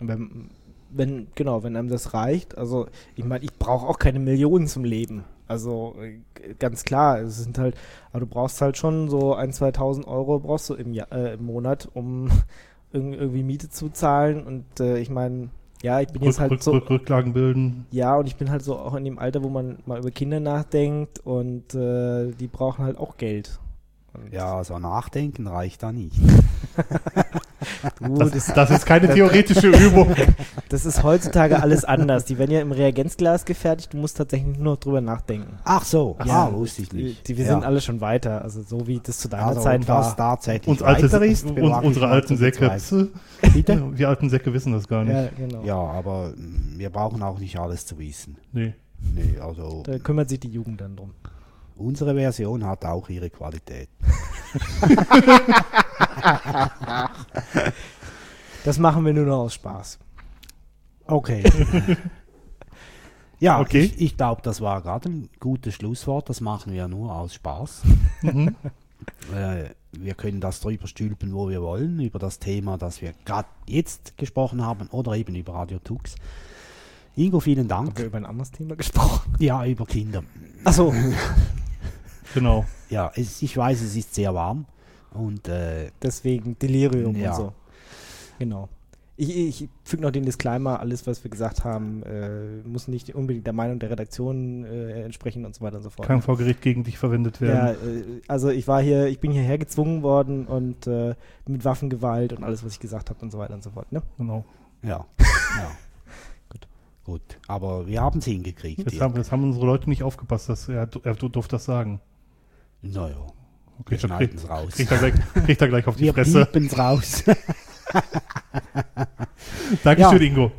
Speaker 2: Wenn, wenn, genau, wenn einem das reicht, also ich meine, ich brauche auch keine Millionen zum Leben. Also äh, ganz klar, es sind halt, aber du brauchst halt schon so ein, 2.000 Euro brauchst du im, Jahr, äh, im Monat, um irgendwie Miete zu zahlen. Und äh, ich meine, ja, ich bin Rück, jetzt halt
Speaker 3: Rück,
Speaker 2: so.
Speaker 3: Rück, Rücklagen bilden.
Speaker 2: Ja, und ich bin halt so auch in dem Alter, wo man mal über Kinder nachdenkt und äh, die brauchen halt auch Geld.
Speaker 4: Und ja, also nachdenken reicht da nicht.
Speaker 3: du, das, das, das, ist keine theoretische Übung.
Speaker 2: Das ist heutzutage alles anders. Die werden ja im Reagenzglas gefertigt, du musst tatsächlich nur noch drüber nachdenken.
Speaker 4: Ach so, ja, ah, wusste ich nicht.
Speaker 2: Die, wir ja. sind alle schon weiter, also so wie das zu deiner also, Zeit war.
Speaker 4: tatsächlich
Speaker 3: uns alte, ist, uns, unsere alten Säcke, Bitte? die alten Säcke wissen das gar nicht.
Speaker 4: Ja, genau. ja, aber mm, wir brauchen auch nicht alles zu wissen.
Speaker 3: Nee.
Speaker 4: Nee, also.
Speaker 2: Da kümmert sich die Jugend dann drum.
Speaker 4: Unsere Version hat auch ihre Qualität.
Speaker 2: das machen wir nur noch aus Spaß.
Speaker 4: Okay. ja, okay. ich, ich glaube, das war gerade ein gutes Schlusswort. Das machen wir nur aus Spaß. Mhm. äh, wir können das drüber stülpen, wo wir wollen, über das Thema, das wir gerade jetzt gesprochen haben oder eben über Radio Tux. Ingo, vielen Dank. Haben
Speaker 2: wir über ein anderes Thema gesprochen?
Speaker 4: Ja, über Kinder.
Speaker 2: Achso.
Speaker 3: Genau.
Speaker 4: Ja, es, ich weiß, es ist sehr warm und äh,
Speaker 2: deswegen Delirium ja. und so. Genau. Ich, ich füge noch den Disclaimer, alles, was wir gesagt haben, äh, muss nicht unbedingt der Meinung der Redaktion äh, entsprechen und so weiter und so fort.
Speaker 3: Kann vor Gericht gegen dich verwendet werden. Ja,
Speaker 2: äh, also ich war hier, ich bin hierher gezwungen worden und äh, mit Waffengewalt und alles, was ich gesagt habe und so weiter und so fort. Ne?
Speaker 3: Genau.
Speaker 4: Ja. ja. Gut. Gut. Aber wir haben es hingekriegt.
Speaker 3: Jetzt haben, jetzt haben, unsere Leute nicht aufgepasst, dass er, er durfte das sagen.
Speaker 4: Naja.
Speaker 3: Okay, wir schneiden es raus. Kriegt er, gleich, kriegt er gleich auf die wir Fresse.
Speaker 4: Wir raus.
Speaker 3: Dankeschön, ja. Ingo.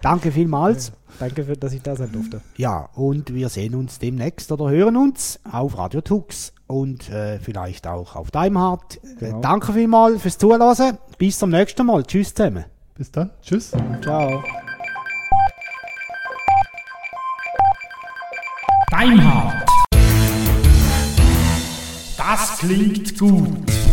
Speaker 4: Danke vielmals.
Speaker 2: Danke, für, dass ich da sein durfte.
Speaker 4: Ja, und wir sehen uns demnächst oder hören uns auf Radio Tux und äh, vielleicht auch auf Daimhardt. Äh, genau. Äh, danke vielmals fürs Zuhören. Bis zum nächsten Mal. Tschüss zusammen.
Speaker 3: Bis dann. Tschüss.
Speaker 2: Ciao.
Speaker 1: Daimhardt. Das klingt gut.